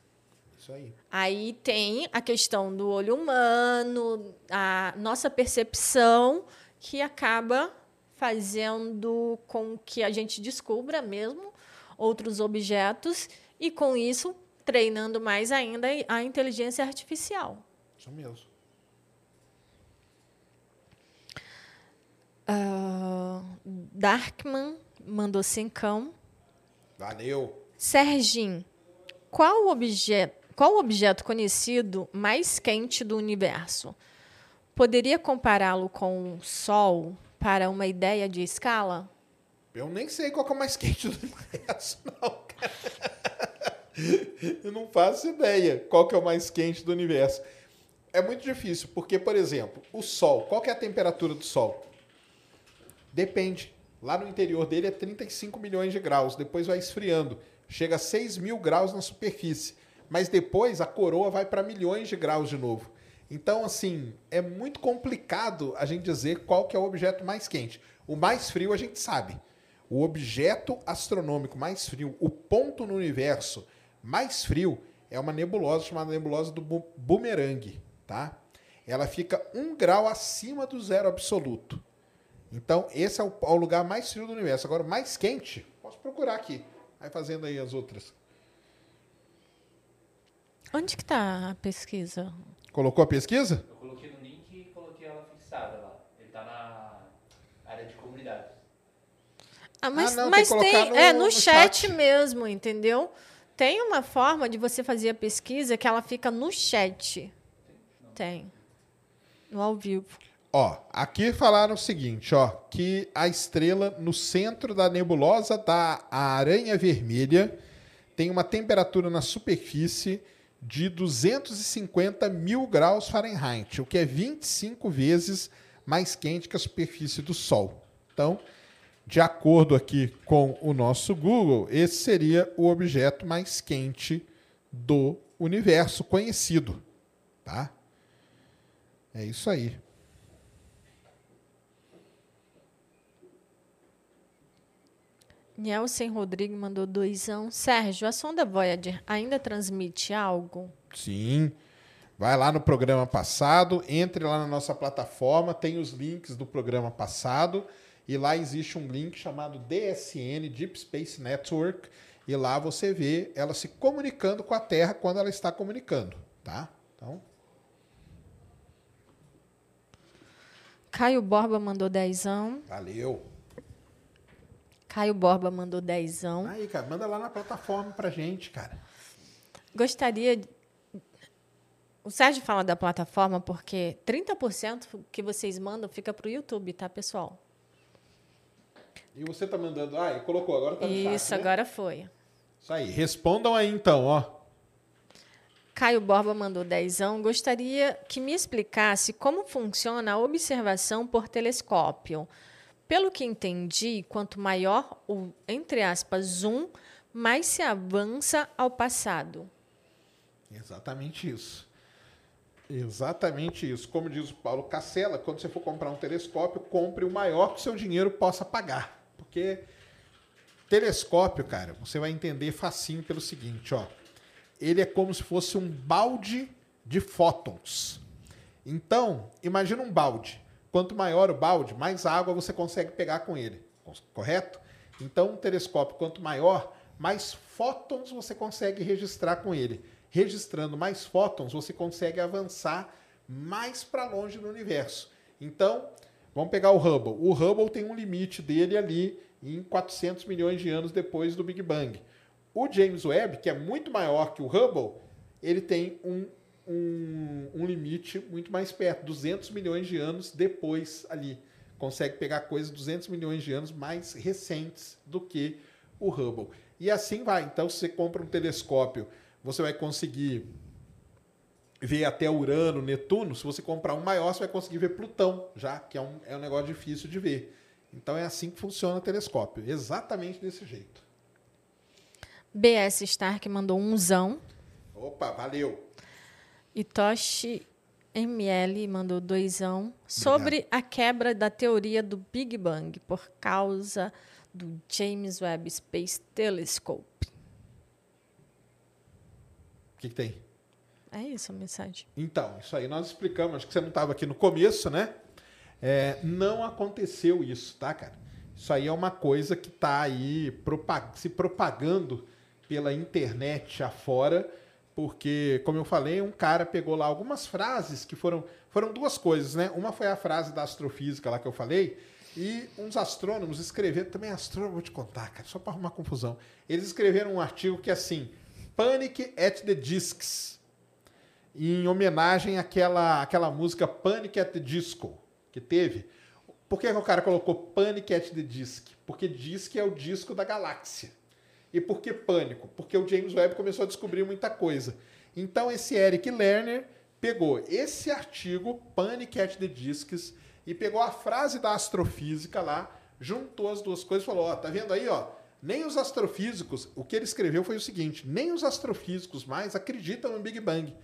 Isso aí. Aí tem a questão do olho humano, a nossa percepção, que acaba fazendo com que a gente descubra mesmo outros objetos e, com isso, treinando mais ainda a inteligência artificial. Isso mesmo. Ah, Darkman mandou cincão. Valeu. Serginho, qual o objeto, qual o objeto conhecido mais quente do universo? Poderia compará-lo com o Sol para uma ideia de escala? Eu nem sei qual que é o mais quente do universo, não, cara. Eu não faço ideia qual que é o mais quente do universo. É muito difícil, porque, por exemplo, o Sol, qual que é a temperatura do Sol? Depende. Lá no interior dele é 35 milhões de graus, depois vai esfriando. Chega a 6 mil graus na superfície. Mas depois a coroa vai para milhões de graus de novo. Então, assim, é muito complicado a gente dizer qual que é o objeto mais quente. O mais frio a gente sabe. O objeto astronômico mais frio, o ponto no universo mais frio, é uma nebulosa chamada nebulosa do Boomerang, tá? Ela fica um grau acima do zero absoluto. Então, esse é o, é o lugar mais frio do universo. Agora, mais quente, posso procurar aqui. Vai fazendo aí as outras. Onde que está a pesquisa? Colocou a pesquisa? Eu coloquei no link e coloquei ela fixada lá. Ele tá na área de comunidades. Ah, mas, não, tem mas que tem, colocar no- é no, no chat, chat. mesmo, entendeu? Tem uma forma de você fazer a pesquisa que ela fica no chat. Tem. No ao vivo. Ó, aqui falaram o seguinte, ó, que a estrela no centro da nebulosa da Aranha Vermelha tem uma temperatura na superfície de 250 mil graus Fahrenheit, o que é 25 vezes mais quente que a superfície do Sol. Então, de acordo aqui com o nosso Google, esse seria o objeto mais quente do universo conhecido, tá? É isso aí. Nielsen Rodrigues mandou doisão. Sérgio, a sonda Voyager ainda transmite algo? Sim. Vai lá no programa passado, entre lá na nossa plataforma, tem os links do programa passado, e lá existe um link chamado DSN, Deep Space Network, e lá você vê ela se comunicando com a Terra quando ela está comunicando, tá? Então, Caio Borba mandou dezão. valeu. Caio Borba mandou dezão. Aí, cara, manda lá na plataforma pra gente, cara. Gostaria. de- O Sérgio fala da plataforma porque 30% que vocês mandam fica para o YouTube, tá, pessoal? E você tá mandando, ah, colocou, agora tá no chat, Isso, né? agora foi. Isso aí, respondam aí então, ó. Caio Borba mandou dezão. Gostaria que me explicasse como funciona a observação por telescópio. Pelo que entendi, quanto maior o, entre aspas, zoom, mais se avança ao passado. Exatamente isso. Exatamente isso. Como diz o Paulo Cacela, quando você for comprar um telescópio, compre o maior que o seu dinheiro possa pagar. Porque telescópio, cara, você vai entender facinho pelo seguinte, ó. Ele é como se fosse um balde de fótons. Então, imagina um balde. Quanto maior o balde, mais água você consegue pegar com ele. Correto? Então, um telescópio, quanto maior, mais fótons você consegue registrar com ele. Registrando mais fótons, você consegue avançar mais para longe no universo. Então, vamos pegar o Hubble. O Hubble tem um limite dele ali em 400 milhões de anos depois do Big Bang. O James Webb, que é muito maior que o Hubble, ele tem um, um, um limite muito mais perto, 200 milhões de anos depois ali. Consegue pegar coisas 200 milhões de anos mais recentes do que o Hubble. E assim vai. Então, se você compra um telescópio, você vai conseguir ver até Urano, Netuno. Se você comprar um maior, você vai conseguir ver Plutão, já que é um, é um negócio difícil de ver. Então, é assim que funciona o telescópio. Exatamente desse jeito. BS Stark mandou umzão. Opa, valeu. E Toshi ML mandou doisão sobre a quebra da teoria do Big Bang por causa do James Webb Space Telescope. O que, que tem? É isso a mensagem. Então, isso aí nós explicamos, acho que você não estava aqui no começo, né? É, não aconteceu isso, tá, cara? Isso aí é uma coisa que está aí propag se propagando pela internet afora, porque, como eu falei, um cara pegou lá algumas frases que foram. Foram duas coisas, né? Uma foi a frase da astrofísica lá que eu falei, e uns astrônomos escreveram, também astrônomo, vou te contar, cara, só para arrumar confusão. Eles escreveram um artigo que é assim: Panic at the Discs, em homenagem àquela, àquela música Panic at the Disco, que teve. Por que, que o cara colocou Panic at the Disc? Porque Disc é o disco da galáxia. E por que pânico? Porque o James Webb começou a descobrir muita coisa. Então esse Eric Lerner pegou esse artigo, Panic at the Discs, e pegou a frase da astrofísica lá, juntou as duas coisas e falou: ó, tá vendo aí, ó? Nem os astrofísicos, o que ele escreveu foi o seguinte: nem os astrofísicos mais acreditam no Big Bang,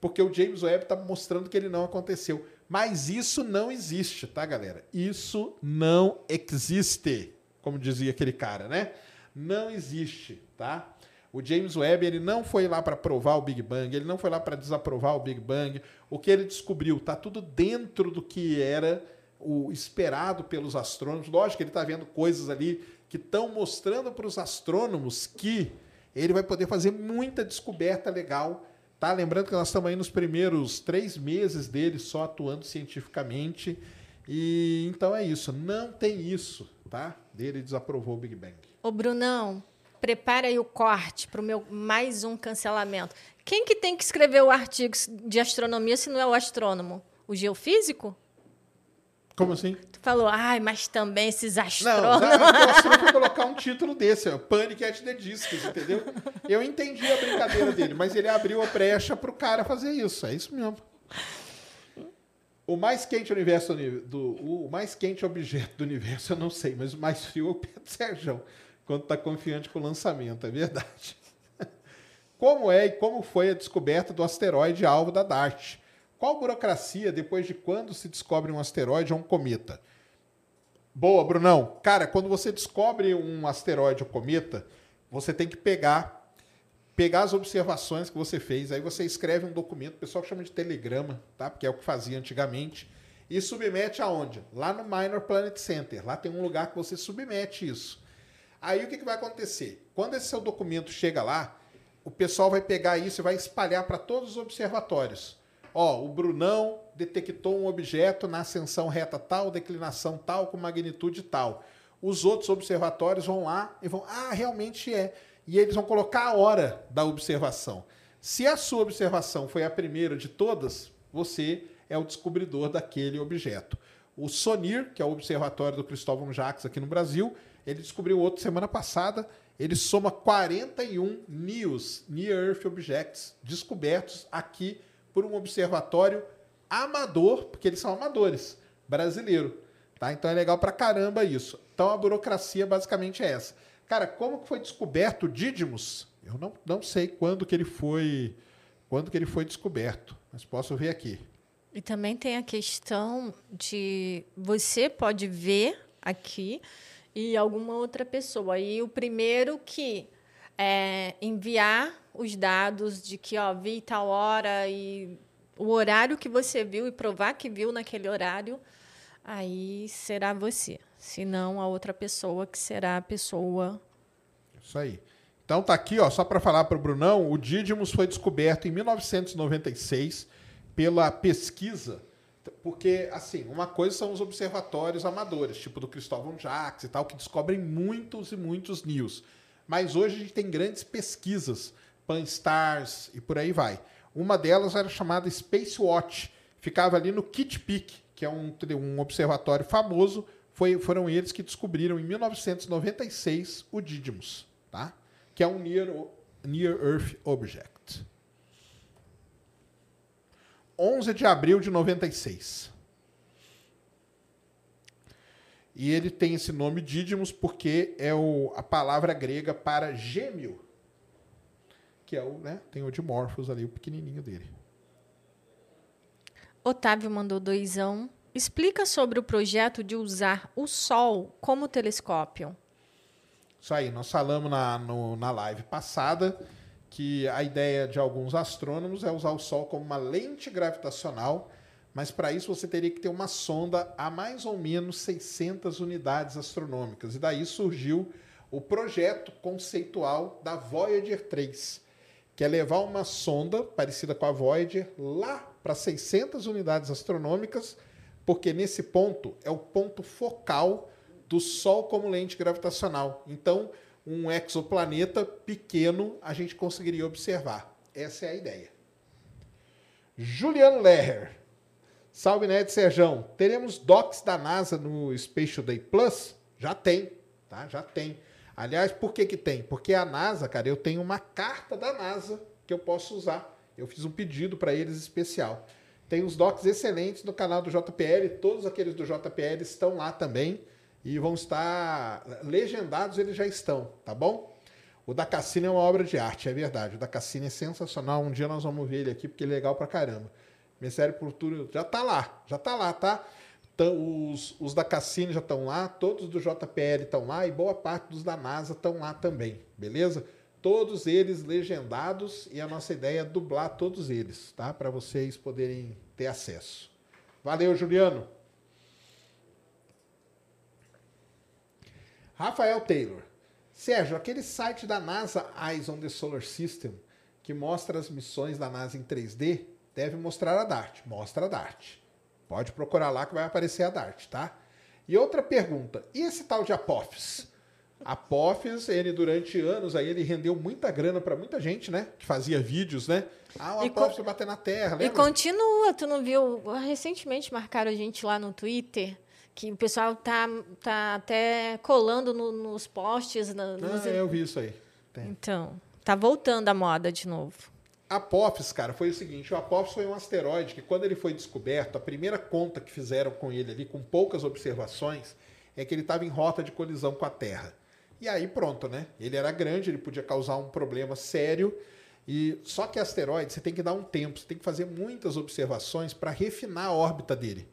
porque o James Webb está mostrando que ele não aconteceu. Mas isso não existe, tá, galera? Isso não existe, como dizia aquele cara, né? Não existe, tá? O James Webb ele não foi lá para provar o Big Bang, ele não foi lá para desaprovar o Big Bang. O que ele descobriu está tudo dentro do que era o esperado pelos astrônomos. Lógico que ele está vendo coisas ali que estão mostrando para os astrônomos que ele vai poder fazer muita descoberta legal. Tá? Lembrando que nós estamos aí nos primeiros três meses dele só atuando cientificamente. E então é isso. Não tem isso, tá? Ele desaprovou o Big Bang. Ô, Brunão, prepara aí o corte para o meu mais um cancelamento. Quem que tem que escrever o artigo de astronomia se não é o astrônomo? O geofísico? Como assim? Tu falou, ai, mas também esses Não, astrônomos. já, eu eu colocar um título desse, ó, Panic at the Discs, entendeu? Eu entendi a brincadeira dele, mas ele abriu a brecha pro cara fazer isso, é isso mesmo. O mais quente universo do, o mais quente objeto do universo eu não sei, mas o mais frio é o pé do Sérgio, quando tá confiante com o lançamento, é verdade. Como é e como foi a descoberta do asteroide alvo da DART? Qual burocracia depois de quando se descobre um asteroide ou um cometa? Boa, Brunão. Cara, quando você descobre um asteroide ou cometa, você tem que pegar pegar as observações que você fez, aí você escreve um documento, o pessoal chama de telegrama, tá? Porque é o que fazia antigamente, e submete aonde? Lá no Minor Planet Center. Lá tem um lugar que você submete isso. Aí o que, que vai acontecer? Quando esse seu documento chega lá, o pessoal vai pegar isso e vai espalhar para todos os observatórios. Ó, o Brunão detectou um objeto na ascensão reta tal, declinação tal, com magnitude tal. Os outros observatórios vão lá e vão, ah, realmente é. E eles vão colocar a hora da observação. Se a sua observação foi a primeira de todas, você é o descobridor daquele objeto. O SONIR, que é o Observatório do Cristóvão Jacques aqui no Brasil, ele descobriu outro semana passada. Ele soma 41 NEOs, Near Earth Objects, descobertos aqui por um observatório amador, porque eles são amadores, brasileiro. Tá? Então é legal pra caramba isso. Então a burocracia basicamente é essa. Cara, como que foi descoberto o Didymos? Eu não, não sei quando que ele foi quando que ele foi descoberto, mas posso ver aqui. E também tem a questão de você pode ver aqui e alguma outra pessoa. E o primeiro que é, enviar os dados de que ó, vi tal hora e o horário que você viu e provar que viu naquele horário, aí será você. Se não, a outra pessoa que será a pessoa. Isso aí. Então tá aqui, ó, só para falar para o Brunão, o Didymos foi descoberto em 1996 pela pesquisa, porque assim, uma coisa são os observatórios amadores, tipo do Cristóvão Jacques e tal, que descobrem muitos e muitos NIOS. Mas hoje a gente tem grandes pesquisas, Pan-STARRS e por aí vai. Uma delas era chamada Space Watch, ficava ali no Kitt Peak, que é um, um observatório famoso. Foi, foram eles que descobriram em 1996 o Didymos, tá? que é um Near, Near Earth Object. 11 de abril de 96. E ele tem esse nome Didymos porque é o, a palavra grega para gêmeo, que é o, né, tem o Dimorphos ali, o pequenininho dele. Otávio mandou doisão. Explica sobre o projeto de usar o Sol como telescópio. Isso aí, nós falamos na, no, na live passada que a ideia de alguns astrônomos é usar o Sol como uma lente gravitacional, mas para isso você teria que ter uma sonda a mais ou menos 600 unidades astronômicas. E daí surgiu o projeto conceitual da Voyager 3, que é levar uma sonda parecida com a Voyager lá para 600 unidades astronômicas, porque nesse ponto é o ponto focal do Sol como lente gravitacional. Então, um exoplaneta pequeno a gente conseguiria observar. Essa é a ideia. Juliano Leher. Salve, Ned Serjão. Teremos docs da NASA no Spatial Day Plus? Já tem, tá? Já tem. Aliás, por que que tem? Porque a NASA, cara, eu tenho uma carta da NASA que eu posso usar. Eu fiz um pedido para eles especial. Tem os docs excelentes no canal do JPL, todos aqueles do JPL estão lá também e vão estar legendados, eles já estão, tá bom? O da Cassina é uma obra de arte, é verdade. O da Cassina é sensacional. Um dia nós vamos ver ele aqui, porque é legal pra caramba. Ministério Cultura já tá lá, já tá lá, tá? Os, os da Cassina já estão lá, todos do JPL estão lá e boa parte dos da NASA estão lá também, beleza? Todos eles legendados e a nossa ideia é dublar todos eles, tá? Para vocês poderem ter acesso. Valeu, Juliano! Rafael Taylor. Sérgio, aquele site da NASA Eyes on the Solar System, que mostra as missões da NASA em 3D, deve mostrar a DART. Mostra a DART. Pode procurar lá que vai aparecer a DART, tá? E outra pergunta, e esse tal de Apophis? Apophis, ele durante anos aí ele rendeu muita grana para muita gente, né? Que fazia vídeos, né? Ah, o E Apophis co- vai bater na Terra, E lembra? continua, tu não viu? Recentemente marcaram a gente lá no Twitter, que o pessoal tá, tá até colando no- nos posts. na- nos- Ah, eu vi isso aí. Tem. Então, tá voltando a moda de novo. Apophis, cara, foi o seguinte: o Apophis foi um asteroide que, quando ele foi descoberto, a primeira conta que fizeram com ele ali, com poucas observações, é que ele estava em rota de colisão com a Terra. E aí, pronto, né? Ele era grande, ele podia causar um problema sério. E só que asteroide, você tem que dar um tempo, você tem que fazer muitas observações para refinar a órbita dele.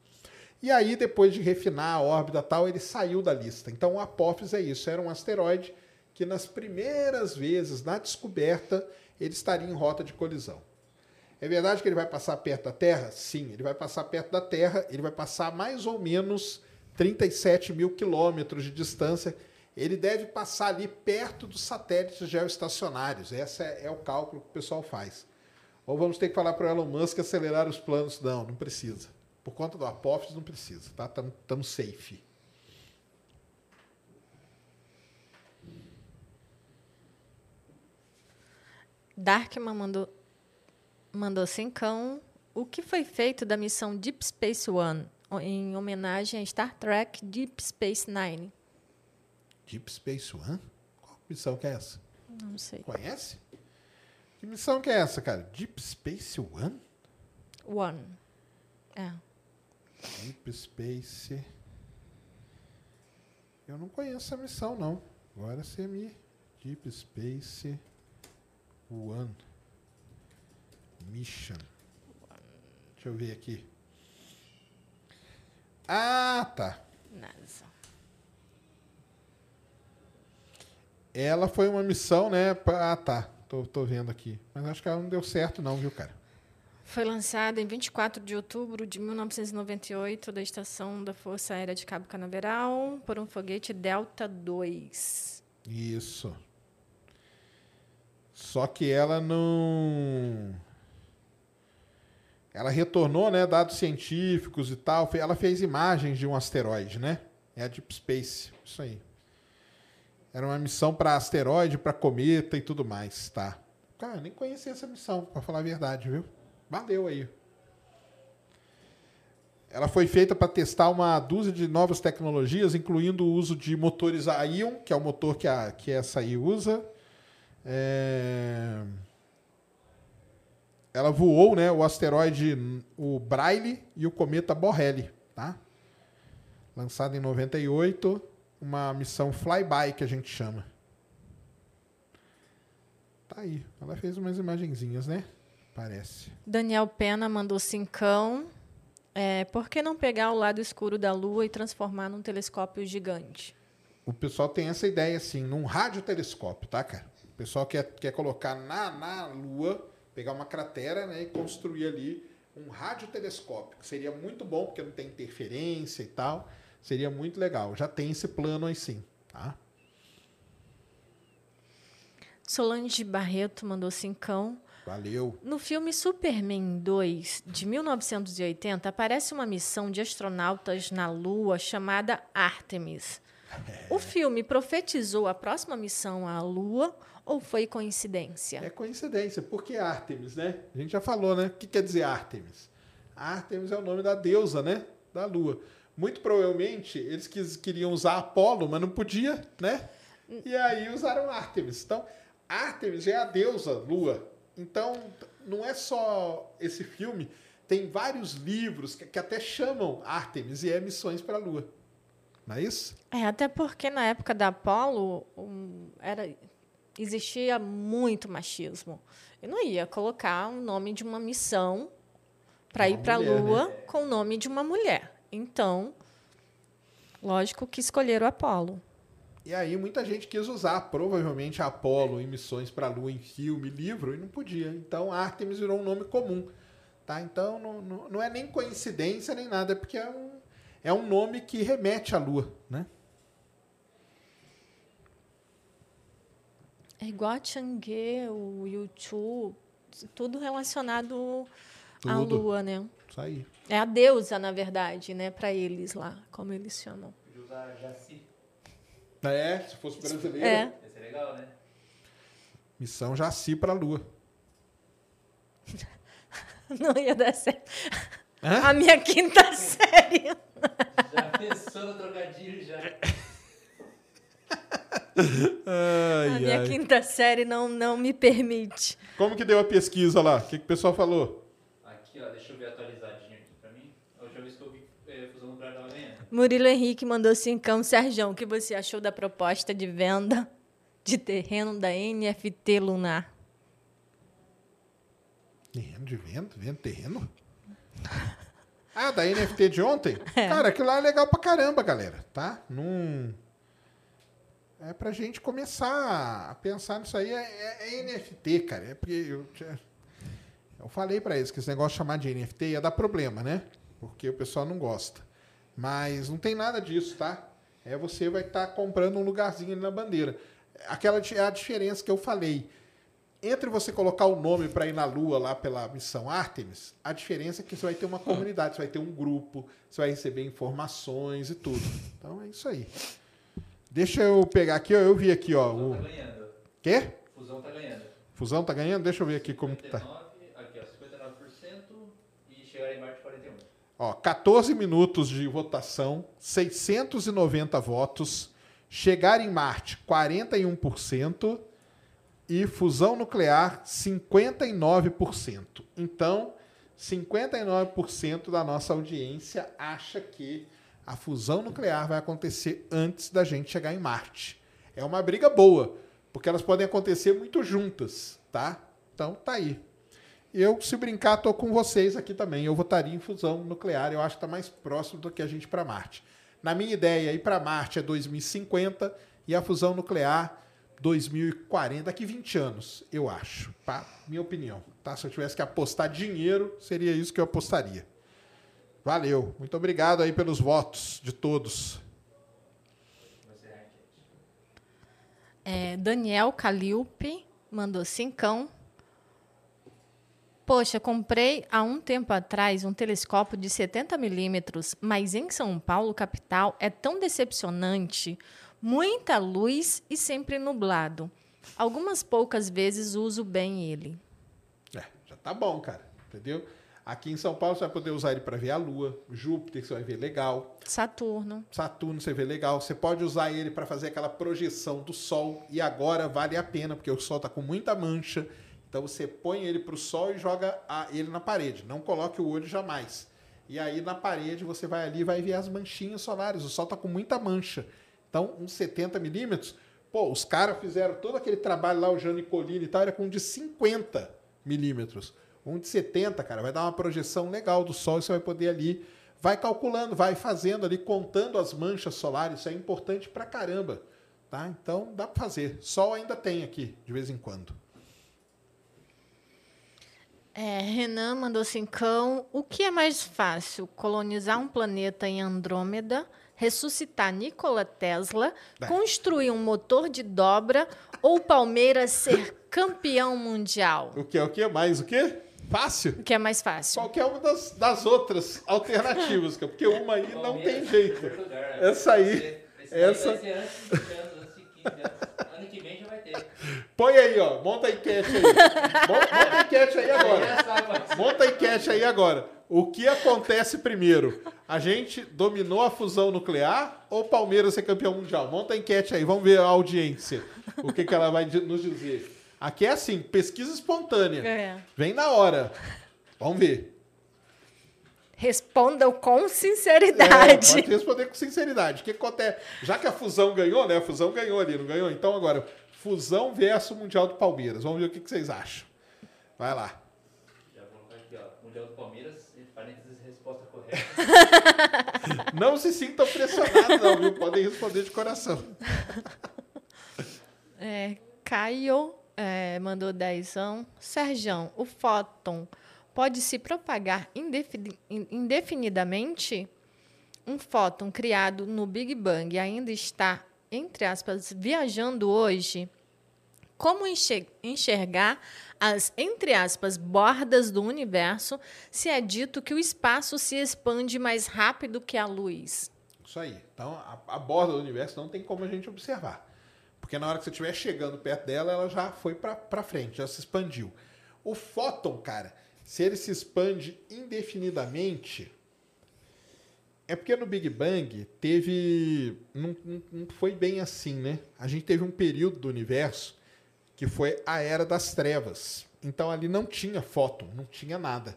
E aí, depois de refinar a órbita tal, ele saiu da lista. Então, o Apophis é isso, era um asteroide que nas primeiras vezes, na descoberta, ele estaria em rota de colisão. É verdade que ele vai passar perto da Terra? Sim, ele vai passar perto da Terra, ele vai passar mais ou menos 37 mil quilômetros de distância. Ele deve passar ali perto dos satélites geoestacionários. Esse é, é o cálculo que o pessoal faz. Ou vamos ter que falar para o Elon Musk acelerar os planos? Não, não precisa. Por conta do Apophis, não precisa, tá? Estamos safe. Darkman mandou, mandou cincão. O que foi feito da missão Deep Space One, em homenagem a Star Trek Deep Space Nine? Deep Space One? Qual missão que é essa? Não sei. Conhece? Que missão que é essa, cara? Deep Space One? One. É. Deep Space. Eu não conheço essa missão, não. Agora você me. Deep Space One. Mission. Deixa eu ver aqui. Ah, tá. NASA. Ela foi uma missão, né? pra- Ah, tá. Tô, tô vendo aqui. Mas acho que ela não deu certo, não, viu, cara? Foi lançada em 24 de outubro de 1998 da Estação da Força Aérea de Cabo Canaveral por um foguete Delta II. Isso. Só que ela não. Ela retornou, né, dados científicos e tal. Ela fez imagens de um asteroide, né? É a Deep Space, isso aí. Era uma missão para asteroide, para cometa e tudo mais, tá? Cara, nem conhecia essa missão, para falar a verdade, viu? Valeu aí. Ela foi feita para testar uma dúzia de novas tecnologias, incluindo o uso de motores a íon, que é o motor que, a, que essa aí usa. É, Ela voou né, o asteroide, o Braille e o cometa Borrelly, tá? Lançado em 98, uma missão flyby que a gente chama. Tá aí. Ela fez umas imagenzinhas, né? Parece. Daniel Pena mandou cincão. É, por que não pegar o lado escuro da Lua e transformar num telescópio gigante? O pessoal tem essa ideia, assim, num radiotelescópio, tá, cara? O pessoal quer, quer colocar na, na Lua, pegar uma cratera né, e construir ali um radiotelescópio, que seria muito bom, porque não tem interferência e tal. Seria muito legal. Já tem esse plano aí sim, tá? Solange Barreto mandou cincão. Valeu. No filme Superman 2, de 1980, aparece uma missão de astronautas na Lua chamada Artemis. O filme profetizou a próxima missão à Lua ou foi coincidência? É coincidência, porque Artemis, né? A gente já falou, né? O que quer dizer Artemis? Artemis é o nome da deusa, né? Da lua. Muito provavelmente eles quis, queriam usar Apolo, mas não podia, né? E aí usaram Artemis. Então, Artemis é a deusa lua. Então, não é só esse filme, tem vários livros que, que até chamam Artemis e é missões para a lua. Não é isso? É, até porque na época da Apollo um, era, existia muito machismo. Eu não ia colocar o nome de uma missão para ir para a né? Lua com o nome de uma mulher. Então, lógico que escolheram o Apollo. E aí muita gente quis usar provavelmente a Apollo em missões para a Lua em filme, livro, e não podia. Então Artemis virou um nome comum. Tá? Então não, não, não é nem coincidência nem nada, é porque é um, é um nome que remete à Lua. Né? É igual a Chang'e, o YouTube, tudo relacionado à Tudo. Lua, né? Isso aí. É a deusa, na verdade, né? Para eles lá, como eles chamam. Podia usar Jaci. É, se fosse brasileiro, É. Ia ser legal, né? missão Jaci para a Lua. Não ia dar certo. Hã? A minha quinta série. Já pensou no trocadilho já. A minha quinta série não, não me permite. Como que deu a pesquisa lá? O que, que o pessoal falou? Aqui, ó, deixa eu ver atualizadinho aqui pra mim. A última vez que eu vi é, fusão nuclear tava ganhando. Murilo Henrique mandou cincão. Sérgio, o que você achou da proposta de venda de terreno da NFT Lunar? Terreno de vento? Vento terreno? Ah, da NFT de ontem? Cara, aquilo lá é legal pra caramba, galera, tá? Não... É pra gente começar a pensar nisso aí. É, é- é NFT, cara. É porque eu, eu falei pra eles que esse negócio de chamar de NFT ia dar problema, né? Porque o pessoal não gosta. Mas não tem nada disso, tá? É você vai estar comprando um lugarzinho ali na bandeira. Aquela é a diferença que eu falei entre você colocar o nome para ir na Lua lá pela missão Artemis, a diferença é que você vai ter uma comunidade, você vai ter um grupo, você vai receber informações e tudo. Então é isso aí. Deixa eu pegar aqui, ó, eu vi aqui, ó. Fusão O... tá ganhando. Quê? Fusão tá ganhando. Fusão tá ganhando? Deixa eu ver aqui como que tá. 59, aqui, ó, 59% e chegar em Marte 41. Ó, 14 minutos de votação, 690 votos, chegar em Marte 41% e fusão nuclear 59%. Então, 59% da nossa audiência acha que a fusão nuclear vai acontecer antes da gente chegar em Marte. É uma briga boa, porque elas podem acontecer muito juntas, tá? Então, tá aí. Eu, se brincar, tô com vocês aqui também. Eu votaria em fusão nuclear. Eu acho que está mais próximo do que a gente para Marte. Na minha ideia, ir para Marte é 2050 e a fusão nuclear 2040, daqui 20 anos, eu acho. Tá? Minha opinião. Tá? Se eu tivesse que apostar dinheiro, seria isso que eu apostaria. Valeu. Muito obrigado aí pelos votos de todos. É, Daniel Calilpe mandou cincão. Poxa, comprei há um tempo atrás um telescópio de 70 milímetros, mas em São Paulo, capital, é tão decepcionante. Muita luz e sempre nublado. Algumas poucas vezes uso bem ele. É, já tá bom, cara. Entendeu? Aqui em São Paulo você vai poder usar ele para ver a Lua, Júpiter, você vai ver legal. Saturno. Saturno você vê legal. Você pode usar ele para fazer aquela projeção do Sol. E agora vale a pena, porque o Sol está com muita mancha. Então você põe ele para o Sol e joga a- ele na parede. Não coloque o olho jamais. E aí na parede você vai ali e vai ver as manchinhas solares. O Sol está com muita mancha. Então, uns 70 milímetros. Pô, os caras fizeram todo aquele trabalho lá, o Jean Nicolini e tal, era com um de 50 milímetros. Um de 70, cara, vai dar uma projeção legal do Sol e você vai poder ali, vai calculando, vai fazendo ali, contando as manchas solares. Isso é importante pra caramba, tá? Então dá pra fazer. Sol ainda tem aqui, de vez em quando. É, Renan mandou cincão. O que é mais fácil? Colonizar um planeta em Andrômeda, ressuscitar Nikola Tesla, É. construir um motor de dobra ou Palmeiras ser campeão mundial? O que é o que? Mais o quê? Fácil? O que é mais fácil? Qualquer uma das, das outras alternativas, cara, porque uma aí não tem jeito. né? Essa aí, essa- Vai ser antes de 20 anos, antes de 15 anos. Ano que vem já vai ter. Põe aí, ó. Monta a enquete aí. Mon- Monta a enquete aí agora. Vai- Monta a enquete aí agora. O que acontece primeiro? A gente dominou a fusão nuclear ou o Palmeiras ser campeão mundial? Monta a enquete aí, vamos ver a audiência. O que, que ela vai nos dizer. Aqui é assim, pesquisa espontânea. É. Vem na hora. Vamos ver. Respondam com É, sinceridade. pode responder com sinceridade. O que acontece? Já que a fusão ganhou, né? A fusão ganhou ali, não ganhou? Então agora, fusão versus Mundial do Palmeiras. Vamos ver o que, que vocês acham. Vai lá. Já vou colocar aqui, ó. Mundial do Palmeiras, entre parênteses, resposta correta. Não se sintam pressionados, não, viu? Podem responder de coração. É, Caio é, mandou dezão. Serjão, o fóton pode se propagar indefini- in- indefinidamente? Um fóton criado no Big Bang ainda está, entre aspas, viajando hoje? Como enxer- enxergar as, entre aspas, bordas do universo se é dito que o espaço se expande mais rápido que a luz? Isso aí. Então, a, a borda do universo não tem como a gente observar. Porque na hora que você estiver chegando perto dela, ela já foi para frente, já se expandiu. O fóton, cara, se ele se expande indefinidamente, é porque no Big Bang teve. Não, não, não foi bem assim, né? A gente teve um período do universo que foi a Era das Trevas. Então ali não tinha fóton, não tinha nada.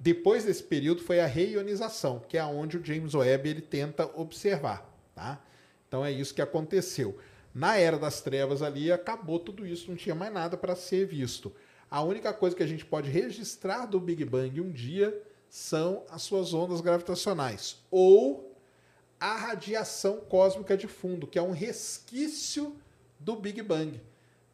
Depois desse período foi a reionização, que é onde o James Webb ele tenta observar, tá? Então é isso que aconteceu. Na era das trevas ali acabou tudo isso, não tinha mais nada para ser visto. A única coisa que a gente pode registrar do Big Bang um dia são as suas ondas gravitacionais ou a radiação cósmica de fundo, que é um resquício do Big Bang.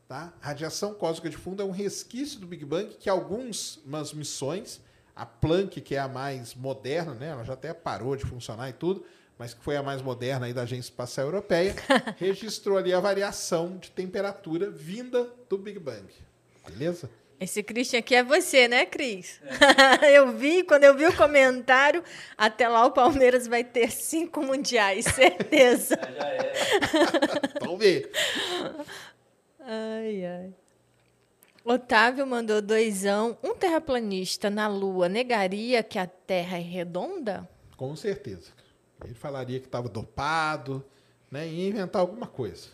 Tá? Radiação cósmica de fundo é um resquício do Big Bang que algumas missões, a Planck, que é a mais moderna, né? ela já até parou de funcionar e tudo, mas que foi a mais moderna aí da Agência Espacial Europeia, registrou ali a variação de temperatura vinda do Big Bang. Beleza? Esse Christian aqui é você, né, Cris? eu vi, quando eu vi o comentário, até lá o Palmeiras vai ter cinco mundiais, certeza. Já já é. Vamos ver. Ai, ai. Otávio mandou doisão. Um terraplanista na Lua negaria que a Terra é redonda? Com certeza. Ele falaria que estava dopado, né? Ia inventar alguma coisa.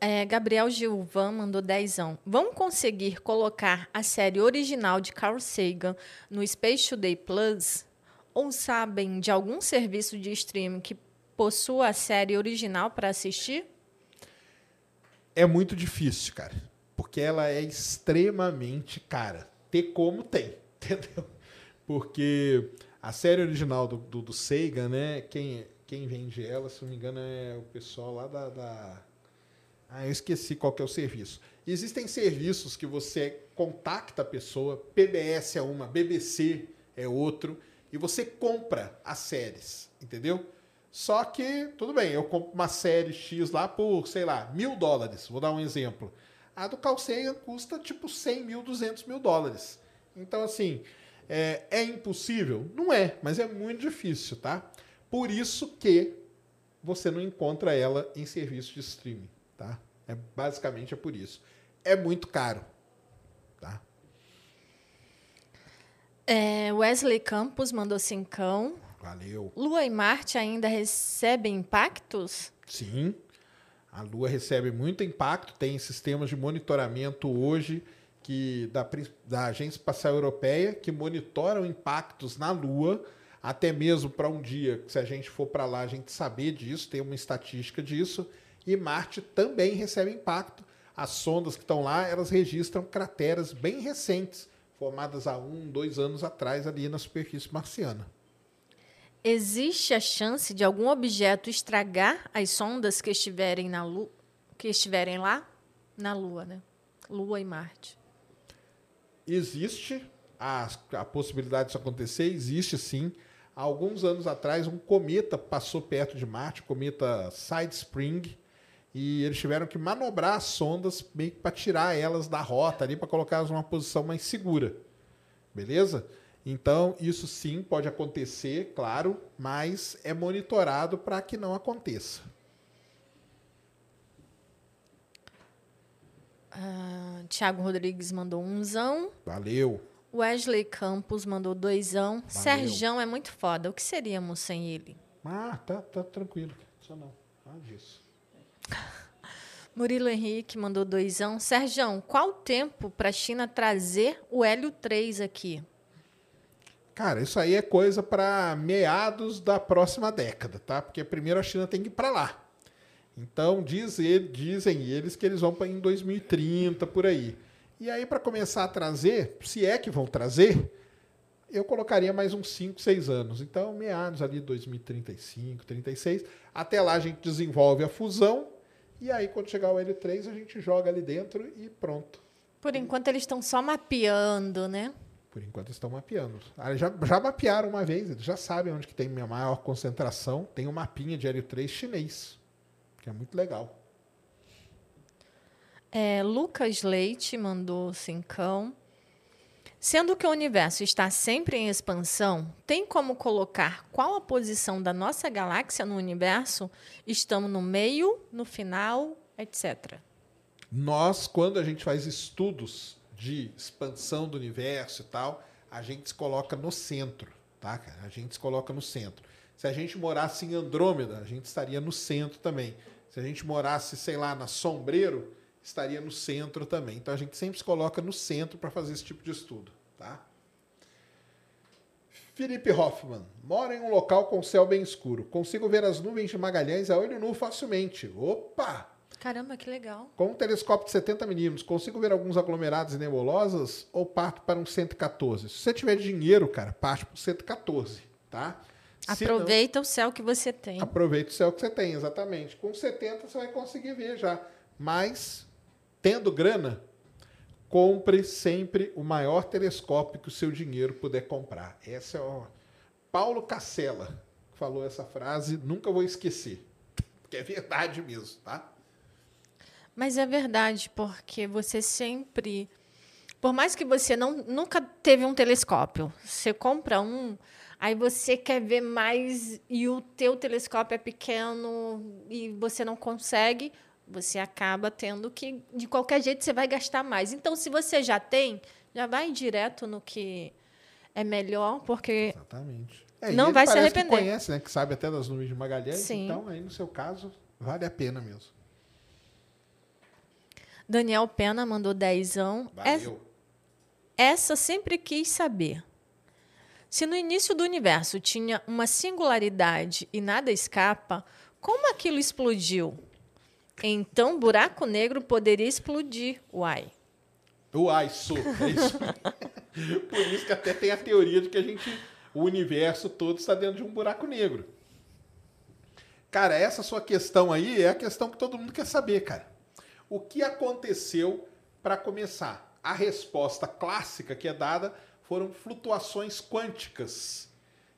É, Gabriel Gilvan mandou dezão. Vão conseguir colocar a série original de Carl Sagan no Space Today Plus? Ou sabem de algum serviço de streaming que possua a série original para assistir? É muito difícil, cara. Porque ela é extremamente cara. Ter como tem, entendeu? Porque a série original do, do, do Sagan, né? Quem, quem vende ela, se não me engano, é o pessoal lá da. da... Ah, eu esqueci qual que é o serviço. Existem serviços que você contacta a pessoa, PBS é uma, BBC é outro, e você compra as séries, entendeu? Só que, tudo bem, eu compro uma série X lá por, sei lá, mil dólares. Vou dar um exemplo. A do Sagan custa tipo 100 mil, 200 mil dólares. Então, assim, é, é impossível? Não é, mas é muito difícil, tá? Por isso que você não encontra ela em serviço de streaming, tá? É, basicamente é por isso. É muito caro, tá? É, Wesley Campos mandou cincão. Valeu. Lua e Marte ainda recebem impactos? Sim. A Lua recebe muito impacto, tem sistemas de monitoramento hoje que da, da Agência Espacial Europeia que monitoram impactos na Lua, até mesmo para um dia, que se a gente for para lá, a gente saber disso, tem uma estatística disso. E Marte também recebe impacto. As sondas que estão lá, elas registram crateras bem recentes, formadas há um, dois anos atrás ali na superfície marciana. Existe a chance de algum objeto estragar as sondas que estiverem na Lua, que estiverem lá na Lua, né? Lua e Marte. existe a, a possibilidade disso acontecer, existe sim. Há alguns anos atrás, um cometa passou perto de Marte, o cometa Side Spring, e eles tiveram que manobrar as sondas meio que para tirar elas da rota ali, para colocá-las numa posição mais segura. Beleza? Então, isso sim pode acontecer, claro, mas é monitorado para que não aconteça. Ah, Tiago Rodrigues mandou umzão. Valeu. Wesley Campos mandou doisão. Serjão é muito foda. O que seríamos sem ele? Ah, tá, tá tranquilo. Só não. Nada disso. Murilo Henrique mandou doisão. Serjão, qual o tempo para a China trazer o Hélio 3 aqui? Cara, isso aí é coisa para meados da próxima década, tá? Porque primeiro a China tem que ir para lá. Então diz ele- dizem eles que eles vão para em 2030 por aí. E aí para começar a trazer, se é que vão trazer, eu colocaria mais uns 5, 6 anos. Então meados ali 2035, 36. Até lá a gente desenvolve a fusão e aí quando chegar o L3 a gente joga ali dentro e pronto. Por enquanto eles estão só mapeando, né? Por enquanto estão mapeando. Ah, já, já mapearam uma vez, eles já sabem onde que tem minha maior concentração. Tem um mapinha de Hélio 3 chinês, que é muito legal. É, Lucas Leite mandou cincão. Sendo que o universo está sempre em expansão, tem como colocar qual a posição da nossa galáxia no universo? Estamos no meio, no final, etc. Nós, quando a gente faz estudos de expansão do universo e tal, a gente se coloca no centro, tá, cara? A gente se coloca no centro. Se a gente morasse em Andrômeda, a gente estaria no centro também. Se a gente morasse, sei lá, na Sombreiro, estaria no centro também. Então a gente sempre se coloca no centro para fazer esse tipo de estudo, tá? Felipe Hoffman, mora em um local com céu bem escuro. Consigo ver as nuvens de Magalhães a olho nu facilmente. Opa! Caramba, que legal. Com um telescópio de 70 milímetros, consigo ver alguns aglomerados e nebulosas ou parto para um 114? Se você tiver dinheiro, cara, parte para o 114, tá? Se não- Aproveita o céu que você tem. Aproveita o céu que você tem, exatamente. Com 70 você vai conseguir ver já. Mas, tendo grana, compre sempre o maior telescópio que o seu dinheiro puder comprar. Essa é o Paulo Cacela que falou essa frase, nunca vou esquecer. Porque é verdade mesmo, tá? Mas é verdade, porque você sempre. Por mais que você não, nunca teve um telescópio, você compra um, aí você quer ver mais e o teu telescópio é pequeno e você não consegue, você acaba tendo que, de qualquer jeito, você vai gastar mais. Então, se você já tem, já vai direto no que é melhor, porque Exatamente. É, Não vai se arrepender. Que conhece, né? Que sabe até das nuvens de Magalhães. Sim. Então, aí no seu caso, vale a pena mesmo. Daniel Pena mandou dezão. Valeu. Essa sempre quis saber. Se no início do universo tinha uma singularidade e nada escapa, como aquilo explodiu? Então, buraco negro poderia explodir, uai. O AISO, é isso. Por isso que até tem a teoria de que a gente, o universo todo está dentro de um buraco negro. Cara, essa sua questão aí é a questão que todo mundo quer saber, cara. O que aconteceu para começar? A resposta clássica que é dada foram flutuações quânticas,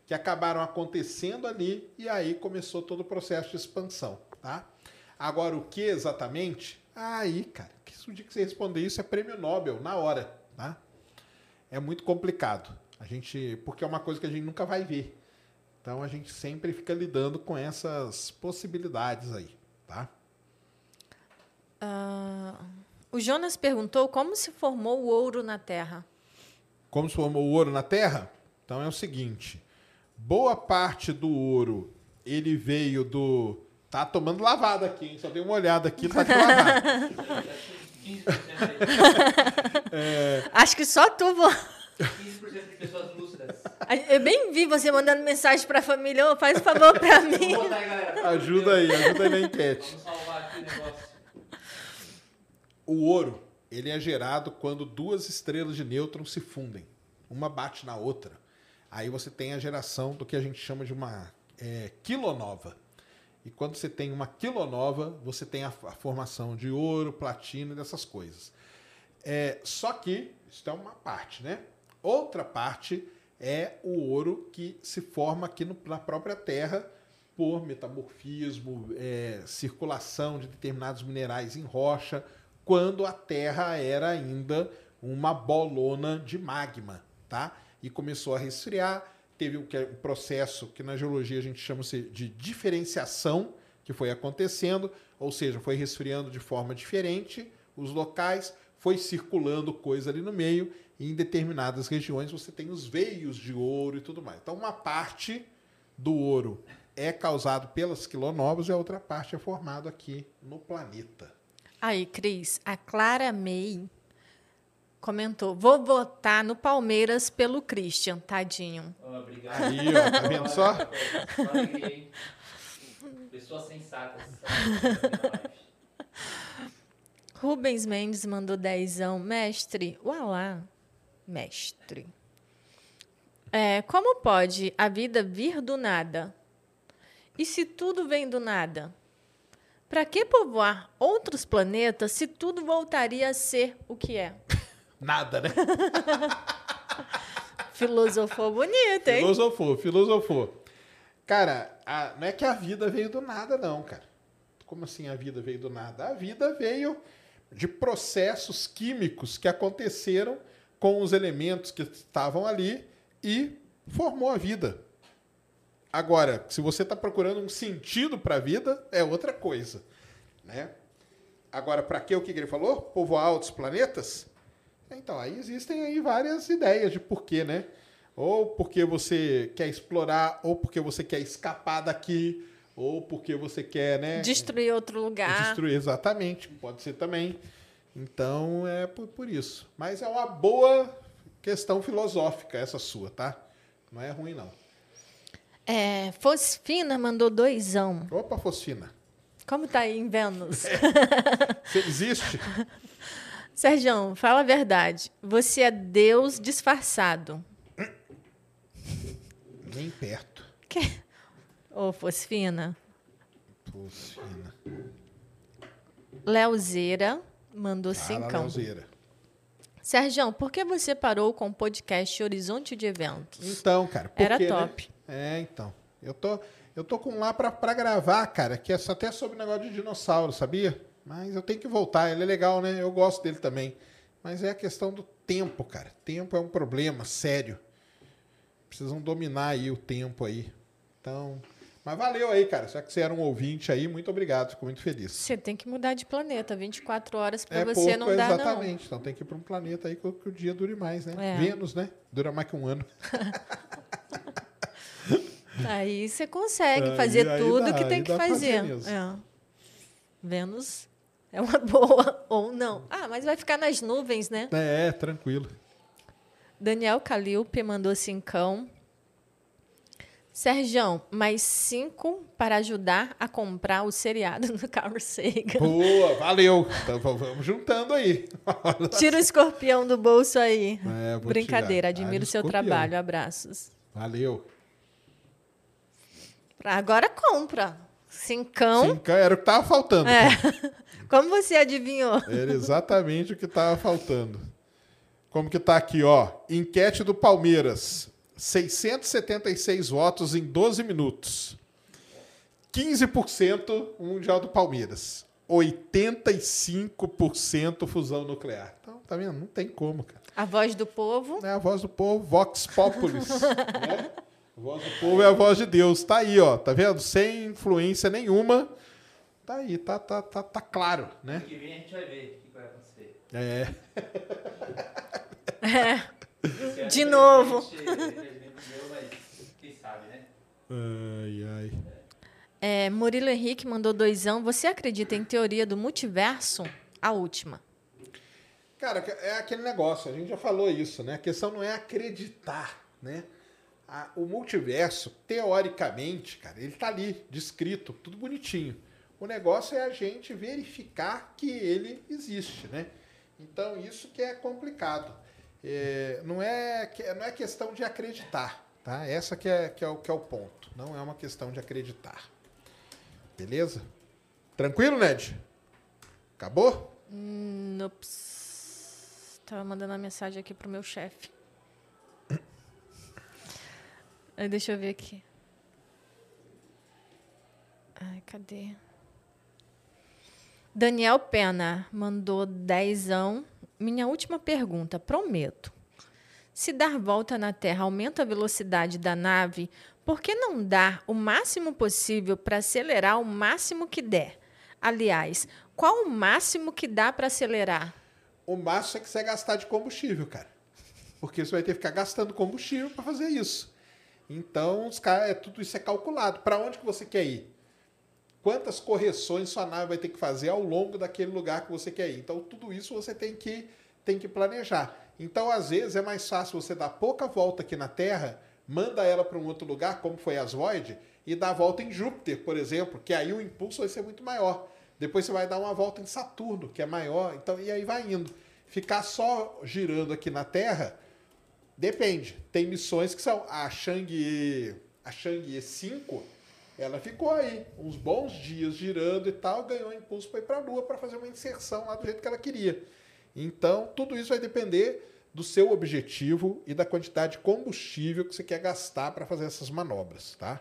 que acabaram acontecendo ali e aí começou todo o processo de expansão, tá? Agora, o que exatamente? Aí, cara, que o dia que você responder isso é prêmio Nobel, na hora, tá? É muito complicado. A gente, porque é uma coisa que a gente nunca vai ver. Então a gente sempre fica lidando com essas possibilidades aí, tá? Ah, o Jonas perguntou como se formou o ouro na Terra. Como se formou o ouro na Terra? Então é o seguinte: boa parte do ouro ele veio do. Tá tomando lavada aqui, hein? Só dei uma olhada aqui, tá de lavada. 15% aí. Acho que só tu. vo- 15% de pessoas lúcidas. Eu bem vi você mandando mensagem pra família. Ô, faz um favor pra mim. Aí. Ajuda aí, ajuda aí na enquete. Vamos salvar aqui o negócio. O ouro, ele é gerado quando duas estrelas de nêutrons se fundem. Uma bate na outra. Aí você tem a geração do que a gente chama de uma é, quilonova. E quando você tem uma quilonova, você tem a, a formação de ouro, platina e dessas coisas. É, só que, isso é uma parte, né? Outra parte é o ouro que se forma aqui no- na própria Terra por metamorfismo, é, circulação de determinados minerais em rocha, quando a Terra era ainda uma bolona de magma, tá? E começou a resfriar, teve o que é um processo que na geologia a gente chama de diferenciação, que foi acontecendo, ou seja, foi resfriando de forma diferente os locais, foi circulando coisa ali no meio, e em determinadas regiões você tem os veios de ouro e tudo mais. Então, uma parte do ouro é causado pelas quilonovas e a outra parte é formado aqui no planeta. Aí, Cris, a Clara May comentou: vou votar no Palmeiras pelo Christian, tadinho. Ó, obrigado. Aí, ó, tá vendo só? Pessoas sensatas. Rubens Mendes mandou dezão. Mestre, ualá, mestre. É, como pode a vida vir do nada? E se tudo vem do nada? Para que povoar outros planetas se tudo voltaria a ser o que é? Nada, né? Filosofou bonito, hein? Filosofou, filosofou. Cara, a- não é que a vida veio do nada, não, cara. Como assim a vida veio do nada? A vida veio de processos químicos que aconteceram com os elementos que estavam ali e formou a vida. Agora, se você está procurando um sentido para a vida, é outra coisa, né? Agora, para que o que ele falou? Povoar outros planetas? Então, aí existem aí várias ideias de porquê, né? Ou porque você quer explorar, ou porque você quer escapar daqui, ou porque você quer, né? Destruir outro lugar. Destruir, exatamente. Pode ser também. Então, é por, por isso. Mas é uma boa questão filosófica essa sua, tá? Não é ruim, não. É, Fosfina mandou doisão. Opa, Fosfina. Como tá aí em Vênus? Você existe? Sérgio, fala a verdade. Você é Deus disfarçado. Nem perto. Ô, Fosfina. Fosfina. Leozeira mandou Fala, cincão. Leozeira. Sérgio, por que você parou com o podcast Horizonte de Eventos? Então, cara. por Era quê, né? É, então. Eu tô, eu tô com lá pra, pra gravar, cara, que é até sobre o negócio de dinossauro, sabia? Mas eu tenho que voltar. Ele é legal, né? Eu gosto dele também. Mas é a questão do tempo, cara. Tempo é um problema sério. Precisam dominar aí o tempo aí. Então. Mas valeu aí, cara. Já que você era um ouvinte aí, muito obrigado. Fico muito feliz. Você tem que mudar de planeta. 24 horas para É você pouco, não dá, não. exatamente. Então tem que ir para um planeta aí que o que o dia dure mais, né? É. Vênus, né? Dura mais que um ano. Aí você consegue Aí- fazer aí tudo dá, que tem que fazer. É. Vênus é uma boa ou não. Ah, mas vai ficar nas nuvens, né? É, tranquilo. Daniel Calilpe mandou cincão. Sergião, mais cinco para ajudar a comprar o seriado do Carl Sagan. Boa, valeu. Então vamos juntando aí. Tira o escorpião do bolso aí. É, Brincadeira, tirar. admiro o seu escorpião. trabalho. Abraços. Valeu. Agora compra. Cincão. Cinco, era o que tava faltando. É. Como você adivinhou? Era exatamente o que tava faltando. Como que tá aqui, ó? Enquete do Palmeiras. 676 votos em 12 minutos. 15% o Mundial do Palmeiras. 85% fusão nuclear. Então, tá vendo? Não tem como, cara. A voz do povo. É a voz do povo, Vox Populis. né? A voz do povo é a voz de Deus. Tá aí, ó. Tá vendo? Sem influência nenhuma. Tá aí, tá, tá, tá, tá claro, né? Que vem a gente vai ver o que vai acontecer. É. Ano, De novo. né? Ai, ai. É, Murilo Henrique mandou doisão. Você acredita em teoria do multiverso? A última. Cara, é aquele negócio, a gente já falou isso, né? A questão não é acreditar, né? A- o multiverso, teoricamente, cara, ele tá ali, descrito, tudo bonitinho. O negócio é a gente verificar que ele existe, né? Então, isso que é complicado. É, não, é, não é questão de acreditar, tá? Essa que é, que, é o, que é o ponto. Não é uma questão de acreditar. Beleza? Tranquilo, Ned? Acabou? Nops. Tava mandando uma mensagem aqui pro meu chefe. Deixa eu ver aqui. Ai, cadê? Daniel Pena mandou dezão. Minha última pergunta, prometo. Se dar volta na Terra aumenta a velocidade da nave, por que não dar o máximo possível para acelerar o máximo que der? Aliás, qual o máximo que dá para acelerar? O máximo é que você gastar de combustível, cara. Porque você vai ter que ficar gastando combustível para fazer isso. Então, os é, tudo isso é calculado. Para onde que você quer ir? Quantas correções sua nave vai ter que fazer ao longo daquele lugar que você quer ir? Então, tudo isso você tem que, tem que planejar. Então, às vezes, é mais fácil você dar pouca volta aqui na Terra, manda ela para um outro lugar, como foi as Void, e dar a volta em Júpiter, por exemplo, que aí o impulso vai ser muito maior. Depois você vai dar uma volta em Saturno, que é maior, então e aí vai indo. Ficar só girando aqui na Terra depende. Tem missões que são a Chang'e, a Chang'e 5, ela ficou aí uns bons dias girando e tal, ganhou impulso para ir para a Lua para fazer uma inserção lá do jeito que ela queria. Então, tudo isso vai depender do seu objetivo e da quantidade de combustível que você quer gastar para fazer essas manobras, tá?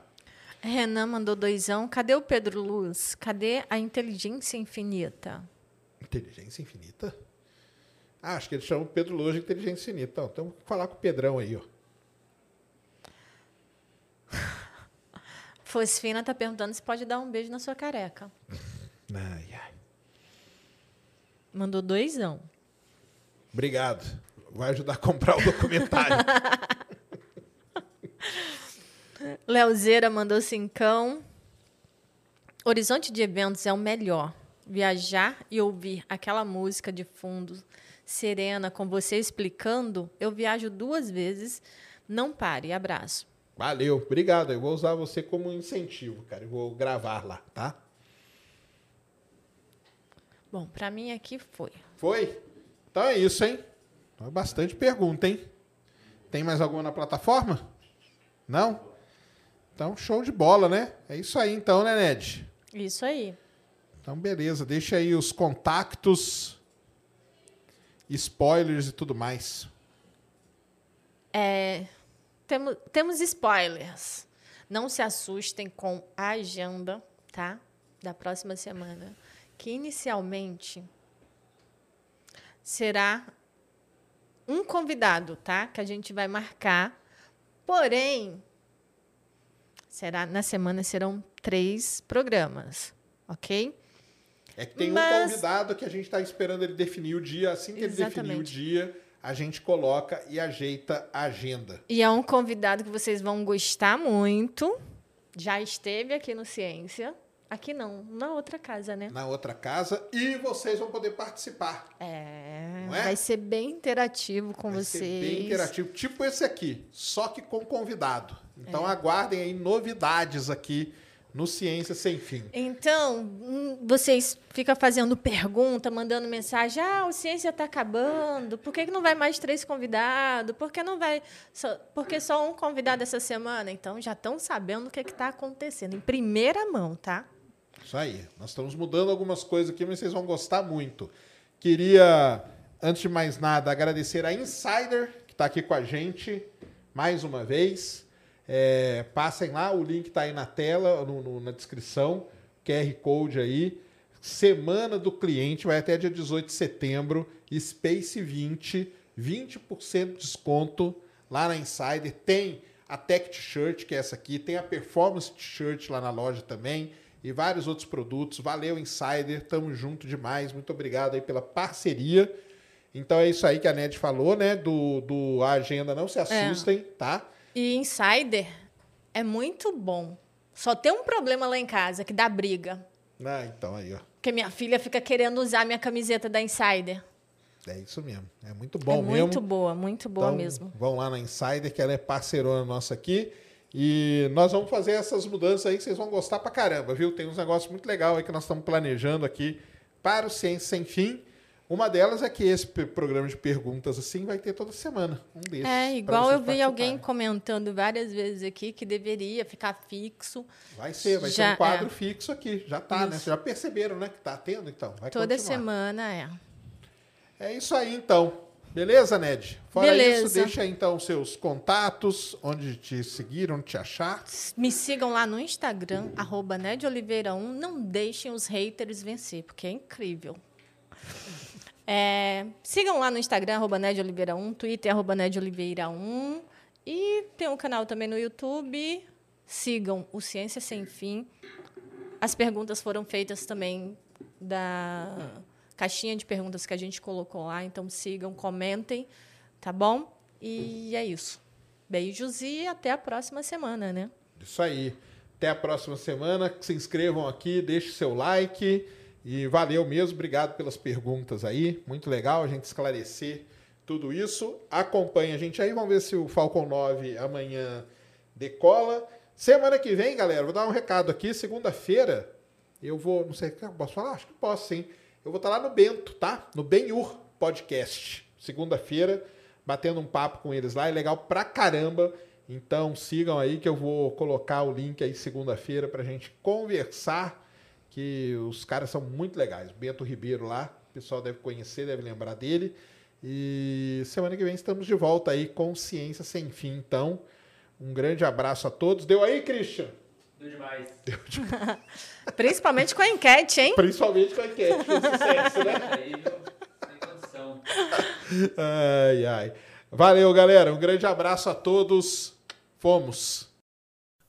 Renan mandou doisão. Cadê o Pedro Luz? Cadê a inteligência infinita? Inteligência infinita? Ah, acho que eles chamam o Pedro Loja de inteligência infinita. Então, temos que falar com o Pedrão aí, ó. Fosfina tá perguntando se pode dar um beijo na sua careca. Ai, ai. Mandou doisão. Obrigado. Vai ajudar a comprar o documentário. Leozeira mandou cincão. Horizonte de eventos é o melhor. Viajar e ouvir aquela música de fundo serena com você explicando, eu viajo duas vezes. Não pare. Abraço. Valeu, obrigado. Eu vou usar você como incentivo, cara. Eu vou gravar lá, tá? Bom, para mim aqui foi. Foi? Então é isso, hein? Então é bastante pergunta, hein? Tem mais alguma na plataforma? Não? Então, show de bola, né? É isso aí, então, né, Ned? Isso aí. Então, beleza. Deixa aí os contatos, spoilers e tudo mais. É, temo- temos spoilers. Não se assustem com a agenda, tá? Da próxima semana. Que inicialmente será um convidado, tá? Que a gente vai marcar. Porém, será na semana serão três programas, ok? É que tem Mas- um convidado que a gente está esperando ele definir o dia. Assim que ele definir o Exatamente. dia, a gente coloca e ajeita a agenda. E é um convidado que vocês vão gostar muito. Já esteve aqui no Ciência. Aqui não, na outra casa, né? Na outra casa e vocês vão poder participar. É, é? vai ser bem interativo com Vai vocês. ser bem interativo, tipo esse aqui, só que com convidado. Então É. aguardem aí novidades aqui no Ciência Sem Fim. Então, hum, vocês ficam fazendo pergunta, mandando mensagem. Ah, o Ciência está acabando. Por que, não vai mais três convidados? Por que não vai. Só, porque só um convidado essa semana? Então, já estão sabendo o que está acontecendo. Em primeira mão, tá? Isso aí. Nós estamos mudando algumas coisas aqui, mas vocês vão gostar muito. Queria, antes de mais nada, agradecer a Insider, que está aqui com a gente. mais uma vez. É, passem lá, o link está aí na tela, no- no- na descrição, QR Code aí. Semana do cliente, vai até dia 18 de setembro, Space 20, 20% de desconto lá na Insider. Tem a Tech T-Shirt, que é essa aqui, tem a Performance T-Shirt lá na loja também e vários outros produtos. Valeu, Insider, tamo junto demais. Muito obrigado aí pela parceria. Então é isso aí que a Ned falou, né? Do, do a agenda, não se assustem, tá? E Insider é muito bom. Só tem um problema lá em casa, que dá briga. Ah, então aí, ó. Porque minha filha fica querendo usar minha camiseta da Insider. É isso mesmo. É muito bom é mesmo. muito boa, muito boa Então, mesmo. Vão lá na Insider, que ela é parceirona nossa aqui. E nós vamos fazer essas mudanças aí que vocês vão gostar pra caramba, viu? Tem uns negócios muito legais aí que nós estamos planejando aqui para o Ciência Sem Fim. Uma delas é que esse programa de perguntas assim vai ter toda semana. Um desses. É, igual eu vi alguém comentando várias vezes aqui que deveria ficar fixo Vai ser, vai ser Já um quadro é. fixo aqui. Já tá, né? Isso. Vocês já perceberam, né? Que tá tendo, então. Vai toda continuar. semana, é. É isso aí, então. Beleza, Ned? Fora Beleza. isso, deixa aí, então seus contatos, onde te seguir, onde te achar. Me sigam lá no Instagram, arroba nedoliveira1. Não deixem os haters vencer, porque é incrível. É, sigam lá no Instagram, arroba nedoliveira1, Twitter, arroba nedoliveira1. E tem um canal também no YouTube. Sigam o Ciência Sem Fim. As perguntas foram feitas também da caixinha de perguntas que a gente colocou lá. Então sigam, comentem, tá bom? E é isso. Beijos e até a próxima semana, né? Isso aí. Até a próxima semana. Se inscrevam aqui, deixe seu like. E valeu mesmo. Obrigado pelas perguntas aí. Muito legal a gente esclarecer tudo isso. Acompanhe a gente aí. Vamos ver se o Falcon 9 amanhã decola. Semana que vem, galera, vou dar um recado aqui. Segunda-feira, eu vou. Não sei posso falar? Acho que posso, sim. Eu vou estar lá no Bento, tá? No Benhur Podcast. Segunda-feira, batendo um papo com eles lá. É legal pra caramba. Então sigam aí que eu vou colocar o link aí segunda-feira pra gente conversar. Que os caras são muito legais. Bento Ribeiro lá, o pessoal deve conhecer, deve lembrar dele. E semana que vem estamos de volta aí com Ciência Sem Fim. Então, um grande abraço a todos. Deu aí, Christian? Deu demais. Principalmente com a enquete, hein? Principalmente com a enquete. Foi sucesso, né? Aí, viu? Sem condição. Ai, ai. Valeu, galera. Um grande abraço a todos. Fomos.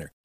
winner.